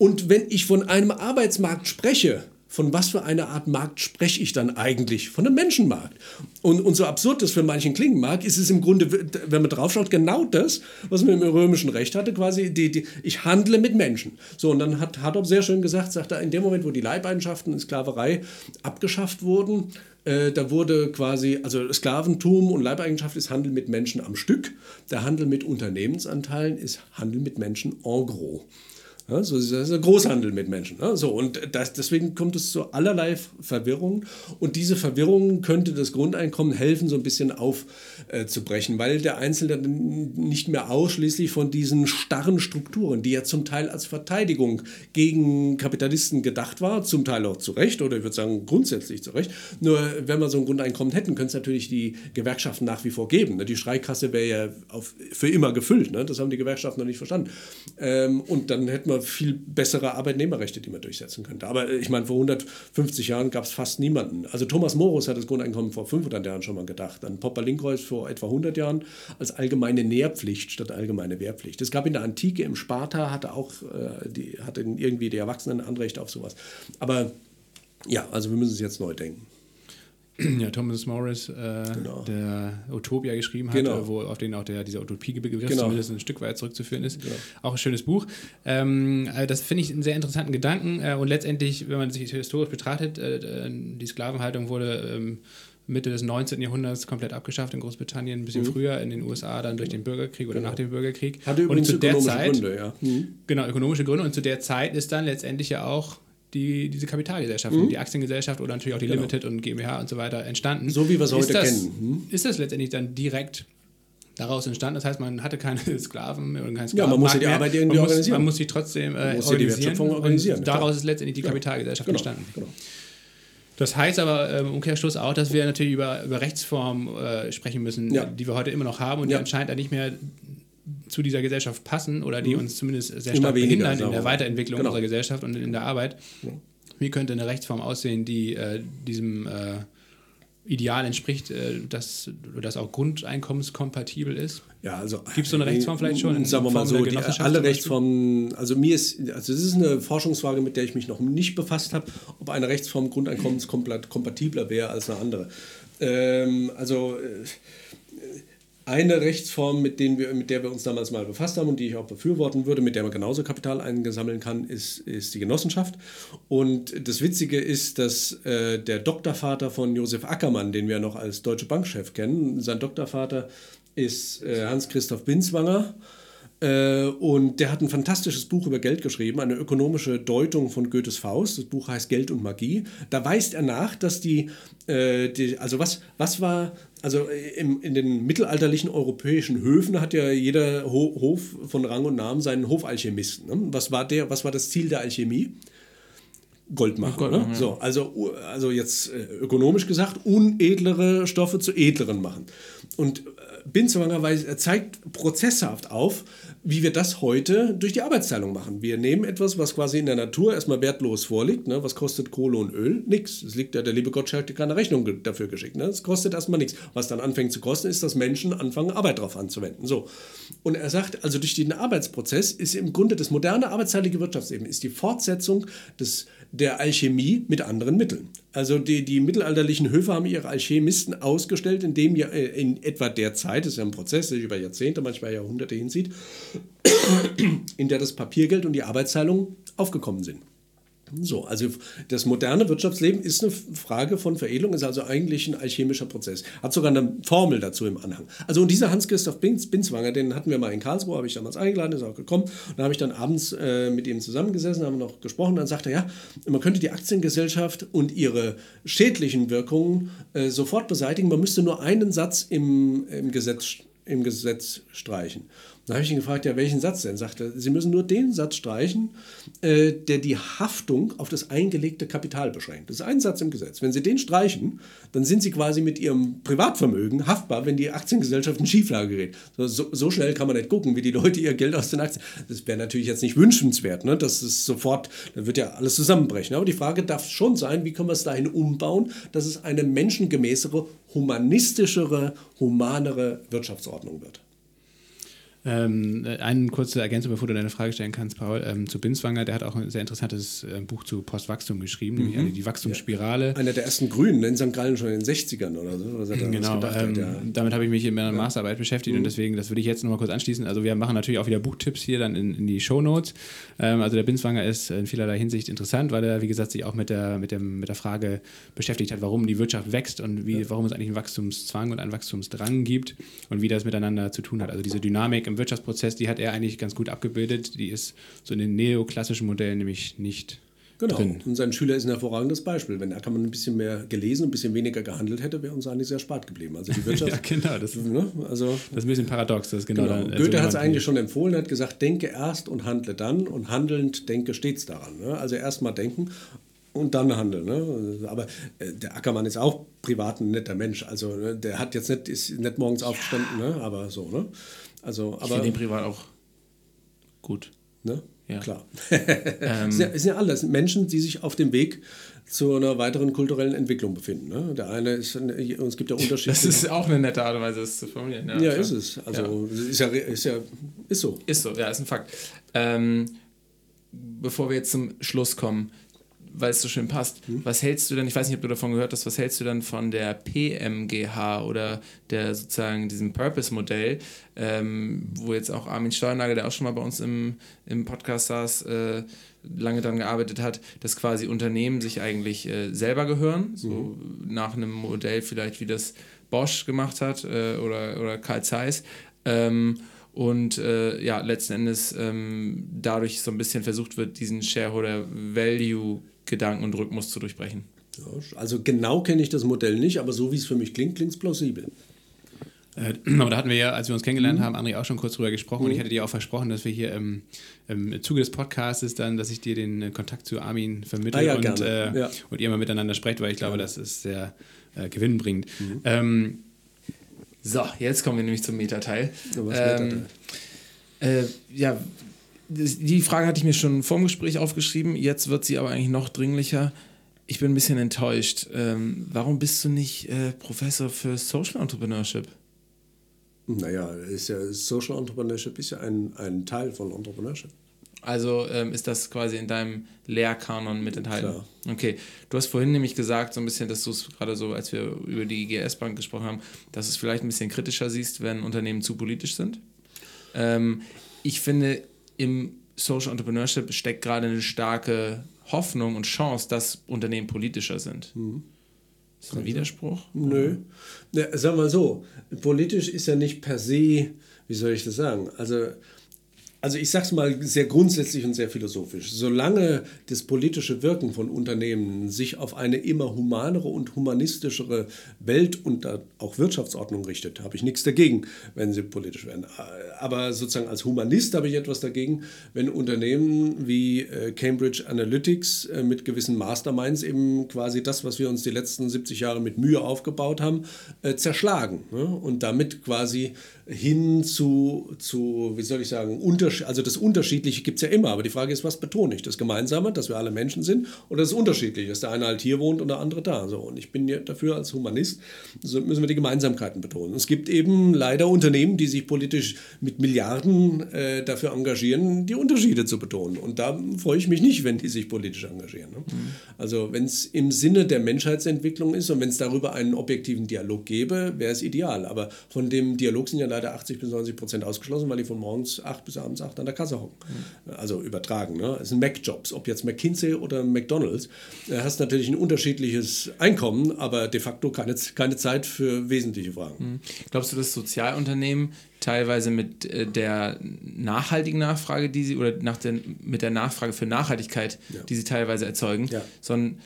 Und wenn ich von einem Arbeitsmarkt spreche, von was für einer Art Markt spreche ich dann eigentlich? Von einem Menschenmarkt. Und, und so absurd das für manchen klingen mag, ist es im Grunde, wenn man draufschaut, genau das, was man im römischen Recht hatte, quasi, die, die, ich handle mit Menschen. So, und dann hat Hardop sehr schön gesagt, sagt er, in dem Moment, wo die Leibeigenschaften in Sklaverei abgeschafft wurden, äh, da wurde quasi, also Sklaventum und Leibeigenschaft ist Handel mit Menschen am Stück. Der Handel mit Unternehmensanteilen ist Handel mit Menschen en gros. Ja, so ist ein Großhandel mit Menschen. Ja, so, und das, deswegen kommt es zu allerlei Verwirrungen. Und diese Verwirrungen könnte das Grundeinkommen helfen, so ein bisschen aufzubrechen, äh, weil der Einzelne nicht mehr ausschließlich von diesen starren Strukturen, die ja zum Teil als Verteidigung gegen Kapitalisten gedacht war, zum Teil auch zu Recht, oder ich würde sagen grundsätzlich zu Recht. Nur wenn wir so ein Grundeinkommen hätten, könnte es natürlich die Gewerkschaften nach wie vor geben. Ne? Die Streikkasse wäre ja auf, für immer gefüllt. Ne? Das haben die Gewerkschaften noch nicht verstanden. Ähm, und dann hätten wir wir viel bessere Arbeitnehmerrechte, die man durchsetzen könnte. Aber äh, ich meine, vor 150 Jahren gab es fast niemanden. Also Thomas Morus hat das Grundeinkommen vor 500 Jahren schon mal gedacht. Dann Popper Linkreus vor etwa 100 Jahren als allgemeine Nährpflicht statt allgemeine Wehrpflicht. Es gab in der Antike im Sparta hatte auch äh, die, hatten irgendwie die Erwachsenen Anrecht auf sowas. Aber ja, also wir müssen es jetzt neu denken. ja, Thomas Morris, äh, genau. der Utopia geschrieben hat, genau. wo, auf den auch der, dieser Utopie-Begriff genau. zumindest ein Stück weit zurückzuführen ist. Genau. Auch ein schönes Buch. Ähm, also das finde ich einen sehr interessanten Gedanken äh, und letztendlich, wenn man sich historisch betrachtet, äh, die Sklavenhaltung wurde ähm, Mitte des 19. Jahrhunderts komplett abgeschafft in Großbritannien, ein bisschen mhm. früher in den USA dann durch den Bürgerkrieg oder genau. nach dem Bürgerkrieg. Hatte übrigens und zu der Zeit, Gründe, ja. Mhm. Genau, ökonomische Gründe und zu der Zeit ist dann letztendlich ja auch die, diese Kapitalgesellschaften, mhm. die Aktiengesellschaft oder natürlich auch die genau. Limited und GmbH und so weiter entstanden. So wie wir es heute das, kennen. Mhm. Ist das letztendlich dann direkt daraus entstanden? Das heißt, man hatte keine Sklaven und keinen Sklaven. Ja, man muss ja die Arbeit irgendwie man organisieren. man muss sie trotzdem äh, muss organisieren. Die organisieren. Und daraus ist letztendlich die Kapitalgesellschaft genau. entstanden. Genau. Das heißt aber im Umkehrschluss auch, dass wir natürlich über, über Rechtsformen äh, sprechen müssen, ja. die wir heute immer noch haben und ja. die anscheinend nicht mehr zu dieser Gesellschaft passen oder die mhm. uns zumindest sehr stark weniger, behindern in der Weiterentwicklung genau. unserer Gesellschaft und in der Arbeit. Wie könnte eine Rechtsform aussehen, die äh, diesem äh, Ideal entspricht, äh, dass das auch grundeinkommenskompatibel ist? Ja, also gibt es so eine Rechtsform vielleicht schon? In sagen wir mal so, die, alle Rechtsformen. Also mir ist, also das ist eine Forschungsfrage, mit der ich mich noch nicht befasst habe, ob eine Rechtsform grundeinkommenskompatibler wäre als eine andere. Ähm, also äh, eine Rechtsform, mit, wir, mit der wir uns damals mal befasst haben und die ich auch befürworten würde, mit der man genauso Kapital eingesammeln kann, ist, ist die Genossenschaft. Und das Witzige ist, dass äh, der Doktorvater von Josef Ackermann, den wir noch als Deutsche Bankchef kennen, sein Doktorvater ist äh, Hans-Christoph Binswanger. Äh, und der hat ein fantastisches Buch über Geld geschrieben, eine ökonomische Deutung von Goethes Faust. Das Buch heißt Geld und Magie. Da weist er nach, dass die, äh, die also was, was war also äh, im, in den mittelalterlichen europäischen Höfen hat ja jeder Ho Hof von Rang und Namen seinen Hofalchemisten. Ne? Was, war der, was war das Ziel der Alchemie? Gold machen. Gold machen ne? ja. So, also, also jetzt äh, ökonomisch gesagt, unedlere Stoffe zu edleren machen. Und äh, Binzwanger zeigt prozesshaft auf, wie wir das heute durch die Arbeitsteilung machen. Wir nehmen etwas, was quasi in der Natur erstmal wertlos vorliegt. Ne? Was kostet Kohle und Öl? Nix. Es liegt ja, der liebe Gott hat keine Rechnung dafür geschickt. Ne? Es kostet erstmal nichts. Was dann anfängt zu kosten, ist, dass Menschen anfangen, Arbeit darauf anzuwenden. So. Und er sagt, also durch den Arbeitsprozess ist im Grunde das moderne arbeitsteilige Wirtschaftsleben ist die Fortsetzung des der Alchemie mit anderen Mitteln. Also die, die mittelalterlichen Höfe haben ihre Alchemisten ausgestellt, indem ja äh, in etwa der Zeit, das ist ja ein Prozess, der sich über Jahrzehnte, manchmal Jahrhunderte hinzieht, in der das Papiergeld und die Arbeitsteilung aufgekommen sind. So, also das moderne Wirtschaftsleben ist eine Frage von Veredelung, ist also eigentlich ein alchemischer Prozess. Hat sogar eine Formel dazu im Anhang. Also und dieser Hans-Christoph Binzwanger, den hatten wir mal in Karlsruhe, habe ich damals eingeladen, ist auch gekommen. Und da habe ich dann abends äh, mit ihm zusammengesessen, haben noch gesprochen. Dann sagte er, ja, man könnte die Aktiengesellschaft und ihre schädlichen Wirkungen äh, sofort beseitigen. Man müsste nur einen Satz im, im, Gesetz, im Gesetz streichen. Da habe ich ihn gefragt, ja, welchen Satz denn? Sagt er, Sie müssen nur den Satz streichen, äh, der die Haftung auf das eingelegte Kapital beschränkt. Das ist ein Satz im Gesetz. Wenn Sie den streichen, dann sind Sie quasi mit Ihrem Privatvermögen haftbar, wenn die Aktiengesellschaft in Schieflage gerät. So, so, schnell kann man nicht gucken, wie die Leute ihr Geld aus den Aktien. Das wäre natürlich jetzt nicht wünschenswert, ne? Das ist sofort, da wird ja alles zusammenbrechen. Aber die Frage darf schon sein, wie können wir es dahin umbauen, dass es eine menschengemäßere, humanistischere, humanere Wirtschaftsordnung wird. Ähm, eine kurze Ergänzung, bevor du deine Frage stellen kannst, Paul, ähm, zu Binswanger, der hat auch ein sehr interessantes äh, Buch zu Postwachstum geschrieben, mhm. nämlich die Wachstumsspirale. Ja. Einer der ersten Grünen in St. Gallen schon in den 60ern oder so. Was er da genau, ähm, hat, ja. damit habe ich mich in meiner Masterarbeit beschäftigt mhm. und deswegen, das würde ich jetzt nochmal kurz anschließen. Also wir machen natürlich auch wieder Buchtipps hier dann in, in die Shownotes. Ähm, also der Binswanger ist in vielerlei Hinsicht interessant, weil er, wie gesagt, sich auch mit der, mit dem, mit der Frage beschäftigt hat, warum die Wirtschaft wächst und wie, ja. warum es eigentlich einen Wachstumszwang und einen Wachstumsdrang gibt und wie das miteinander zu tun hat. Also diese Dynamik im Wirtschaftsprozess, die hat er eigentlich ganz gut abgebildet. Die ist so in den neoklassischen Modellen nämlich nicht Genau. Drin. Und sein Schüler ist ein hervorragendes Beispiel. Wenn Ackermann ein bisschen mehr gelesen und ein bisschen weniger gehandelt hätte, wäre uns eigentlich sehr spart geblieben. Also die Wirtschaft. ja, genau. Das, ne? also, das ist ein bisschen paradox. Das genau, genau. Dann, Goethe hat es eigentlich schon empfohlen, hat gesagt, denke erst und handle dann und handelnd denke stets daran. Ne? Also erst mal denken und dann handeln. Ne? Aber äh, der Ackermann ist auch privat ein netter Mensch. Also ne? der hat jetzt nicht, ist nicht morgens ja. aufgestanden, ne? aber so. Ne? Also, aber, ich finde ihn privat auch gut. Ne? Ja. Klar. ähm, es, sind ja, alles Menschen, die sich auf dem Weg zu einer weiteren kulturellen Entwicklung befinden. Ne? Der eine ist, es gibt ja Unterschiede. Das ist auch eine nette Art und Weise, das zu formulieren. Ja, ja ist es. Also ja. Ist, ja, ist ja ist so. Ist so, ja, ist ein Fakt. Ähm, bevor wir jetzt zum Schluss kommen, weil es so schön passt. Mhm. Was hältst du denn, ich weiß nicht, ob du davon gehört hast, was hältst du dann von der PMGH oder der sozusagen diesem Purpose-Modell, ähm, wo jetzt auch Armin Steuernagel, der auch schon mal bei uns im, im Podcast saß, äh, lange daran gearbeitet hat, dass quasi Unternehmen sich eigentlich äh, selber gehören, so mhm. nach einem Modell vielleicht wie das Bosch gemacht hat äh, oder, oder Carl Zeiss. Ähm, und äh, ja, letzten Endes ähm, dadurch so ein bisschen versucht wird, diesen Shareholder Value Gedanken und Rhythmus zu durchbrechen. Ja, also genau kenne ich das Modell nicht, aber so wie es für mich klingt, klingt es plausibel. Äh, aber da hatten wir ja, als wir uns kennengelernt mhm. haben, André auch schon kurz drüber gesprochen mhm. und ich hatte dir auch versprochen, dass wir hier im, im Zuge des Podcasts dann, dass ich dir den äh, Kontakt zu Armin vermittle ah, ja, und, äh, ja. und ihr mal miteinander sprecht, weil ich glaube, das ist sehr äh, gewinnbringend. Mhm. Ähm, so, jetzt kommen wir nämlich zum Metateil. Ja, ähm, äh, ja, die Frage hatte ich mir schon vor dem Gespräch aufgeschrieben, jetzt wird sie aber eigentlich noch dringlicher. Ich bin ein bisschen enttäuscht. Ähm, warum bist du nicht äh, Professor für Social Entrepreneurship? Naja, ist ja, Social Entrepreneurship ist ja ein, ein Teil von Entrepreneurship. Also ähm, ist das quasi in deinem Lehrkanon mit enthalten. Klar. Okay, du hast vorhin nämlich gesagt, so ein bisschen, dass du es gerade so, als wir über die IGS-Bank gesprochen haben, dass du es vielleicht ein bisschen kritischer siehst, wenn Unternehmen zu politisch sind. Ähm, ich finde, im Social Entrepreneurship steckt gerade eine starke Hoffnung und Chance, dass Unternehmen politischer sind. Mhm. Ist das ein Widerspruch? Nö. Ja, sag mal so, politisch ist ja nicht per se, wie soll ich das sagen? Also also ich sage es mal sehr grundsätzlich und sehr philosophisch. Solange das politische Wirken von Unternehmen sich auf eine immer humanere und humanistischere Welt und auch Wirtschaftsordnung richtet, habe ich nichts dagegen, wenn sie politisch werden. Aber sozusagen als Humanist habe ich etwas dagegen, wenn Unternehmen wie äh, Cambridge Analytics äh, mit gewissen Masterminds eben quasi das, was wir uns die letzten 70 Jahre mit Mühe aufgebaut haben, äh, zerschlagen ne? und damit quasi hin zu, zu, wie soll ich sagen, Unterschied, also das Unterschiedliche gibt es ja immer, aber die Frage ist, was betone ich? Das Gemeinsame, dass wir alle Menschen sind, oder das Unterschiedliche, dass der eine halt hier wohnt und der andere da. So, und ich bin ja dafür als Humanist, so müssen wir die Gemeinsamkeiten betonen. Es gibt eben leider Unternehmen, die sich politisch mit Milliarden äh, dafür engagieren, die Unterschiede zu betonen. Und da freue ich mich nicht, wenn die sich politisch engagieren. Ne? Mhm. Also wenn es im Sinne der Menschheitsentwicklung ist und wenn es darüber einen objektiven Dialog gäbe, wäre es ideal. Aber von dem Dialog sind ja leider 80 bis 90 Prozent ausgeschlossen, weil die von morgens 8 bis abends 8 an der Kasse hocken. Mhm. Also übertragen. Ne? Es sind Mac-Jobs, ob jetzt McKinsey oder McDonalds. Du hast natürlich ein unterschiedliches Einkommen, aber de facto keine, keine Zeit für wesentliche Fragen. Mhm. Glaubst du, dass Sozialunternehmen teilweise mit äh, der nachhaltigen Nachfrage, die sie, oder nach der, mit der Nachfrage für Nachhaltigkeit, ja. die sie teilweise erzeugen, ja. so einen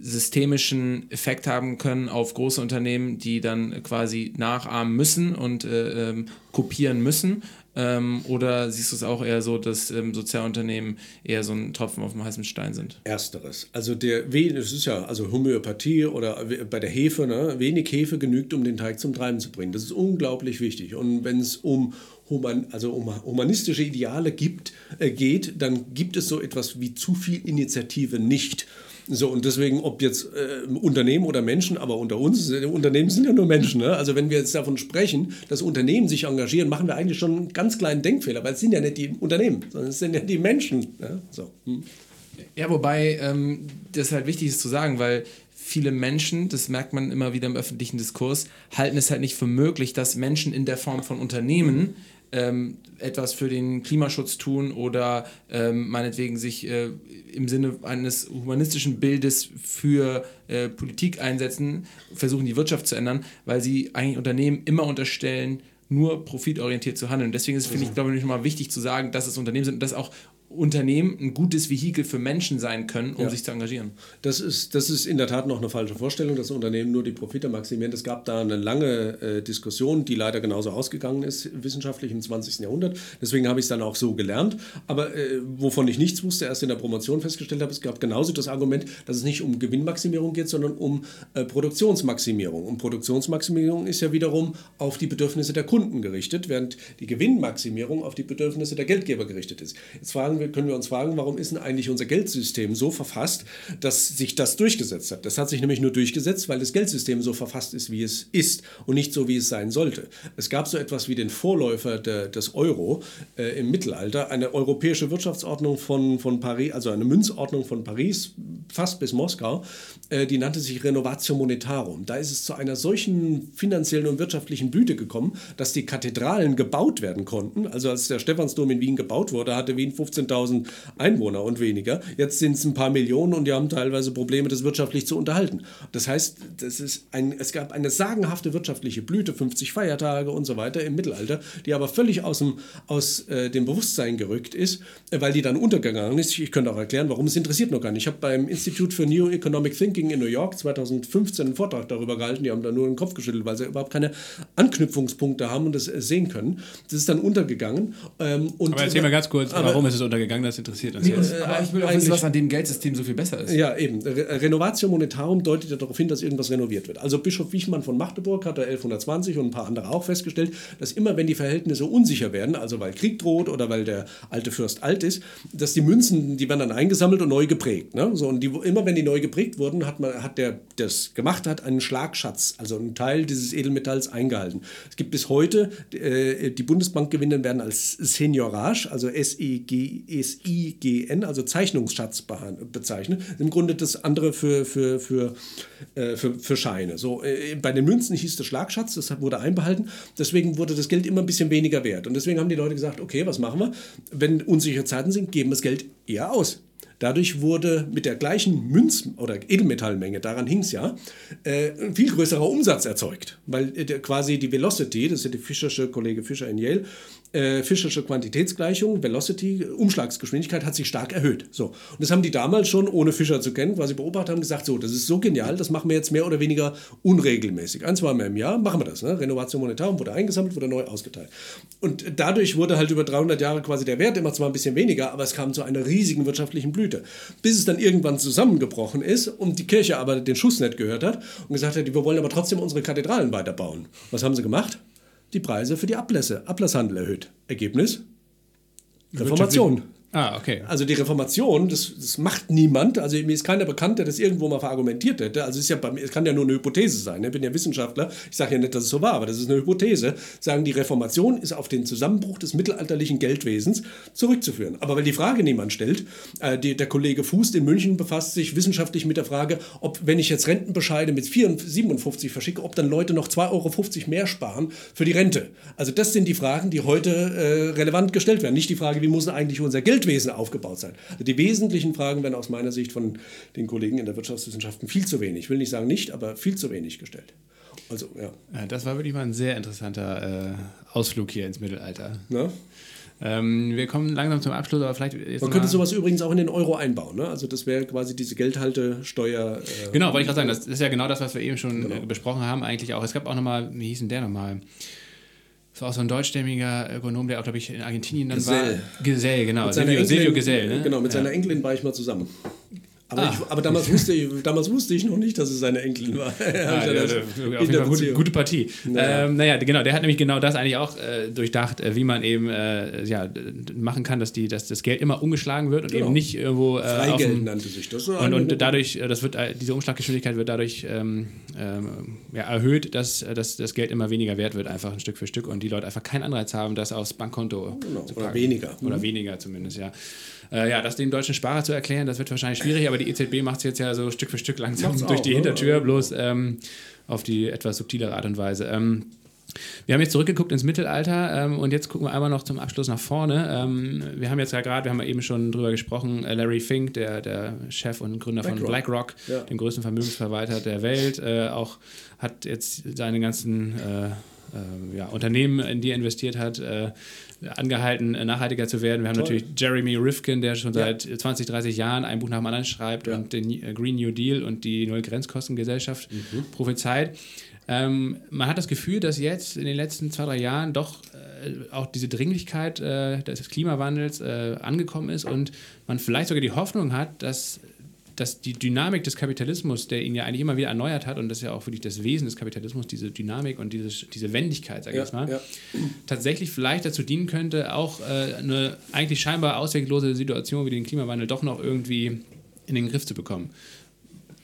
systemischen Effekt haben können auf große Unternehmen, die dann quasi nachahmen müssen und äh, ähm, kopieren müssen ähm, oder siehst du es auch eher so, dass ähm, Sozialunternehmen eher so ein Tropfen auf dem heißen Stein sind? Ersteres. Also der das ist ja also Homöopathie oder bei der Hefe, ne? wenig Hefe genügt, um den Teig zum Treiben zu bringen. Das ist unglaublich wichtig. Und wenn es um Human, also um humanistische Ideale gibt, äh, geht, dann gibt es so etwas wie zu viel Initiative nicht. So, und deswegen, ob jetzt äh, Unternehmen oder Menschen, aber unter uns, Unternehmen sind ja nur Menschen. Ne? Also, wenn wir jetzt davon sprechen, dass Unternehmen sich engagieren, machen wir eigentlich schon einen ganz kleinen Denkfehler, weil es sind ja nicht die Unternehmen, sondern es sind ja die Menschen. Ne? So. Hm. Ja, wobei ähm, das halt wichtig ist zu sagen, weil viele Menschen, das merkt man immer wieder im öffentlichen Diskurs, halten es halt nicht für möglich, dass Menschen in der Form von Unternehmen ähm, etwas für den Klimaschutz tun oder ähm, meinetwegen sich äh, im Sinne eines humanistischen Bildes für äh, Politik einsetzen, versuchen die Wirtschaft zu ändern, weil sie eigentlich Unternehmen immer unterstellen, nur profitorientiert zu handeln. Deswegen ist es, finde ich, glaube ich, nochmal wichtig zu sagen, dass es Unternehmen sind und dass auch Unternehmen ein gutes Vehikel für Menschen sein können, um ja. sich zu engagieren. Das ist, das ist in der Tat noch eine falsche Vorstellung, dass Unternehmen nur die Profite maximieren. Es gab da eine lange äh, Diskussion, die leider genauso ausgegangen ist, wissenschaftlich im 20. Jahrhundert. Deswegen habe ich es dann auch so gelernt. Aber äh, wovon ich nichts wusste, erst in der Promotion festgestellt habe, es gab genauso das Argument, dass es nicht um Gewinnmaximierung geht, sondern um äh, Produktionsmaximierung. Und Produktionsmaximierung ist ja wiederum auf die Bedürfnisse der Kunden gerichtet, während die Gewinnmaximierung auf die Bedürfnisse der Geldgeber gerichtet ist. Jetzt fragen wir, können wir uns fragen, warum ist denn eigentlich unser Geldsystem so verfasst, dass sich das durchgesetzt hat? Das hat sich nämlich nur durchgesetzt, weil das Geldsystem so verfasst ist, wie es ist und nicht so, wie es sein sollte. Es gab so etwas wie den Vorläufer de, des Euro äh, im Mittelalter, eine europäische Wirtschaftsordnung von, von Paris, also eine Münzordnung von Paris, fast bis Moskau, äh, die nannte sich Renovatio Monetarum. Da ist es zu einer solchen finanziellen und wirtschaftlichen Blüte gekommen, dass die Kathedralen gebaut werden konnten. Also als der Stephansdom in Wien gebaut wurde, hatte Wien 15 15.000 Einwohner und weniger. Jetzt sind es ein paar Millionen und die haben teilweise Probleme, das wirtschaftlich zu unterhalten. Das heißt, das ist ein, es gab eine sagenhafte wirtschaftliche Blüte, 50 Feiertage und so weiter im Mittelalter, die aber völlig aus dem, aus, äh, dem Bewusstsein gerückt ist, äh, weil die dann untergegangen ist. Ich könnte auch erklären, warum es interessiert noch gar nicht. Ich habe beim Institute for New Economic Thinking in New York 2015 einen Vortrag darüber gehalten. Die haben da nur den Kopf geschüttelt, weil sie überhaupt keine Anknüpfungspunkte haben und das sehen können. Das ist dann untergegangen. Ähm, aber erzähl mal ganz kurz, warum ist es untergegangen? Untergegangen, das interessiert uns jetzt. Aber ich will auch wissen, was an dem Geldsystem so viel besser ist. Ja, eben. Re Renovatio Monetarum deutet ja darauf hin, dass irgendwas renoviert wird. Also Bischof Wichmann von Magdeburg hat da 1120 und ein paar andere auch festgestellt, dass immer wenn die Verhältnisse unsicher werden, also weil Krieg droht oder weil der alte Fürst alt ist, dass die Münzen, die werden dann eingesammelt und neu geprägt. Ne? So, und die, immer wenn die neu geprägt wurden, hat man, hat der, das gemacht hat, einen Schlagschatz, also einen Teil dieses Edelmetalls eingehalten. Es gibt bis heute, äh, die Bundesbankgewinne werden als Seniorage, also S-E-G ESIGN, also Zeichnungsschatz bezeichnet. Im Grunde das andere für, für, für, äh, für, für Scheine. So, äh, bei den Münzen hieß das Schlagschatz, das wurde einbehalten. Deswegen wurde das Geld immer ein bisschen weniger wert. Und deswegen haben die Leute gesagt, okay, was machen wir? Wenn unsichere Zeiten sind, geben wir das Geld eher aus. Dadurch wurde mit der gleichen Münz- oder Edelmetallmenge, daran hing es ja, äh, ein viel größerer Umsatz erzeugt. Weil äh, quasi die Velocity, das ist ja die Fischersche Kollege Fischer in Yale, äh, Fischersche Quantitätsgleichung, Velocity, Umschlagsgeschwindigkeit hat sich stark erhöht. So. Und das haben die damals schon, ohne Fischer zu kennen, quasi beobachtet haben, gesagt, so, das ist so genial, das machen wir jetzt mehr oder weniger unregelmäßig. Ein, zwei Mal im Jahr machen wir das. Ne? Renovation Monetarum wurde eingesammelt, wurde neu ausgeteilt. Und dadurch wurde halt über 300 Jahre quasi der Wert immer zwar ein bisschen weniger, aber es kam zu einer riesigen wirtschaftlichen Blüte. Bis es dann irgendwann zusammengebrochen ist und die Kirche aber den Schuss nicht gehört hat und gesagt hat, wir wollen aber trotzdem unsere Kathedralen weiterbauen. Was haben sie gemacht? Die Preise für die Ablässe, Ablasshandel erhöht. Ergebnis? Reformation. Ah, okay. Also die Reformation, das, das macht niemand. Also mir ist keiner bekannt, der das irgendwo mal verargumentiert hätte. Also ist ja, es kann ja nur eine Hypothese sein. Ich bin ja Wissenschaftler. Ich sage ja nicht, dass es so war, aber das ist eine Hypothese. Sagen, die Reformation ist auf den Zusammenbruch des mittelalterlichen Geldwesens zurückzuführen. Aber weil die Frage niemand stellt, äh, die, der Kollege Fuß in München befasst sich wissenschaftlich mit der Frage, ob, wenn ich jetzt Rentenbescheide mit 54, 57 verschicke, ob dann Leute noch 2,50 Euro mehr sparen für die Rente. Also das sind die Fragen, die heute äh, relevant gestellt werden. Nicht die Frage, wie muss eigentlich unser Geld Geldwesen aufgebaut sein. Also die wesentlichen Fragen werden aus meiner Sicht von den Kollegen in der Wirtschaftswissenschaften viel zu wenig, ich will nicht sagen nicht, aber viel zu wenig gestellt. Also, ja. Das war wirklich mal ein sehr interessanter äh, Ausflug hier ins Mittelalter. Ne? Ähm, wir kommen langsam zum Abschluss, aber vielleicht. Man könnte sowas übrigens auch in den Euro einbauen. Ne? Also, das wäre quasi diese Geldhaltesteuer. Äh, genau, wollte ich gerade sagen, das ist ja genau das, was wir eben schon genau. besprochen haben, eigentlich auch. Es gab auch nochmal, wie hieß denn der nochmal? Das war auch so ein deutschstämmiger Ökonom, der auch, glaube ich, in Argentinien dann Gesell. war. Gesell, genau. Silvio, Silvio Gesell. Ne? Genau, mit ja. seiner Enkelin war ich mal zusammen. Aber, ah. ich, aber damals, wusste ich, damals wusste ich noch nicht, dass es seine Enkelin war. ah, ja, jeden Fall gute, gute Partie. Naja. Ähm, naja, genau, der hat nämlich genau das eigentlich auch äh, durchdacht, äh, wie man eben äh, ja, machen kann, dass, die, dass das Geld immer umgeschlagen wird und genau. eben nicht irgendwo. Äh, Freigeld dem, nannte sich das. Und, und dadurch, äh, das wird, äh, diese Umschlaggeschwindigkeit wird dadurch ähm, ähm, ja, erhöht, dass, dass das Geld immer weniger wert wird, einfach ein Stück für Stück und die Leute einfach keinen Anreiz haben, das aufs Bankkonto genau. zu packen. Oder weniger. Oder mhm. weniger zumindest, ja. Äh, ja, das dem deutschen Sparer zu erklären, das wird wahrscheinlich schwierig, aber die EZB macht es jetzt ja so Stück für Stück langsam Macht's durch auch, die Hintertür, ne? bloß ähm, auf die etwas subtilere Art und Weise. Ähm, wir haben jetzt zurückgeguckt ins Mittelalter ähm, und jetzt gucken wir einmal noch zum Abschluss nach vorne. Ähm, wir haben jetzt ja gerade, wir haben ja eben schon drüber gesprochen, äh, Larry Fink, der, der Chef und Gründer BlackRock. von BlackRock, ja. dem größten Vermögensverwalter der Welt, äh, auch hat jetzt seine ganzen äh, äh ja, Unternehmen, in die er investiert hat, äh, angehalten, äh, nachhaltiger zu werden. Wir haben Toll. natürlich Jeremy Rifkin, der schon ja. seit 20, 30 Jahren ein Buch nach dem anderen schreibt ja. und den äh, Green New Deal und die Null-Grenzkostengesellschaft mhm. prophezeit. Ähm, man hat das Gefühl, dass jetzt in den letzten zwei, drei Jahren doch äh, auch diese Dringlichkeit äh, des Klimawandels äh, angekommen ist und man vielleicht sogar die Hoffnung hat, dass dass die Dynamik des Kapitalismus, der ihn ja eigentlich immer wieder erneuert hat, und das ist ja auch wirklich das Wesen des Kapitalismus, diese Dynamik und diese, diese Wendigkeit, sage ich ja, jetzt mal, ja. tatsächlich vielleicht dazu dienen könnte, auch äh, eine eigentlich scheinbar ausweglose Situation wie den Klimawandel doch noch irgendwie in den Griff zu bekommen.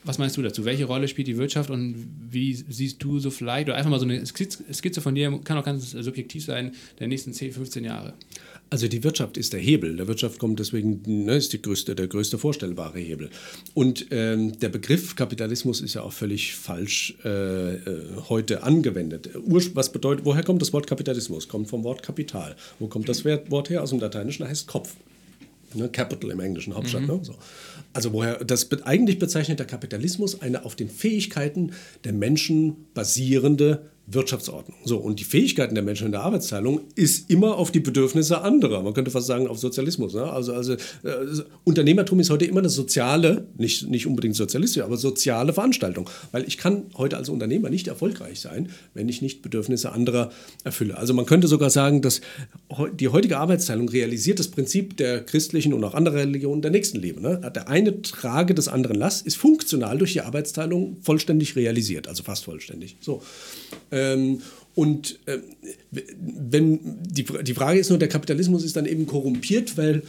Was meinst du dazu? Welche Rolle spielt die Wirtschaft und wie siehst du so vielleicht, oder einfach mal so eine Skizze von dir, kann auch ganz subjektiv sein, der nächsten 10, 15 Jahre? Also die Wirtschaft ist der Hebel. Der Wirtschaft kommt deswegen, ne, ist die größte, der größte vorstellbare Hebel. Und ähm, der Begriff Kapitalismus ist ja auch völlig falsch äh, äh heute angewendet. was bedeutet, woher kommt das Wort Kapitalismus? Kommt vom Wort Kapital. Wo kommt das Wort her? Aus dem Lateinischen heißt Kopf. Ne, Capital im englischen Hauptstadt. Mhm. Ne, so. Also woher das eigentlich bezeichnet der Kapitalismus eine auf den Fähigkeiten der Menschen basierende Wirtschaftsordnung. So, und die Fähigkeiten der Menschen in der Arbeitsteilung ist immer auf die Bedürfnisse anderer. Man könnte fast sagen auf Sozialismus. Ne? Also, also äh, Unternehmertum ist heute immer eine soziale, nicht, nicht unbedingt sozialistische, aber soziale Veranstaltung. Weil ich kann heute als Unternehmer nicht erfolgreich sein, wenn ich nicht Bedürfnisse anderer erfülle. Also man könnte sogar sagen, dass die heutige Arbeitsteilung realisiert das Prinzip der christlichen und auch anderer Religionen der Nächstenliebe. Ne? Der eine trage des anderen Last ist funktional durch die Arbeitsteilung vollständig realisiert, also fast vollständig. So. Ähm, und äh, wenn die, die Frage ist nur, der Kapitalismus ist dann eben korrumpiert, weil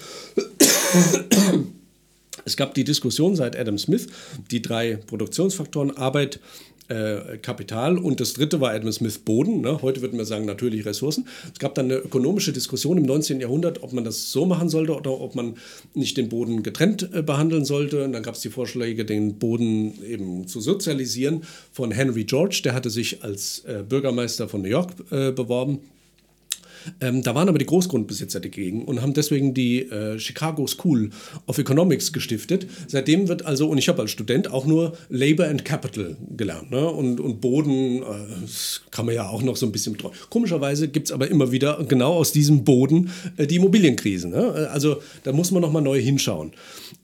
es gab die Diskussion seit Adam Smith, die drei Produktionsfaktoren Arbeit, äh, Kapital und das dritte war Adam Smith Boden. Ne? Heute würden wir sagen natürliche Ressourcen. Es gab dann eine ökonomische Diskussion im 19. Jahrhundert, ob man das so machen sollte oder ob man nicht den Boden getrennt äh, behandeln sollte. Und dann gab es die Vorschläge, den Boden eben zu sozialisieren von Henry George. Der hatte sich als äh, Bürgermeister von New York äh, beworben ähm, da waren aber die Großgrundbesitzer dagegen und haben deswegen die äh, Chicago School of Economics gestiftet. Seitdem wird also, und ich habe als Student auch nur Labor and Capital gelernt. Ne? Und, und Boden, äh, kann man ja auch noch so ein bisschen betreuen. Komischerweise gibt es aber immer wieder genau aus diesem Boden äh, die Immobilienkrise. Ne? Also da muss man nochmal neu hinschauen.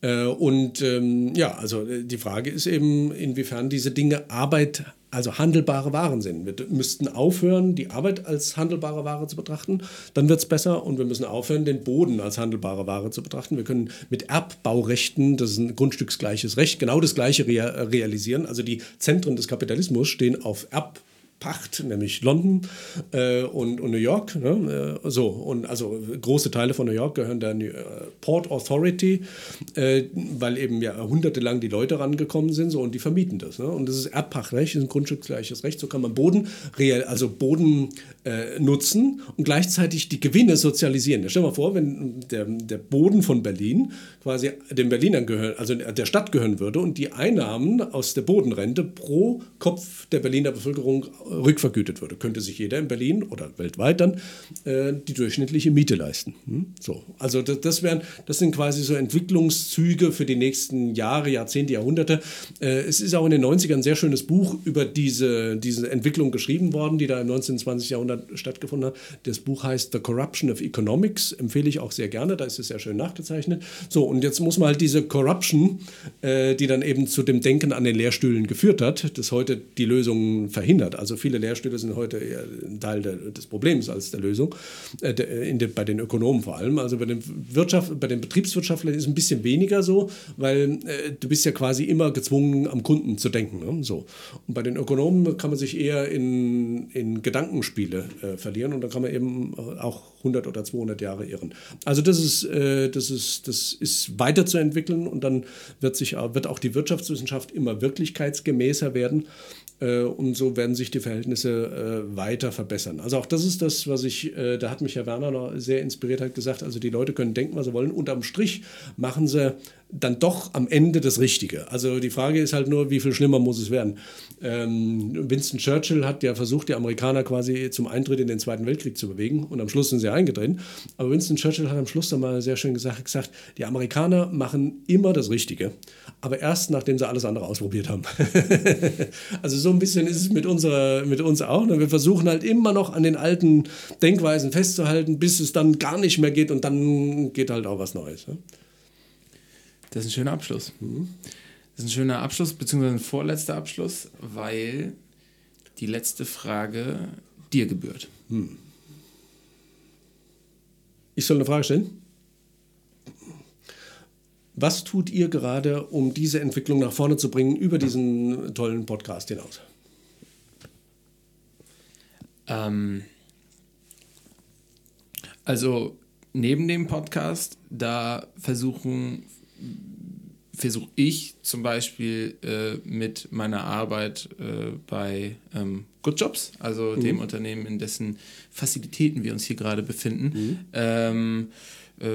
Äh, und ähm, ja, also äh, die Frage ist eben, inwiefern diese Dinge Arbeit also handelbare Waren sind. Wir müssten aufhören, die Arbeit als handelbare Ware zu betrachten, dann wird es besser und wir müssen aufhören, den Boden als handelbare Ware zu betrachten. Wir können mit Erbbaurechten, das ist ein grundstücksgleiches Recht, genau das Gleiche realisieren. Also die Zentren des Kapitalismus stehen auf Erbbau. Pacht, nämlich London äh, und, und, New York. Ne? Äh, so, und also große Teile von New York gehören der New, äh, Port Authority, äh, weil eben ja jahrhundertelang die Leute rangekommen sind so, und die vermieten das. Ne? Und das ist Erbpachtrecht, das ist ein grundstücksgleiches Recht. So kann man Boden, real, also Boden äh, nutzen und gleichzeitig die Gewinne sozialisieren. Stell dir mal vor, wenn der, der Boden von Berlin quasi den Berlinern gehören, also der Stadt gehören würde und die Einnahmen aus der Bodenrente pro Kopf der Berliner Bevölkerung rückvergütet würde. Könnte sich jeder in Berlin oder weltweit dann äh, die durchschnittliche Miete leisten. Hm? So, also das, das, wären, das sind quasi so Entwicklungszüge für die nächsten Jahre, Jahrzehnte, Jahrhunderte. Äh, es ist auch in den 90ern ein sehr schönes Buch über diese, diese Entwicklung geschrieben worden, die da im 19. 20. Jahrhundert stattgefunden hat. Das Buch heißt The Corruption of Economics, empfehle ich auch sehr gerne, da ist es sehr schön nachgezeichnet. So, und jetzt muss man halt diese Corruption, äh, die dann eben zu dem Denken an den Lehrstühlen geführt hat, das heute die Lösungen verhindert. Also viele Lehrstühle sind heute eher ein Teil der, des Problems als der Lösung, äh, de, de, bei den Ökonomen vor allem. Also bei den, Wirtschaft, bei den Betriebswirtschaftlern ist es ein bisschen weniger so, weil äh, du bist ja quasi immer gezwungen, am Kunden zu denken. Ne? So. Und bei den Ökonomen kann man sich eher in, in Gedankenspiele äh, verlieren und da kann man eben auch 100 oder 200 Jahre irren. Also das ist, äh, das ist, das ist weiterzuentwickeln und dann wird, sich, wird auch die Wirtschaftswissenschaft immer wirklichkeitsgemäßer werden. Äh, und so werden sich die Verhältnisse äh, weiter verbessern. Also auch das ist das, was ich, äh, da hat mich Herr Werner noch sehr inspiriert, hat gesagt, also die Leute können denken, was sie wollen. Unterm Strich machen sie dann doch am Ende das Richtige. Also die Frage ist halt nur, wie viel schlimmer muss es werden. Ähm, Winston Churchill hat ja versucht, die Amerikaner quasi zum Eintritt in den Zweiten Weltkrieg zu bewegen und am Schluss sind sie eingetreten. Aber Winston Churchill hat am Schluss dann mal sehr schön gesagt, gesagt die Amerikaner machen immer das Richtige, aber erst nachdem sie alles andere ausprobiert haben. also so ein bisschen ist es mit, unserer, mit uns auch. Ne? Wir versuchen halt immer noch an den alten Denkweisen festzuhalten, bis es dann gar nicht mehr geht und dann geht halt auch was Neues. Ne? Das ist ein schöner Abschluss. Mhm. Das ist ein schöner Abschluss, beziehungsweise ein vorletzter Abschluss, weil die letzte Frage dir gebührt. Hm. Ich soll eine Frage stellen? Was tut ihr gerade, um diese Entwicklung nach vorne zu bringen, über diesen tollen Podcast hinaus? Ähm, also neben dem Podcast, da versuchen versuche ich zum Beispiel äh, mit meiner Arbeit äh, bei ähm, Good Jobs, also mhm. dem Unternehmen, in dessen Fazilitäten wir uns hier gerade befinden, mhm. ähm, äh,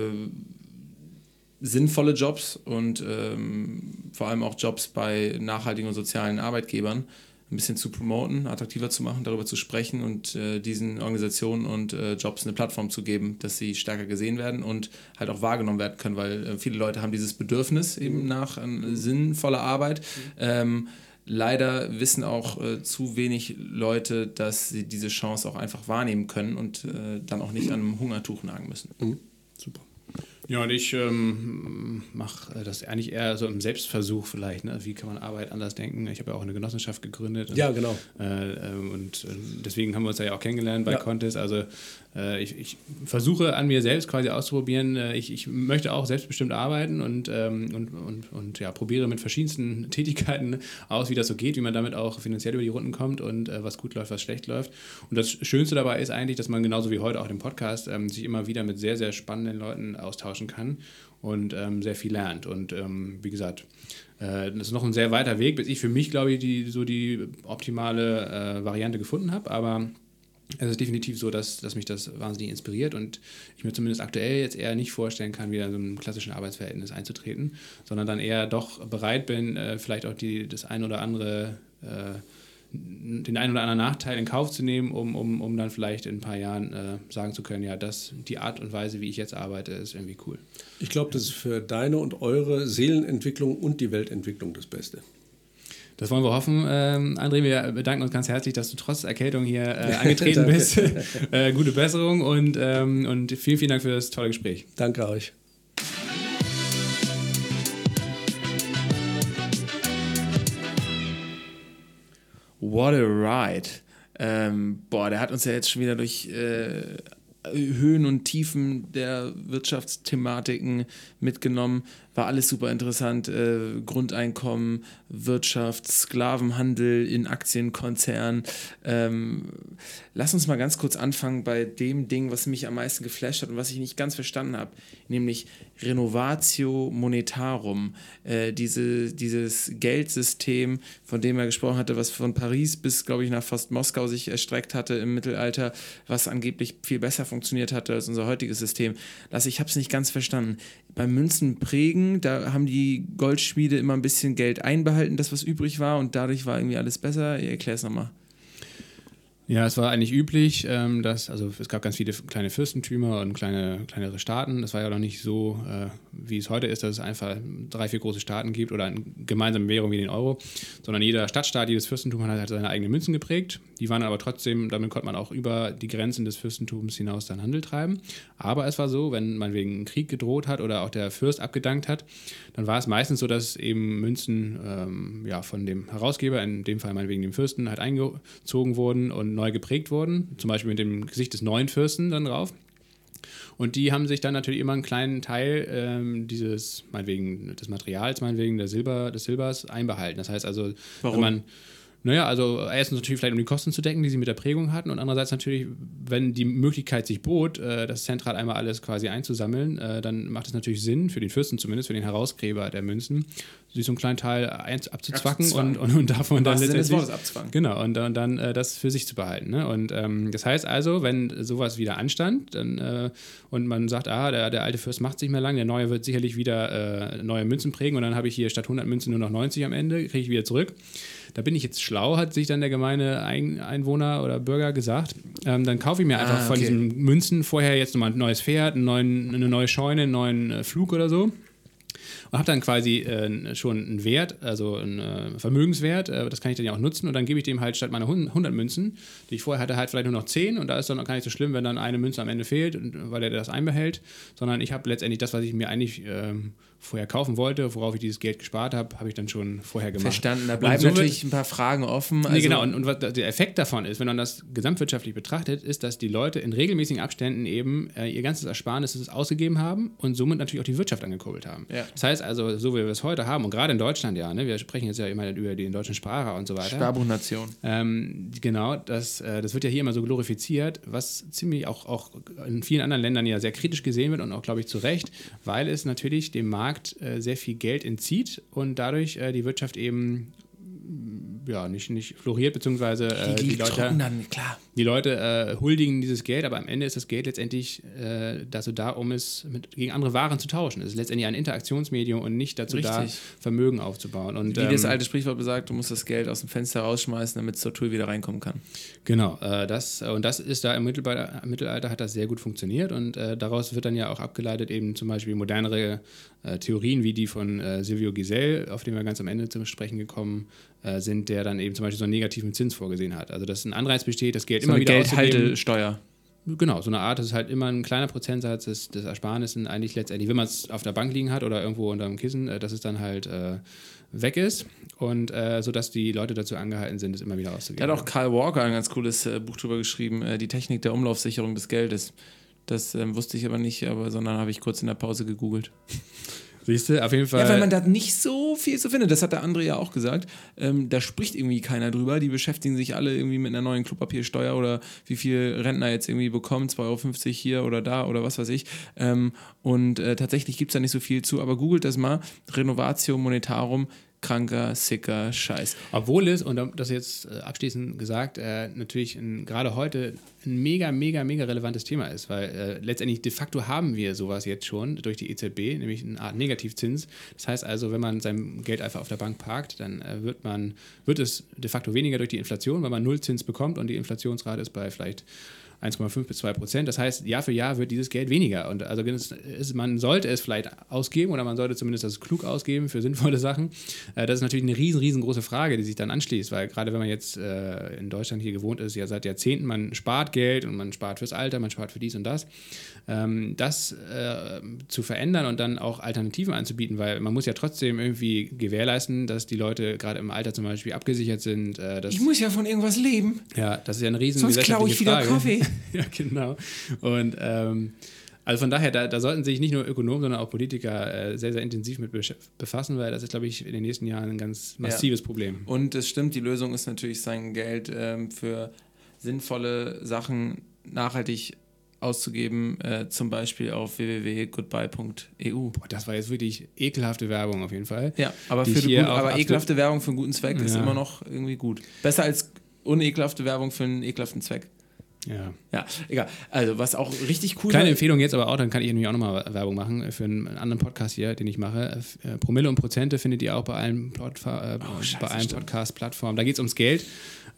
sinnvolle Jobs und ähm, vor allem auch Jobs bei nachhaltigen und sozialen Arbeitgebern ein bisschen zu promoten, attraktiver zu machen, darüber zu sprechen und äh, diesen Organisationen und äh, Jobs eine Plattform zu geben, dass sie stärker gesehen werden und halt auch wahrgenommen werden können, weil äh, viele Leute haben dieses Bedürfnis eben mhm. nach sinnvoller Arbeit. Mhm. Ähm, leider wissen auch äh, zu wenig Leute, dass sie diese Chance auch einfach wahrnehmen können und äh, dann auch nicht an einem Hungertuch nagen müssen. Mhm. Ja, und ich ähm, mache das eigentlich eher so im Selbstversuch vielleicht. Ne? Wie kann man Arbeit anders denken? Ich habe ja auch eine Genossenschaft gegründet. Und, ja, genau. Äh, ähm, und äh, deswegen haben wir uns ja auch kennengelernt bei ja. Contest. Also ich, ich, versuche an mir selbst quasi auszuprobieren. Äh, ich, ich, möchte auch selbstbestimmt arbeiten und, ähm, und, und, und ja, probiere mit verschiedensten Tätigkeiten aus, wie das so geht, wie man damit auch finanziell über die Runden kommt und äh, was gut läuft, was schlecht läuft. Und das Schönste dabei ist eigentlich, dass man genauso wie heute auch im Podcast ähm, sich immer wieder mit sehr, sehr spannenden Leuten austauschen kann und ähm, sehr viel lernt. Und ähm, wie gesagt, äh, das ist noch ein sehr weiter Weg, bis ich für mich, glaube ich, die, so die optimale äh, Variante gefunden habe. Aber es ist definitiv so, dass, dass mich das wahnsinnig inspiriert und ich mir zumindest aktuell jetzt eher nicht vorstellen kann, wieder in so einem klassischen Arbeitsverhältnis einzutreten, sondern dann eher doch bereit bin, äh, vielleicht auch die, das ein oder andere, äh, den einen oder anderen Nachteil in Kauf zu nehmen, um, um, um dann vielleicht in ein paar Jahren äh, sagen zu können, ja, das, die Art und Weise, wie ich jetzt arbeite, ist irgendwie cool. Ich glaube, das ist für deine und eure Seelenentwicklung und die Weltentwicklung das Beste. Das wollen wir hoffen. Ähm, André, wir bedanken uns ganz herzlich, dass du trotz Erkältung hier äh, angetreten bist. äh, gute Besserung und, ähm, und vielen, vielen Dank für das tolle Gespräch. Danke euch. What a ride. Ähm, boah, der hat uns ja jetzt schon wieder durch äh, Höhen und Tiefen der Wirtschaftsthematiken mitgenommen. War alles super interessant. Äh, Grundeinkommen, Wirtschaft, Sklavenhandel in Aktienkonzernen. Ähm, lass uns mal ganz kurz anfangen bei dem Ding, was mich am meisten geflasht hat und was ich nicht ganz verstanden habe, nämlich Renovatio Monetarum. Äh, diese, dieses Geldsystem, von dem er gesprochen hatte, was von Paris bis, glaube ich, nach fast Moskau sich erstreckt hatte im Mittelalter, was angeblich viel besser funktioniert hatte als unser heutiges System. Also ich habe es nicht ganz verstanden. Beim Münzen prägen, da haben die Goldschmiede immer ein bisschen Geld einbehalten, das was übrig war und dadurch war irgendwie alles besser. Ich erkläre es nochmal. Ja, es war eigentlich üblich, ähm, dass, also es gab ganz viele kleine Fürstentümer und kleine, kleinere Staaten. Das war ja noch nicht so, äh, wie es heute ist, dass es einfach drei, vier große Staaten gibt oder eine gemeinsame Währung wie den Euro, sondern jeder Stadtstaat, jedes Fürstentum hat, hat seine eigenen Münzen geprägt. Die waren aber trotzdem, damit konnte man auch über die Grenzen des Fürstentums hinaus dann Handel treiben. Aber es war so, wenn man wegen Krieg gedroht hat oder auch der Fürst abgedankt hat, dann war es meistens so, dass eben Münzen ähm, ja, von dem Herausgeber, in dem Fall meinetwegen dem Fürsten, halt eingezogen wurden und neu geprägt wurden, zum Beispiel mit dem Gesicht des neuen Fürsten dann drauf. Und die haben sich dann natürlich immer einen kleinen Teil ähm, dieses, meinetwegen des Materials, meinetwegen der Silber, des Silbers einbehalten. Das heißt also, Warum? wenn man naja, also erstens natürlich vielleicht, um die Kosten zu decken, die sie mit der Prägung hatten und andererseits natürlich, wenn die Möglichkeit sich bot, äh, das zentral einmal alles quasi einzusammeln, äh, dann macht es natürlich Sinn, für den Fürsten zumindest, für den Herausgräber der Münzen, sich so einen kleinen Teil eins abzuzwacken und, und, und davon dann letztendlich... Wortes abzwacken. Genau, und, dann- dann äh, das für sich zu behalten. Ne? Und ähm, das heißt also, wenn sowas wieder anstand dann, äh, und man sagt, ah, der, der alte Fürst macht sich mehr lang, der neue wird sicherlich wieder äh, neue Münzen prägen und dann habe ich hier statt 100 Münzen nur noch 90 am Ende, kriege ich wieder zurück. Da bin ich jetzt schlau, hat sich dann der gemeine Ein Einwohner oder Bürger gesagt. Ähm, dann kaufe ich mir einfach Ah, von okay. diesen Münzen vorher jetzt nochmal ein neues Pferd, einen neuen, eine neue Scheune, einen neuen äh, Flug oder so und habe dann quasi äh, schon einen Wert, also einen äh, Vermögenswert, äh, das kann ich dann ja auch nutzen und dann gebe ich dem halt statt meiner 100 Münzen, die ich vorher hatte, halt vielleicht nur noch 10 und da ist dann auch gar nicht so schlimm, wenn dann eine Münze am Ende fehlt, weil er das einbehält, sondern ich habe letztendlich das, was ich mir eigentlich ähm, vorher kaufen wollte, worauf ich dieses Geld gespart habe, habe ich dann schon vorher gemacht. Verstanden. Da bleiben so natürlich ein paar Fragen offen. Also, nee, genau. Und, und was der Effekt davon ist, wenn man das gesamtwirtschaftlich betrachtet, ist, dass die Leute in regelmäßigen Abständen eben äh, ihr ganzes Ersparnis ausgegeben haben und somit natürlich auch die Wirtschaft angekurbelt haben. Ja. Das heißt also, so wie wir es heute haben, und gerade in Deutschland ja, ne, wir sprechen jetzt ja immer über die deutschen Sprache und so weiter. Sparbuchnation. Ähm, genau, das, äh, das wird ja hier immer so glorifiziert, was ziemlich auch, auch in vielen anderen Ländern ja sehr kritisch gesehen wird und auch, glaube ich, zu Recht, weil es natürlich dem Markt äh, sehr viel Geld entzieht und dadurch äh, die Wirtschaft eben ja, nicht, nicht floriert, beziehungsweise äh, Die, die, die Leute, dann, die Leute äh, huldigen dieses Geld, aber am Ende ist das Geld letztendlich äh, dazu da, um es mit, gegen andere Waren zu tauschen. Es ist letztendlich ein Interaktionsmedium und nicht dazu da, Richtig. Vermögen aufzubauen. Und, Wie das ähm, alte Sprichwort besagt, du musst das Geld aus dem Fenster rausschmeißen, damit es zur Tür wieder reinkommen kann. Genau, äh, das, und das ist da im Mittelalter, im Mittelalter hat das sehr gut funktioniert und äh, daraus wird dann ja auch abgeleitet eben zum Beispiel modernere äh, Theorien wie die von äh, Silvio Giselle, auf den wir ganz am Ende zum Sprechen gekommen äh, sind, der dann eben zum Beispiel so einen negativen Zins vorgesehen hat. Also dass ein Anreiz besteht, das Geld So immer wieder. Geldhaltesteuer. Genau, so eine Art, das ist halt immer ein kleiner Prozentsatz des, des Ersparnissen eigentlich letztendlich, wenn man es auf der Bank liegen hat oder irgendwo unter dem Kissen, äh, dass es dann halt äh, weg ist und äh, sodass die Leute dazu angehalten sind, es immer wieder Da auszugeben. hat auch Karl Walker ein ganz cooles äh, Buch drüber geschrieben, äh, die Technik der Umlaufsicherung des Geldes. Das ähm, wusste ich aber nicht, aber sondern habe ich kurz in der Pause gegoogelt. Siehst du, auf jeden Fall. Ja, weil man da nicht so viel zu findet. Das hat der andere ja auch gesagt. Ähm, da spricht irgendwie keiner drüber. Die beschäftigen sich alle irgendwie mit einer neuen Klopapiersteuer oder wie viel Rentner jetzt irgendwie bekommen, 2,50 Euro hier oder da oder was weiß ich. Ähm, und äh, tatsächlich gibt es da nicht so viel zu. Aber googelt das mal. Renovatio Monetarum kranker, sicker Scheiß. Obwohl es, und das jetzt äh, abschließend gesagt, äh, natürlich gerade heute ein mega, mega, mega relevantes Thema ist, weil äh, letztendlich de facto haben wir sowas jetzt schon durch die EZB, nämlich eine Art Negativzins. Das heißt also, wenn man sein Geld einfach auf der Bank parkt, dann äh, wird man, wird es de facto weniger durch die Inflation, weil man Nullzins bekommt und die Inflationsrate ist bei vielleicht 1,5 bis 2 Prozent. Das heißt, Jahr für Jahr wird dieses Geld weniger. Und also man sollte es vielleicht ausgeben oder man sollte zumindest das klug ausgeben für sinnvolle Sachen. Äh, das ist natürlich eine riesen, riesengroße Frage, die sich dann anschließt, weil gerade wenn man jetzt äh, in Deutschland hier gewohnt ist, ja seit Jahrzehnten, man spart Geld und man spart fürs Alter, man spart für dies und das. Ähm, das äh, zu verändern und dann auch Alternativen anzubieten, weil man muss ja trotzdem irgendwie gewährleisten, dass die Leute gerade im Alter zum Beispiel abgesichert sind. ich muss ja von irgendwas leben. Ja, das ist ja eine riesen Sonst klaue ich wieder Frage. Kaffee. ja, genau. Und ähm, also von daher, da, da, sollten sich nicht nur Ökonomen, sondern auch Politiker äh, sehr, sehr intensiv mit befassen, weil das ist, glaube ich, in den nächsten Jahren ein ganz massives ja. Problem. Und es stimmt, die Lösung ist natürlich, sein Geld ähm, für sinnvolle Sachen nachhaltig auszugeben, äh, zum Beispiel auf www.goodbye.eu. Das war jetzt wirklich ekelhafte Werbung auf jeden Fall. Ja, aber, für gut, aber ekelhafte Werbung für einen guten Zweck ja. ist immer noch irgendwie gut. Besser als unekelhafte Werbung für einen ekelhaften Zweck. Ja. Ja, egal. Also, was auch richtig cool Kleine war, Empfehlung jetzt aber auch, dann kann ich nämlich auch nochmal Werbung machen für einen anderen Podcast hier, den ich mache. Äh, Promille und Prozente findet ihr auch bei allen, äh, oh, allen Podcast-Plattformen. Da geht es ums Geld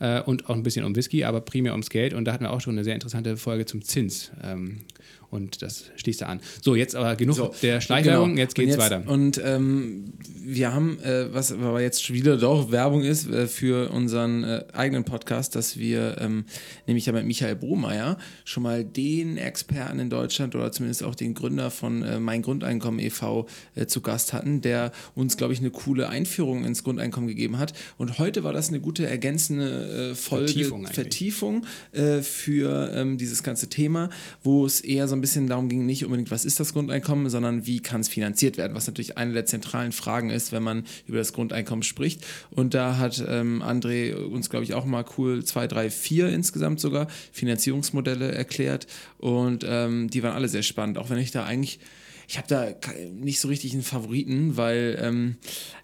äh, und auch ein bisschen um Whisky, aber primär ums Geld. Und da hatten wir auch schon eine sehr interessante Folge zum Zins. Ähm, und das schließt da an. So, jetzt aber genug so, der Schleichwerbung, genau. jetzt geht's und jetzt, weiter. Und ähm, wir haben, äh, was aber jetzt wieder doch Werbung ist äh, für unseren äh, eigenen Podcast, dass wir ähm, nämlich ja mit Michael Brohmeier schon mal den Experten in Deutschland oder zumindest auch den Gründer von äh, Mein Grundeinkommen e.V. Äh, zu Gast hatten, der uns, glaube ich, eine coole Einführung ins Grundeinkommen gegeben hat. Und heute war das eine gute ergänzende äh, Folge, Vertiefung, Vertiefung für ähm, dieses ganze Thema, wo es eher so ein bisschen darum ging, nicht unbedingt, was ist das Grundeinkommen, sondern wie kann es finanziert werden, was natürlich eine der zentralen Fragen ist, wenn man über das Grundeinkommen spricht. Und da hat ähm, André uns, glaube ich, auch mal cool zwei, drei, vier insgesamt sogar Finanzierungsmodelle erklärt. Und ähm, die waren alle sehr spannend, auch wenn ich da eigentlich ich habe da nicht so richtig einen Favoriten, weil ähm,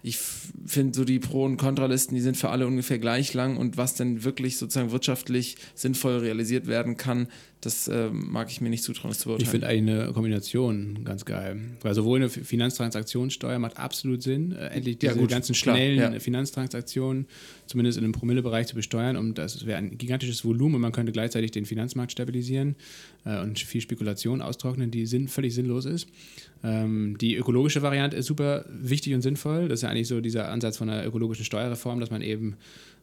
ich finde so die Pro- und Kontralisten, die sind für alle ungefähr gleich lang und was denn wirklich sozusagen wirtschaftlich sinnvoll realisiert werden kann, das äh, mag ich mir nicht zutrauen, das zu beurteilen. Ich finde eigentlich eine Kombination ganz geil. Weil sowohl eine Finanztransaktionssteuer macht absolut Sinn, äh, endlich diese ja, gut, ganzen schnellen klar, ja. Finanztransaktionen zumindest in einem Promillebereich zu besteuern. Um das wäre ein gigantisches Volumen und man könnte gleichzeitig den Finanzmarkt stabilisieren äh, und viel Spekulation austrocknen, die sinn, völlig sinnlos ist. Ähm, die ökologische Variante ist super wichtig und sinnvoll. Das ist ja eigentlich so dieser Ansatz von einer ökologischen Steuerreform, dass man eben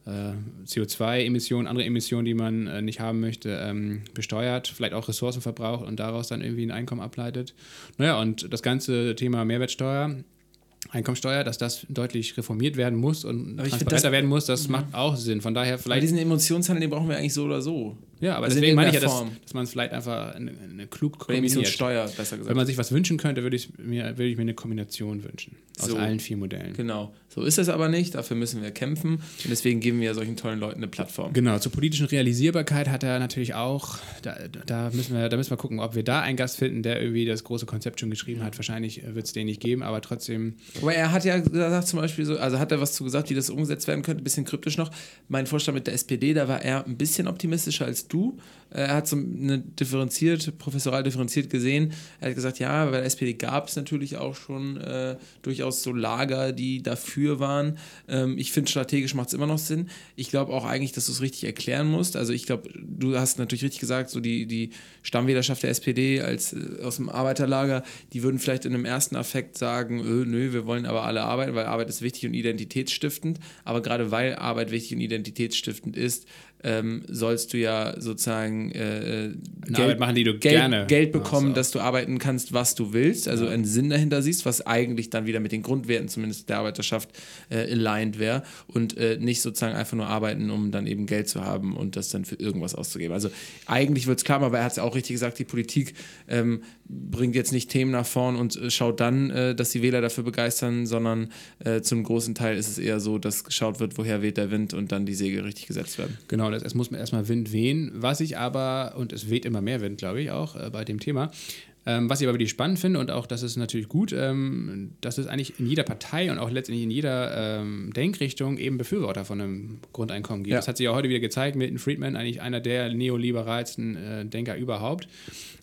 CO2-Emissionen, andere Emissionen, die man äh, nicht haben möchte, ähm, besteuert, vielleicht auch Ressourcen verbraucht und daraus dann irgendwie ein Einkommen ableitet. Naja, und das ganze Thema Mehrwertsteuer, Einkommensteuer, dass das deutlich reformiert werden muss und transparenter werden muss, das mhm. macht auch Sinn. Von daher vielleicht. Aber diesen Emotionshandel, den brauchen wir eigentlich so oder so. Ja, aber also deswegen meine ich ja, dass, dass man es vielleicht einfach eine, eine klug kombiniert. Steuer, besser gesagt. Wenn man sich was wünschen könnte, würde ich mir, würde ich mir eine Kombination wünschen. Aus so. allen vier Modellen. Genau. So ist es aber nicht. Dafür müssen wir kämpfen. Und deswegen geben wir solchen tollen Leuten eine Plattform. Genau. Zur politischen Realisierbarkeit hat er natürlich auch, da, da, müssen, wir, da müssen wir gucken, ob wir da einen Gast finden, der irgendwie das große Konzept schon geschrieben hat. Wahrscheinlich wird es den nicht geben, aber trotzdem. Aber er hat ja gesagt, zum Beispiel so, also hat er was zu gesagt, wie das umgesetzt werden könnte, ein bisschen kryptisch noch. Mein Vorstand mit der SPD, da war er ein bisschen optimistischer als du. Er hat so eine differenziert, professoral differenziert gesehen. Er hat gesagt, ja, bei der SPD gab es natürlich auch schon äh, durchaus so Lager, die dafür waren. Ähm, ich finde, strategisch macht es immer noch Sinn. Ich glaube auch eigentlich, dass du es richtig erklären musst. Also ich glaube, du hast natürlich richtig gesagt, so die, die Stammwählerschaft der SPD als äh, aus dem Arbeiterlager, die würden vielleicht in einem ersten Affekt sagen, öh, nö, wir wollen aber alle arbeiten, weil Arbeit ist wichtig und identitätsstiftend. Aber gerade weil Arbeit wichtig und identitätsstiftend ist, ähm, sollst du ja sozusagen äh, Geld, Arbeit machen, die du Geld, gerne Geld bekommen, auch. dass du arbeiten kannst, was du willst, also einen Sinn dahinter siehst, was eigentlich dann wieder mit den Grundwerten zumindest der Arbeiterschaft äh, aligned wäre und äh, nicht sozusagen einfach nur arbeiten, um dann eben Geld zu haben und das dann für irgendwas auszugeben. Also eigentlich wird es klar, aber er hat es auch richtig gesagt, die Politik ähm, bringt jetzt nicht Themen nach vorn und äh, schaut dann, äh, dass die Wähler dafür begeistern, sondern äh, zum großen Teil ist es eher so, dass geschaut wird, woher weht der Wind und dann die Segel richtig gesetzt werden. Genau, es muss erstmal Wind wehen. Was ich aber, und es weht immer mehr Wind, glaube ich, auch äh, bei dem Thema. Ähm, was ich aber wirklich spannend finde und auch das ist natürlich gut, ähm, dass es eigentlich in jeder Partei und auch letztendlich in jeder ähm, Denkrichtung eben Befürworter von einem Grundeinkommen gibt. Ja. Das hat sich ja heute wieder gezeigt. Milton Friedman, eigentlich einer der neoliberalsten äh, Denker überhaupt.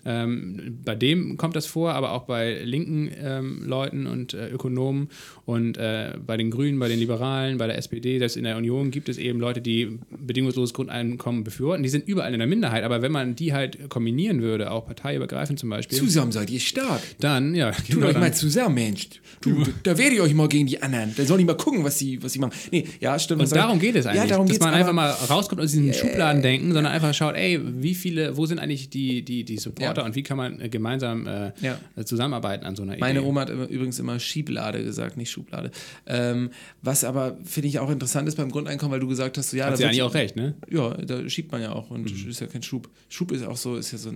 Ähm, bei dem kommt das vor, aber auch bei linken ähm, Leuten und äh, Ökonomen und äh, bei den Grünen, bei den Liberalen, bei der SPD, selbst in der Union gibt es eben Leute, die bedingungsloses Grundeinkommen befürworten. Die sind überall in der Minderheit, aber wenn man die halt kombinieren würde, auch parteiübergreifend zum Beispiel, Zusammen seid ihr stark. dann, ja, Tut genau, euch dann, mal zusammen, Mensch. Du, da werde ich euch mal gegen die anderen. Da sollen die mal gucken, was sie, was sie machen. Nee, ja, stimmt. Und darum geht es eigentlich, Ja, darum dass man einfach mal rauskommt aus diesen Schubladen denken, sondern einfach schaut, ey, wie viele, wo sind eigentlich die, die, die Supporter Ja. und wie kann man äh, gemeinsam äh, Ja. äh, zusammenarbeiten an so einer Meine Idee. Oma hat übrigens immer Schieblade gesagt, nicht Schublade. Ähm, was aber, finde ich, auch interessant ist beim Grundeinkommen, weil du gesagt hast, so, ja, Hat da sie eigentlich auch recht, ne? Ja, da schiebt man ja auch und Mhm. ist ja kein Schub. Schub ist auch so, ist ja so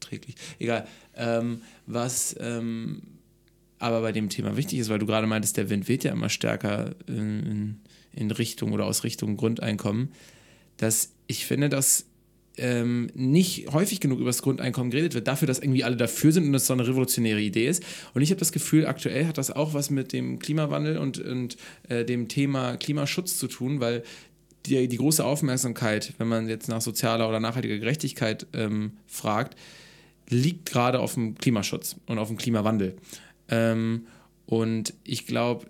nachträglich. Egal. Ähm, was ähm, aber bei dem Thema wichtig ist, weil du gerade meintest, der Wind weht ja immer stärker in, in, in Richtung oder aus Richtung Grundeinkommen, dass ich finde, dass ähm, nicht häufig genug über das Grundeinkommen geredet wird, dafür, dass irgendwie alle dafür sind und das so eine revolutionäre Idee ist. Und ich habe das Gefühl, aktuell hat das auch was mit dem Klimawandel und, und äh, dem Thema Klimaschutz zu tun, weil die, die große Aufmerksamkeit, wenn man jetzt nach sozialer oder nachhaltiger Gerechtigkeit ähm, fragt, liegt gerade auf dem Klimaschutz und auf dem Klimawandel. Ähm, und ich glaube,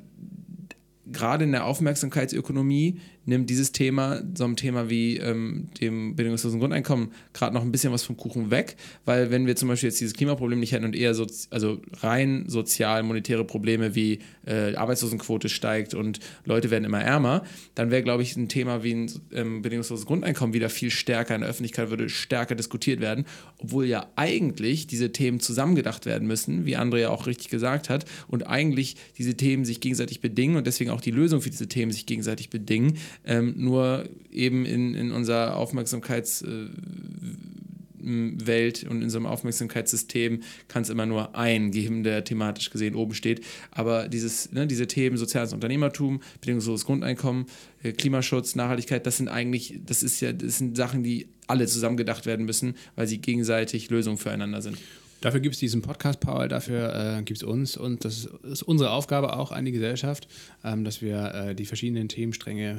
gerade in der Aufmerksamkeitsökonomie nimmt dieses Thema, so ein Thema wie ähm, dem bedingungslosen Grundeinkommen, gerade noch ein bisschen was vom Kuchen weg, weil wenn wir zum Beispiel jetzt dieses Klimaproblem nicht hätten und eher so, also rein sozial monetäre Probleme wie äh, Arbeitslosenquote steigt und Leute werden immer ärmer, dann wäre, glaube ich, ein Thema wie ein ähm, bedingungsloses Grundeinkommen wieder viel stärker in der Öffentlichkeit, würde stärker diskutiert werden, obwohl ja eigentlich diese Themen zusammengedacht werden müssen, wie André ja auch richtig gesagt hat, und eigentlich diese Themen sich gegenseitig bedingen und deswegen auch die Lösung für diese Themen sich gegenseitig bedingen, ähm, nur eben in, in unserer Aufmerksamkeits... Äh, und in einem Aufmerksamkeitssystem kann es immer nur einen geben, der thematisch gesehen oben steht. Aber dieses, ne, diese Themen soziales Unternehmertum, bedingungsloses Grundeinkommen, äh, Klimaschutz, Nachhaltigkeit, das sind eigentlich, das ist ja, das sind Sachen, die alle zusammengedacht werden müssen, weil sie gegenseitig Lösungen füreinander sind. Dafür gibt es diesen Podcast, Paul, dafür äh, gibt es uns und das ist unsere Aufgabe auch an die Gesellschaft, ähm, dass wir äh, die verschiedenen Themenstränge äh,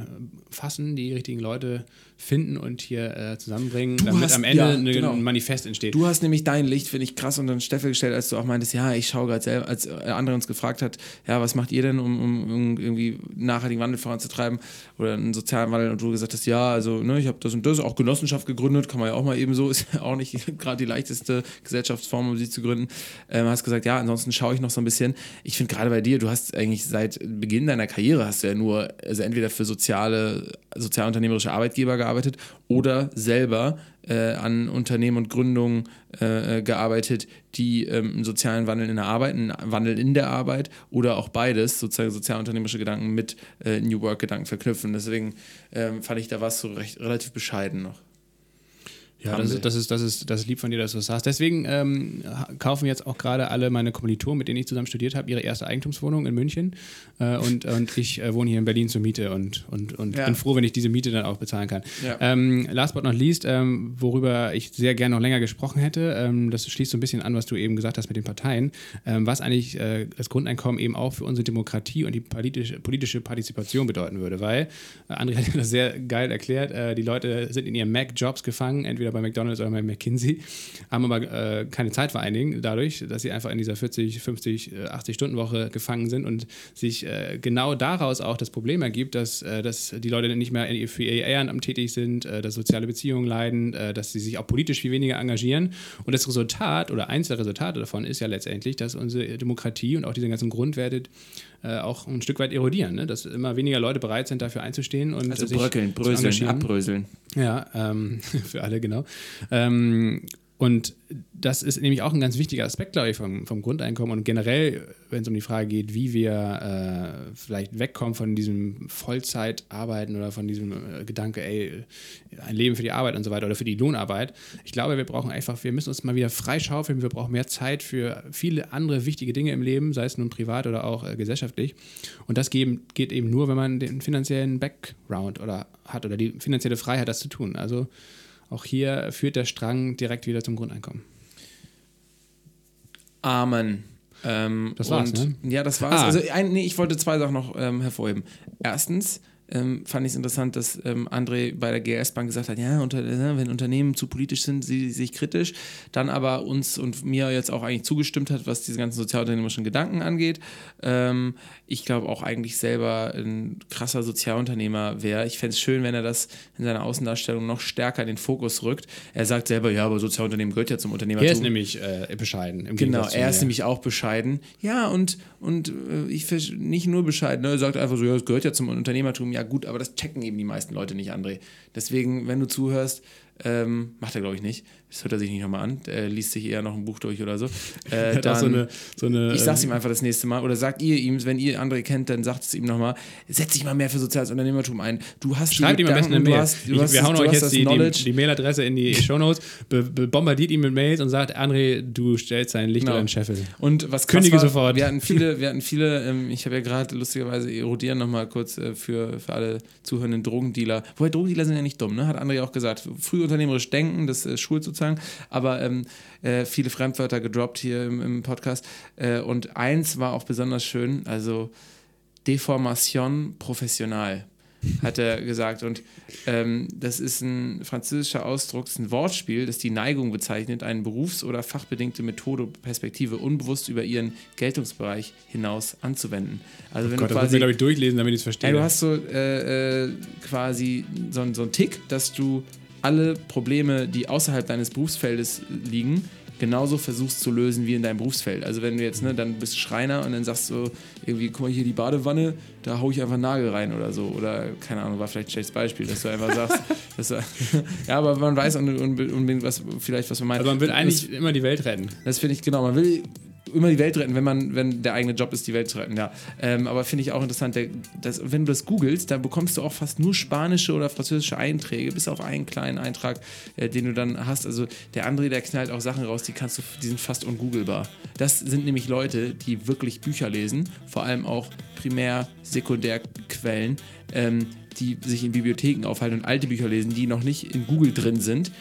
fassen, die richtigen Leute finden und hier äh, zusammenbringen, damit hast- am Ende ja, eine, genau. ein Manifest entsteht. Du hast nämlich dein Licht, finde ich, krass unter den Steffel gestellt, als du auch meintest, ja, ich schaue gerade selber, als äh, andere uns gefragt hat, ja, was macht ihr denn, um, um, um irgendwie nachhaltigen Wandel voranzutreiben oder einen sozialen Wandel und du gesagt hast, ja, also ne, ich habe das und das, auch Genossenschaft gegründet, kann man ja auch mal eben so, ist ja auch nicht gerade die leichteste Gesellschaftsform, um sie zu gründen. Ähm, hast gesagt, ja, ansonsten schaue ich noch so ein bisschen. Ich finde gerade bei dir, du hast eigentlich seit Beginn deiner Karriere hast du ja nur, also entweder für soziale, sozialunternehmerische Arbeitgeber gearbeitet oder selber äh, an Unternehmen und Gründungen äh, äh, gearbeitet, die ähm, einen sozialen Wandel in der Arbeit, einen Wandel in der Arbeit oder auch beides, sozusagen sozialunternehmerische Gedanken mit äh, New Work-Gedanken verknüpfen. Deswegen ähm, fand ich, da warst du recht, relativ bescheiden noch. Ja, das ist, das, ist, das, ist, das ist lieb von dir, dass du das sagst. Deswegen ähm, kaufen jetzt auch gerade alle meine Kommilitonen, mit denen ich zusammen studiert habe, ihre erste Eigentumswohnung in München. Äh, und, und ich äh, wohne hier in Berlin zur Miete und, und, und Ja. bin froh, wenn ich diese Miete dann auch bezahlen kann. Ja. Ähm, last but not least, ähm, worüber ich sehr gerne noch länger gesprochen hätte, ähm, das schließt so ein bisschen an, was du eben gesagt hast mit den Parteien, ähm, was eigentlich äh, das Grundeinkommen eben auch für unsere Demokratie und die politische, politische Partizipation bedeuten würde. Weil, äh, André hat das sehr geil erklärt, äh, die Leute sind in ihren Mac-Jobs gefangen, entweder bei McDonalds oder bei McKinsey, haben aber äh, keine Zeit vor allen Dingen dadurch, dass sie einfach in dieser 40, 50, äh, 80 Stunden Woche gefangen sind und sich äh, genau daraus auch das Problem ergibt, dass, äh, dass die Leute nicht mehr für ihr Ehrenamt tätig sind, äh, dass soziale Beziehungen leiden, äh, dass sie sich auch politisch viel weniger engagieren. Und das Resultat oder eins der Resultate davon ist ja letztendlich, dass unsere Demokratie und auch diese ganzen Grundwerte äh, auch ein Stück weit erodieren, ne? dass immer weniger Leute bereit sind, dafür einzustehen und Also bröckeln, bröseln, abbröseln. Ja, ähm, für alle, genau. Ähm, und das ist nämlich auch ein ganz wichtiger Aspekt, glaube ich, vom, vom Grundeinkommen und generell, wenn es um die Frage geht, wie wir äh, vielleicht wegkommen von diesem Vollzeitarbeiten oder von diesem äh, Gedanke, ey, ein Leben für die Arbeit und so weiter oder für die Lohnarbeit. Ich glaube, wir brauchen einfach, wir müssen uns mal wieder freischaufeln, wir brauchen mehr Zeit für viele andere wichtige Dinge im Leben, sei es nun privat oder auch äh, gesellschaftlich. Und das geben, geht eben nur, wenn man den finanziellen Background oder hat oder die finanzielle Freiheit, das zu tun. Also auch hier führt der Strang direkt wieder zum Grundeinkommen. Amen. Ähm, Das war's, und, ne? Ja, das war's. Ah. Also ein, nee, ich wollte zwei Sachen noch ähm, hervorheben. Erstens ähm, fand ich es interessant, dass ähm, André bei der GS Bank gesagt hat, ja, unter, äh, wenn Unternehmen zu politisch sind, sie sich kritisch, dann aber uns und mir jetzt auch eigentlich zugestimmt hat, was diese ganzen sozialunternehmerischen Gedanken angeht. Ähm, ich glaube auch eigentlich selber ein krasser Sozialunternehmer wäre. Ich fände es schön, wenn er das in seiner Außendarstellung noch stärker in den Fokus rückt. Er sagt selber, ja, aber Sozialunternehmen gehört ja zum Unternehmertum. Er ist nämlich äh, bescheiden. Im Genau, er ist nämlich auch bescheiden. Ja, und, und äh, ich nicht nur bescheiden, ne? er sagt einfach so, ja, das gehört ja zum Unternehmertum. Ja, gut, aber das checken eben die meisten Leute nicht, André. Deswegen, wenn du zuhörst, ähm, macht er, glaube ich, nicht. Das hört er sich nicht nochmal an. Er liest sich eher noch ein Buch durch oder so. Äh, auch so eine, so eine, ich sag's ähm, ihm einfach das nächste Mal. Oder sagt ihr ihm, wenn ihr André kennt, dann sagt es ihm nochmal, setz dich mal mehr für soziales Unternehmertum ein. Du hast die Schreibt ihm am besten eine Mail. Hast, ich, wir hauen euch jetzt die, die, die Mailadresse in die Shownotes, be, be bombardiert ihn mit Mails und sagt, André, du stellst sein Licht Genau. oder einen Scheffel. Und was Kündige war, sofort. Wir hatten viele, wir hatten viele, ähm, ich habe ja gerade lustigerweise erodieren nochmal kurz äh, für, für alle zuhörenden Drogendealer. Wobei Drogendealer sind ja nicht dumm, ne? Hat André auch gesagt. Früh unternehmerisch denken, das äh, schult sozusagen, aber ähm, äh, viele Fremdwörter gedroppt hier im, im Podcast. Äh, und eins war auch besonders schön, also Deformation professional hat er gesagt. Und ähm, das ist ein französischer Ausdruck, das ist ein Wortspiel, das die Neigung bezeichnet, eine berufs- oder fachbedingte Methode, Perspektive unbewusst über ihren Geltungsbereich hinaus anzuwenden. Also wenn Gott, du das muss quasi ich, glaube ich, durchlesen, damit ich es verstehe. ja, du hast so äh, äh, quasi so, so einen Tick, dass du alle Probleme, die außerhalb deines Berufsfeldes liegen, genauso versuchst zu lösen wie in deinem Berufsfeld. Also wenn du jetzt, ne, dann bist Schreiner und dann sagst du irgendwie, guck mal hier die Badewanne, da hau ich einfach einen Nagel rein oder so. Oder keine Ahnung, war vielleicht ein schlechtes Beispiel, dass du einfach sagst, dass du, ja, aber man weiß un- un- unbedingt, was vielleicht was man meint. also man will eigentlich immer die Welt retten. Das finde ich genau. Man will immer die Welt retten, wenn man, wenn der eigene Job ist, die Welt zu retten, ja. Ähm, aber finde ich auch interessant, der, dass, wenn du das googelst, dann bekommst du auch fast nur spanische oder französische Einträge, bis auf einen kleinen Eintrag, äh, den du dann hast. Also der André, der knallt auch Sachen raus, die kannst du, die sind fast ungoogelbar. Das sind nämlich Leute, die wirklich Bücher lesen, vor allem auch Primär-, Sekundärquellen, ähm, die sich in Bibliotheken aufhalten und alte Bücher lesen, die noch nicht in Google drin sind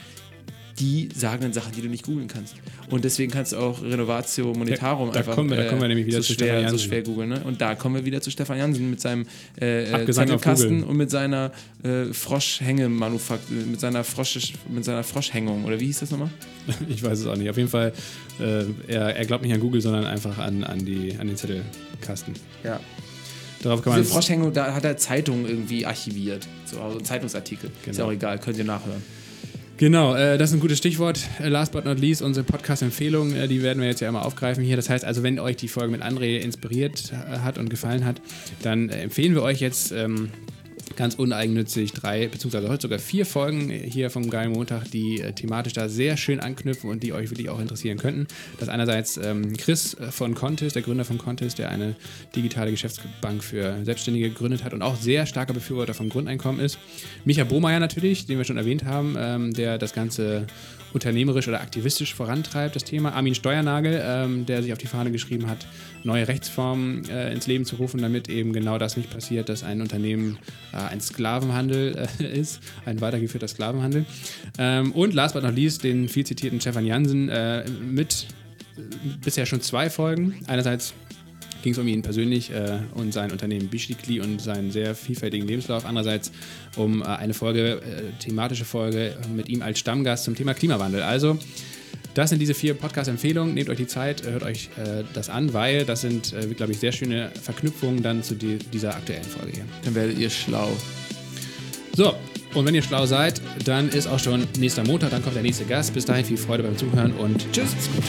die sagen dann Sachen, die du nicht googeln kannst. Und deswegen kannst du auch Renovatio Monetarum Da- da einfach kommen wir- da kommen wir nämlich wieder so zu schwer, Stefan so Jansen. schwer googeln. Ne? Und da kommen wir wieder zu Stefan Jansen mit seinem äh, äh, Zettelkasten Google. und mit seiner äh, Froschhängemanufaktur, mit seiner Frosch, mit seiner Froschhängung. Oder wie hieß das nochmal? Ich weiß es auch nicht. Auf jeden Fall, äh, er, er glaubt nicht an Google, sondern einfach an, an, die, an den Zettelkasten. Ja. Darauf kann. Diese Froschhängung, da hat er Zeitungen irgendwie archiviert. So also ein Zeitungsartikel. Ist ja Genau. auch egal, könnt ihr nachhören. Genau, äh, das ist ein gutes Stichwort. Äh, last but not least, unsere Podcast-Empfehlungen, äh, die werden wir jetzt ja immer aufgreifen hier. Das heißt also, wenn euch die Folge mit André inspiriert äh, hat und gefallen hat, dann äh, empfehlen wir euch jetzt ähm, ganz uneigennützig drei, beziehungsweise heute sogar vier Folgen hier vom Geilen Montag, die äh, thematisch da sehr schön anknüpfen und die euch wirklich auch interessieren könnten. Das ist einerseits ähm, Chris äh, von Contest, der Gründer von Contest, der eine digitale Geschäftsbank für Selbstständige gegründet hat und auch sehr starker Befürworter vom Grundeinkommen ist. Micha Bohmeier natürlich, den wir schon erwähnt haben, ähm, der das Ganze unternehmerisch oder aktivistisch vorantreibt, das Thema. Armin Steuernagel, ähm, der sich auf die Fahne geschrieben hat, neue Rechtsformen äh, ins Leben zu rufen, damit eben genau das nicht passiert, dass ein Unternehmen äh, ein Sklavenhandel äh, ist, ein weitergeführter Sklavenhandel. Ähm, und last but not least den viel zitierten Stefan Jansen äh, mit äh, bisher schon zwei Folgen. Einerseits ging es um ihn persönlich äh, und sein Unternehmen Bischlikli und seinen sehr vielfältigen Lebenslauf. Andererseits um äh, eine Folge, äh, thematische Folge mit ihm als Stammgast zum Thema Klimawandel. Also, das sind diese vier Podcast-Empfehlungen. Nehmt euch die Zeit, hört euch äh, das an, weil das sind, äh, glaube ich, sehr schöne Verknüpfungen dann zu die, dieser aktuellen Folge hier. Dann werdet ihr schlau. So, und wenn ihr schlau seid, dann ist auch schon nächster Montag, dann kommt der nächste Gast. Bis dahin viel Freude beim Zuhören und Tschüss. macht's gut.